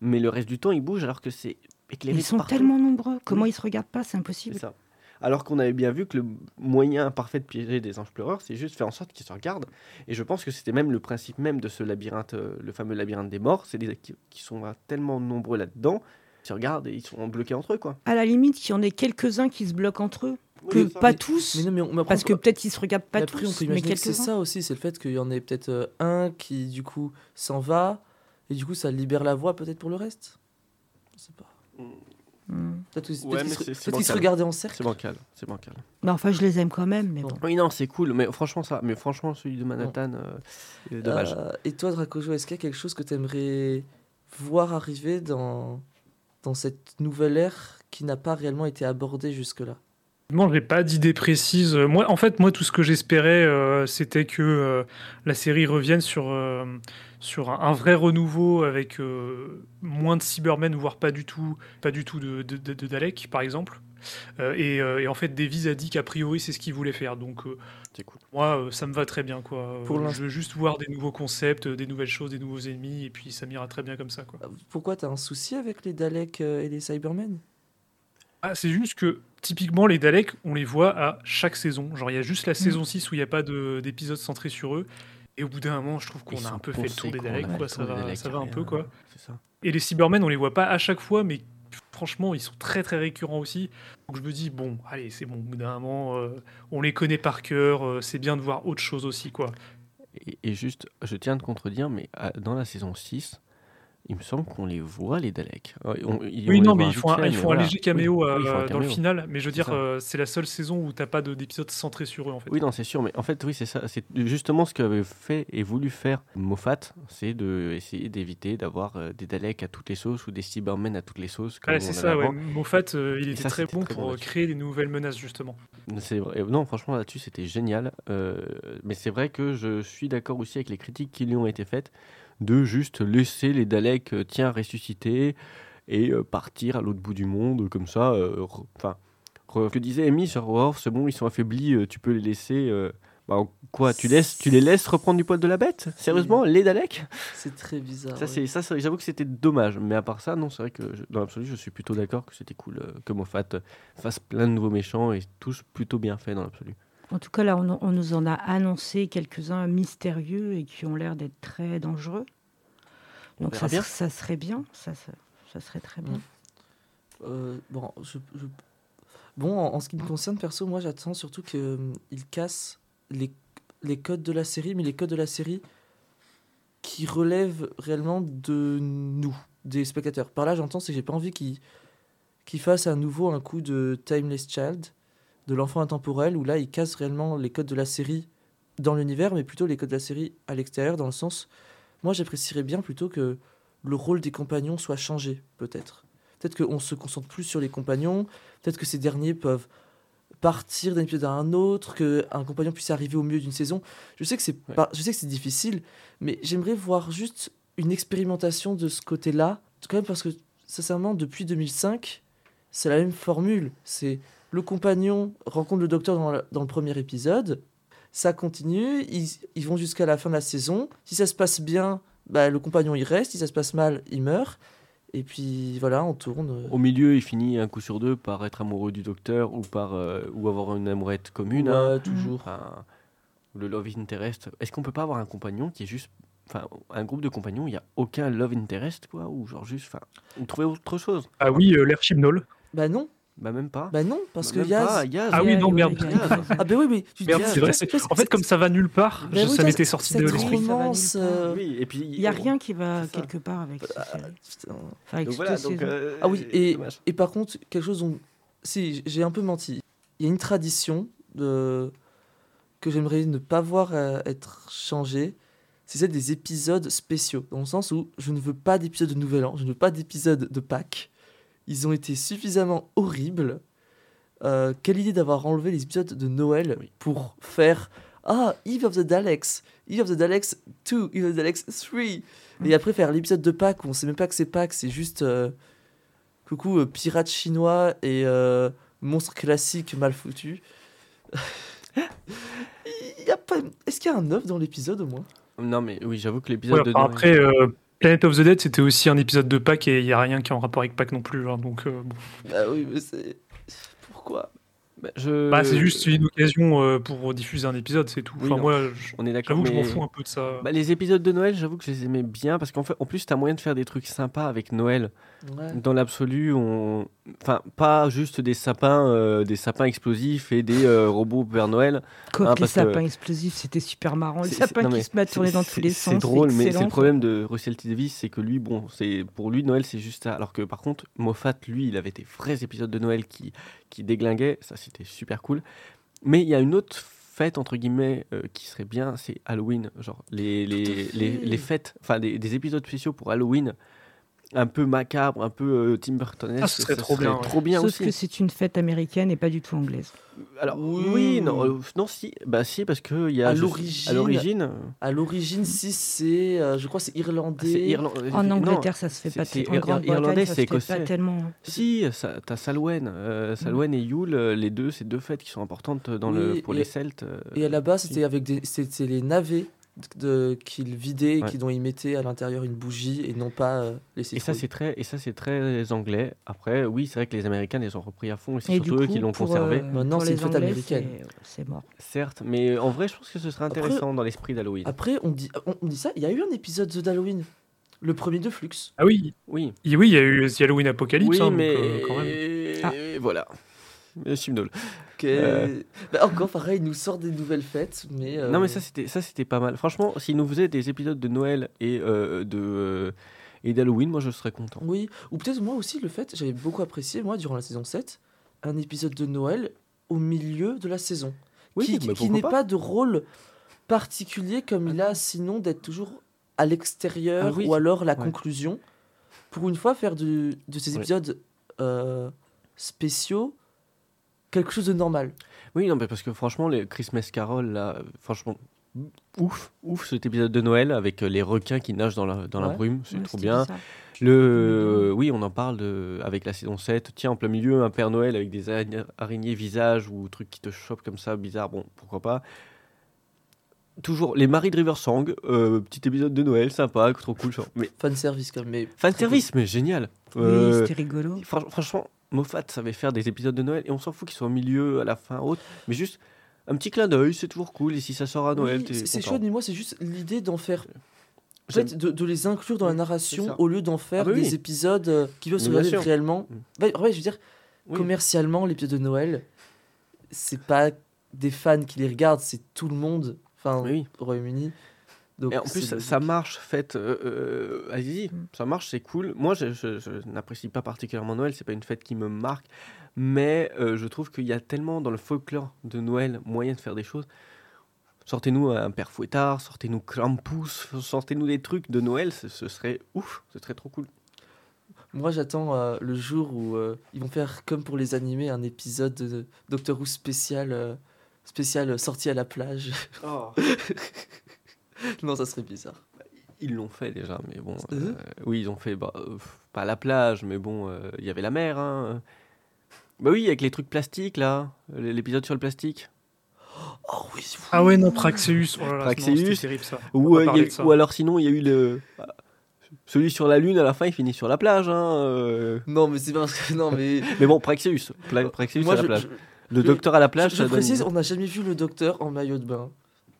mais le reste du temps il bouge alors que c'est éclairé ils sont partout. tellement nombreux. Comment Oui. ils se regardent pas? C'est impossible. ça. Alors qu'on avait bien vu que le moyen parfait de piéger des anges pleureurs, c'est juste faire en sorte qu'ils se regardent. Et je pense que c'était même le principe même de ce labyrinthe, euh, le fameux labyrinthe des morts. C'est des qui sont euh, tellement nombreux là-dedans, ils se regardent et ils sont bloqués entre eux, quoi. À la limite, qu'il y en ait quelques-uns qui se bloquent entre eux, que Oui, pas Mais- tous. Mais non, mais on- mais après, Parce on que peut- peut-être ils se regardent pas mais après, on tous, peut mais que c'est ça aussi, c'est le fait qu'il y en ait peut-être euh, un qui, du coup, s'en va, et du coup, ça libère la voie peut-être pour le reste. Je sais pas. Hmm. Peut-être qu'ils Ouais, mais se, c'est- c'est peut-être qu'ils se regardaient en cercle. C'est bancal, c'est bancal. Bah, enfin, je les aime quand même, mais Bon. bon. Oui, non, c'est cool, mais franchement, ça, mais franchement, celui de Manhattan, euh, dommage. Euh, et toi, Dracojo, est-ce qu'il y a quelque chose que tu aimerais voir arriver dans, dans cette nouvelle ère qui n'a pas réellement été abordée jusque-là Moi, j'ai pas d'idée précise. Moi, en fait, moi, tout ce que j'espérais, euh, c'était que euh, la série revienne sur, euh, sur un, vrai renouveau avec moins de Cybermen, voire pas du tout, pas du tout de- de Dalek, par exemple. Euh, et, euh, et en fait, Davies a dit qu'a priori, c'est ce qu'il voulait faire. Donc, euh, cool. moi, euh, ça me va très bien. Quoi. Pour Euh, l'instant- je veux juste voir des nouveaux concepts, des nouvelles choses, des nouveaux ennemis, et puis ça m'ira très bien comme ça. Quoi. Pourquoi t'as un souci avec les Daleks euh, et les Cybermen? Ah, c'est juste que typiquement les Daleks, on les voit à chaque saison. Genre il y a juste la Mm. saison 6 où il n'y a pas de- d'épisode centré sur eux. Et au bout d'un moment, je trouve qu'on a un peu fait le tour des Daleks, quoi. Ça va, Daleks, ça va un peu, quoi. Ça. Et les Cybermen, on les voit pas à chaque fois, mais franchement, ils sont très très récurrents aussi. Donc je me dis, bon, allez, c'est bon, au bout d'un moment, euh, on les connaît par cœur, euh, c'est bien de voir autre chose aussi, quoi. Et, juste, je tiens à contredire, mais dans la saison 6, il me semble qu'on les voit, les Daleks. On Oui, non, mais ils font, un, fait, ils mais font voilà. un léger caméo Oui, euh, oui, dans le final, mais je veux dire, euh, c'est la seule saison où t'as pas de- d'épisode centré sur eux, en fait. Oui, non, c'est sûr, mais en fait, oui, c'est ça. C'est justement ce qu'avait fait et voulu faire Moffat, c'est d'essayer d'éviter d'avoir euh, des Daleks à toutes les sauces ou des Cybermen à toutes les sauces. Comme on c'est ça, ouais. Moffat, il était ça, très bon très pour bon créer des nouvelles menaces, justement. C'est vrai. Non, franchement, là-dessus, c'était génial. Mais c'est vrai que je suis d'accord aussi avec les critiques qui lui ont été faites de juste laisser les Daleks, euh, tiens, ressusciter et euh, partir à l'autre bout du monde, comme ça. euh, Enfin, ce que disait Amy sur War, c'est bon, ils sont affaiblis, tu peux les laisser. bah, quoi, tu, laisses, tu les laisses reprendre du poil de la bête? Sérieusement, les Daleks? C'est très bizarre. Ça, ouais. c'est, ça c'est- j'avoue que c'était dommage. Mais à part ça, non, c'est vrai que je- dans l'absolu, je suis plutôt d'accord que c'était cool euh, que Moffat fasse plein de nouveaux méchants et tous plutôt bien fait dans l'absolu. En tout cas, là, on, on nous en a annoncé quelques-uns mystérieux et qui ont l'air d'être très dangereux. On Donc ça, bien. ça serait bien, ça, ça, ça serait très bien. Mm. Euh, bon, je, je- bon en, en ce qui me concerne, perso, moi j'attends surtout qu'ils cassent les, les codes de la série, mais les codes de la série qui relèvent réellement de nous, des spectateurs. Par là, j'entends, c'est que j'ai pas envie qu'ils qu'ils fassent à nouveau un coup de Timeless Child, de l'enfant intemporel, où là, ils cassent réellement les codes de la série dans l'univers, mais plutôt les codes de la série à l'extérieur, dans le sens. Moi, j'apprécierais bien plutôt que le rôle des compagnons soit changé, peut-être. Peut-être qu'on se concentre plus sur les compagnons, peut-être que ces derniers peuvent partir d'un épisode à un autre, qu'un compagnon puisse arriver au milieu d'une saison. Je sais que c'est Ouais. je sais que c'est difficile, mais j'aimerais voir juste une expérimentation de ce côté-là, quand même parce que sincèrement depuis 2005, c'est la même formule. C'est le compagnon rencontre le docteur dans, la- dans le premier épisode, ça continue, ils, ils vont jusqu'à la fin de la saison. Si ça se passe bien, bah, le compagnon il reste, si ça se passe mal, il meurt. Et puis voilà, on tourne. Au milieu, il finit un coup sur deux par être amoureux du docteur ou par euh, ou avoir une amourette commune. hein. Ouais, toujours. Enfin, le love interest. Est-ce qu'on peut pas avoir un compagnon qui est juste, enfin, un groupe de compagnons, il y a aucun love interest quoi, ou genre juste, enfin, ou trouver autre chose? Ah oui, euh, l'air chibnall. Bah non, Bah même pas. bah non, parce que Même Yaz. pas, Yaz. Ah oui, non, merde. y Ah bah oui, mais tu Merde, c'est vrai. En fait, comme ça va nulle part, Bah je- oui, ça m'était sorti de l'esprit. romance, euh, Oui, et puis Il n'y a rien qui va quelque part avec Ah. Enfin, avec Donc voilà, donc, euh, Ah oui, et, et par contre, quelque chose dont. Si, j'ai un peu menti. Il y a une tradition de... que j'aimerais ne pas voir euh, être changée. C'est celle des épisodes spéciaux. Dans le sens où je ne veux pas d'épisodes de Nouvel An, je ne veux pas d'épisodes de Pâques. Ils ont été suffisamment horribles. Euh, quelle idée d'avoir enlevé les épisodes de Noël Oui. pour faire. Ah, Eve of the Daleks, Eve of the Daleks 2, Eve of the Daleks 3. Et après faire l'épisode de Pâques où on sait même pas que c'est Pâques, c'est juste. euh, Coucou, euh, pirate chinois et euh, monstre classique mal foutu. Il y a pas... Est-ce qu'il y a un œuf dans l'épisode au moins? Non, mais oui, j'avoue que l'épisode Ouais, de Noël- après, euh, Planet of the Dead, c'était aussi un épisode de Pâques et il n'y a rien qui est en rapport avec Pâques non plus. hein, donc, euh, bon. Bah oui, mais c'est. Pourquoi? Bah, je... Bah, c'est juste une occasion euh, pour diffuser un épisode, c'est tout. Oui, enfin, non. moi, je- On est d'accord. j'avoue que je m'en fous un peu de ça. Bah, les épisodes de Noël, j'avoue que je les aimais bien parce qu'en fait, en plus, t'as moyen de faire des trucs sympas avec Noël. Ouais. Dans l'absolu, on, enfin, pas juste des sapins, euh, des sapins explosifs et des euh, robots Père Noël. Quoi que les parce que- sapins explosifs, c'était super marrant. Les sapins non, qui se mettent tourner dans tous les sens. C'est drôle, mais c'est le problème de Russell T Davies, c'est que lui, bon, c'est pour lui Noël, c'est juste ça. Alors que par contre, Moffat, lui, il avait des vrais épisodes de Noël qui qui déglinguaient. Ça, c'était super cool. Mais il y a une autre fête entre guillemets euh, qui serait bien, c'est Halloween, genre les les, les, fêtes, enfin des, des épisodes spéciaux pour Halloween. Un peu macabre, un peu euh, Tim Burtonesque, Ah, ce serait ça trop bien, ouais. trop bien Sauf aussi. que c'est une fête américaine et pas du tout anglaise. Alors Oui. oui, non, euh, non si, bah si parce que il y a À l'origine- à l'origine, À l'origine, si c'est. euh, je crois que c'est ah, irlandais. euh, En non, Angleterre, ça se fait pas. c'est t- En Grande-Bretagne, irlandais, ça c'est se fait pas écossais. tellement. Si, ça- t'as Salwen, euh, Salwen et Yule, les deux, c'est deux fêtes qui sont importantes dans le, Oui, pour et- les Celtes. euh, Et à la base, c'était avec des. C'était les navets de, qu'ils vidaient et Ouais. qui dont mettaient à l'intérieur une bougie et non pas euh, les et ça citrouilles. c'est très et ça c'est très anglais. Après oui c'est vrai que les Américains les ont repris à fond et c'est surtout du eux coup, qui l'ont pour, conservé. euh, Maintenant, c'est une les fête américaine. c'est- mort. Certes, mais en vrai je pense que ce serait Après- intéressant dans l'esprit d'Halloween. Après, on dit, on, on dit ça, il y a eu un épisode d'Halloween. Le premier de Flux. Ah oui, Oui, Et oui, il y a eu The Halloween Apocalypse, oui hein, donc, mais euh, quand même. Ah. voilà. Mais Chimnol. Euh. Bah, encore pareil, il nous sort des nouvelles fêtes, mais. euh, Non mais ça c'était ça c'était pas mal. Franchement, s'ils nous faisaient des épisodes de Noël et euh, de et d'Halloween, moi je serais content. Oui, ou peut-être moi aussi le fait, j'avais beaucoup apprécié, moi, durant la saison 7, un épisode de Noël au milieu de la saison. Oui, qui qui n'est pas. pas de rôle particulier comme il a sinon d'être toujours à l'extérieur Ah oui, ou alors la ouais. conclusion. Pour une fois, faire du- de ces épisodes spéciaux quelque chose de normal. Oui, non, mais parce que franchement, les Christmas Carol, là, franchement, ouf, ouf cet épisode de Noël avec euh, les requins qui nagent dans la, dans la brume, c'est Ouais, trop bien. bizarre. Le, oui, on en parle de, avec la saison 7. Tiens, en plein milieu, un Père Noël avec des ara- araignées visage ou trucs qui te chopent comme ça, bizarre, bon, pourquoi pas. Toujours les maris de Riversong, euh, petit épisode de Noël, sympa, trop cool. genre. Mais Fan service comme mais fan service, mais génial. Oui, Euh, c'était rigolo. Franch- franchement, Moffat savait faire des épisodes de Noël et on s'en fout qu'ils soient au milieu, à la fin, autre. Mais juste un petit clin d'œil, c'est toujours cool. Et si ça sort à Noël, Oui, c'est chouette, mais moi c'est juste l'idée d'en faire. En fait, de, de les inclure dans la narration au lieu d'en faire Ah bah des épisodes euh, qui peuvent se regarder réellement. Mm. Ouais, ouais, je veux dire, Oui. commercialement, l'épisode de Noël, c'est pas des fans qui les regardent, c'est tout le monde. Enfin, au Royaume-Uni. Donc, Et en plus, ça, marche, faites. euh, euh, Allez-y, Mm. ça marche, c'est cool. Moi, je, je- je n'apprécie pas particulièrement Noël, c'est pas une fête qui me marque, mais euh, je trouve qu'il y a tellement dans le folklore de Noël moyen de faire des choses. Sortez-nous un père fouettard, sortez-nous Krampus, sortez-nous des trucs de Noël, ce, ce serait ouf, ce serait trop cool. Moi, j'attends euh, le jour où euh, ils vont faire, comme pour les animés, un épisode de Doctor Who spécial, euh, spécial sortie à la plage. non, ça serait bizarre. Ils l'ont fait déjà, mais bon. Euh oui, ils ont fait, bah, euh, pas à la plage, mais bon, euh, il y avait la mer. Hein. Bah oui, avec les trucs plastiques là, l'épisode sur le plastique. Oh oui. Ah ouais, non, Praxeus. Oh là là, non, Praxeus. terrible ça. Ou, euh, a ça. ou alors sinon, il y a eu le. Celui sur la Lune, à la fin, il finit sur la plage. Hein, euh. Non, mais c'est pas parce que. Non, mais. Mais bon, Praxeus. Pla- Praxeus Moi, à la plage. je- Le docteur à la plage, je- ça je donne- précise, on n'a jamais vu le docteur en maillot de bain.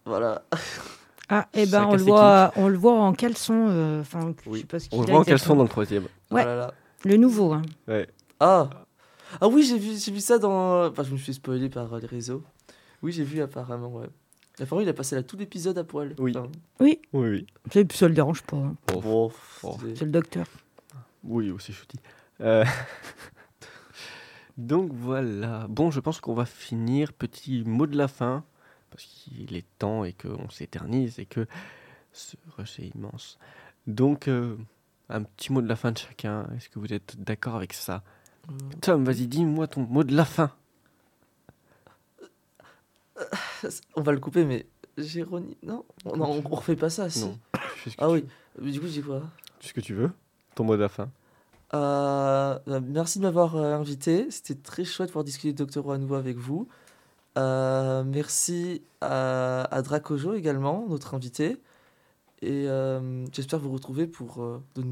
Voilà. Ah, eh ben, on le, voit, on le voit en caleçon. euh, Enfin, je Oui. sais pas ce On qu'il le a voit en caleçon dans le troisième. Ouais. Oh là là. Le nouveau. hein. Ah Ah oui, j'ai vu, j'ai vu ça dans. Enfin, je me suis spoilé par euh, les réseaux. Oui, j'ai vu apparemment, ouais. Apparemment, il a passé là tout l'épisode à poil. Oui. Enfin, Oui, oui. C'est- Ça le dérange pas. hein. C'est- C'est le docteur. Oui, aussi chouti. Euh, Donc voilà. Bon, je pense qu'on va finir. Petit mot de la fin. Parce qu'il est temps et qu'on s'éternise et que ce rush est immense. Donc, euh, un petit mot de la fin de chacun. Est-ce que vous êtes d'accord avec ça? Euh, Tom, vas-y, dis-moi ton mot de la fin. On va le couper, mais. Géronie. Non, on, non, on, refait pas ça, si. Non. Ah oui. Du coup, j'ai quoi? Tu ce que tu veux. Ton mot de la fin. Euh, euh, merci de m'avoir euh, invité. C'était très chouette de pouvoir discuter de Doctor Who à nouveau avec vous. Euh, merci à, à Dracojo également, notre invité. Et euh, j'espère vous retrouver pour, euh, de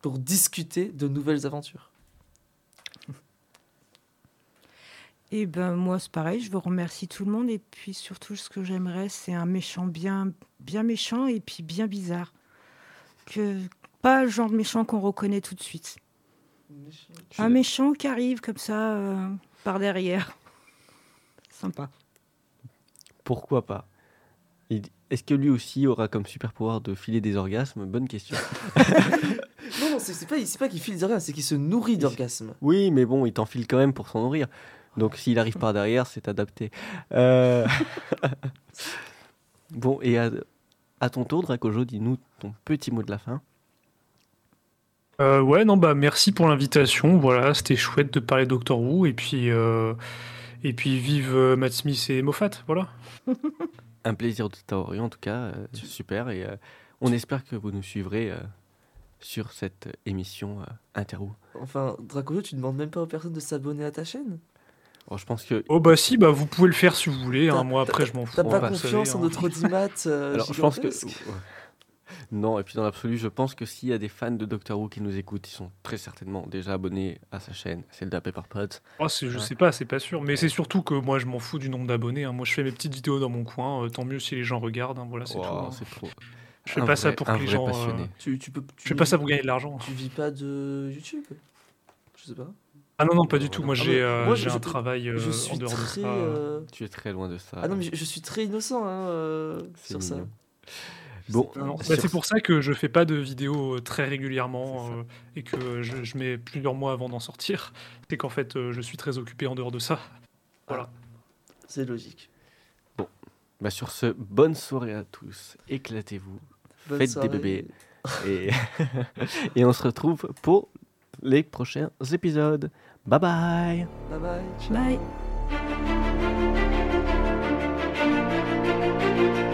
pour discuter de nouvelles aventures. Et ben moi c'est pareil, je veux remercier tout le monde et puis surtout ce que j'aimerais c'est un méchant bien bien méchant et puis bien bizarre. Que pas le genre de méchant qu'on reconnaît tout de suite. Un méchant qui arrive comme ça euh, par derrière. Sympa. Pourquoi pas Est-ce que lui aussi aura comme super pouvoir de filer des orgasmes? Bonne question. Non, non, c'est pas, c'est pas qu'il file des orgasmes, c'est qu'il se nourrit d'orgasmes. Oui, mais bon, il t'enfile quand même pour s'en nourrir. Donc s'il arrive par derrière, c'est adapté. Euh, bon, et à, à ton tour, Dracojo, dis-nous ton petit mot de la fin. Euh, ouais, non, bah merci pour l'invitation. Voilà, c'était chouette de parler Doctor Who et puis euh, et puis vive euh, Matt Smith et Moffat. Voilà. Un plaisir de t'avoir eu, en tout cas. euh, super. Et euh, on espère que vous nous suivrez euh, sur cette émission euh, Interwho. Enfin, Dracojo, tu demandes même pas aux personnes de s'abonner à ta chaîne? Bon, je pense que. Oh bah si, bah vous pouvez le faire si vous voulez. hein. Moi après je m'en fous. T'as hein, pas vous confiance savez, en hein. notre audimat euh, Alors, je pense que. Non, et puis dans l'absolu, je pense que s'il y a des fans de Doctor Who qui nous écoutent, ils sont très certainement déjà abonnés à sa chaîne, celle de la Pepper Pods. Oh, c'est- je Ouais. sais pas, c'est pas sûr. Mais c'est surtout que moi je m'en fous du nombre d'abonnés. hein. Moi je fais mes petites vidéos dans mon coin. euh, tant mieux si les gens regardent. hein. Voilà, c'est Wow, tout. hein. c'est trop. Je fais un pas ça pour que les gens. euh. Tu, tu peux, Je tu fais pas vis- ça pour gagner de l'argent. Tu vis pas de YouTube? Je sais pas. Ah non non pas du Ah, tout. Moi Ah, j'ai euh, j'ai je- un travail euh, je en suis de très. ça. euh, Tu es très loin de ça. Ah non, mais je, je suis très innocent hein, euh, sur ça. mignon. Je Bon, Sur- bah, c'est pour ça que je fais pas de vidéos euh, très régulièrement C'est euh, et que je, je mets plusieurs mois avant d'en sortir. C'est qu'en fait, euh, je suis très occupé en dehors de ça. Voilà. C'est logique. Bah sur ce, bonne soirée à tous. Éclatez-vous. Faites soirée. des bébés. Et, et on se retrouve pour les prochains épisodes. Bye bye Bye bye. ciao. Bye.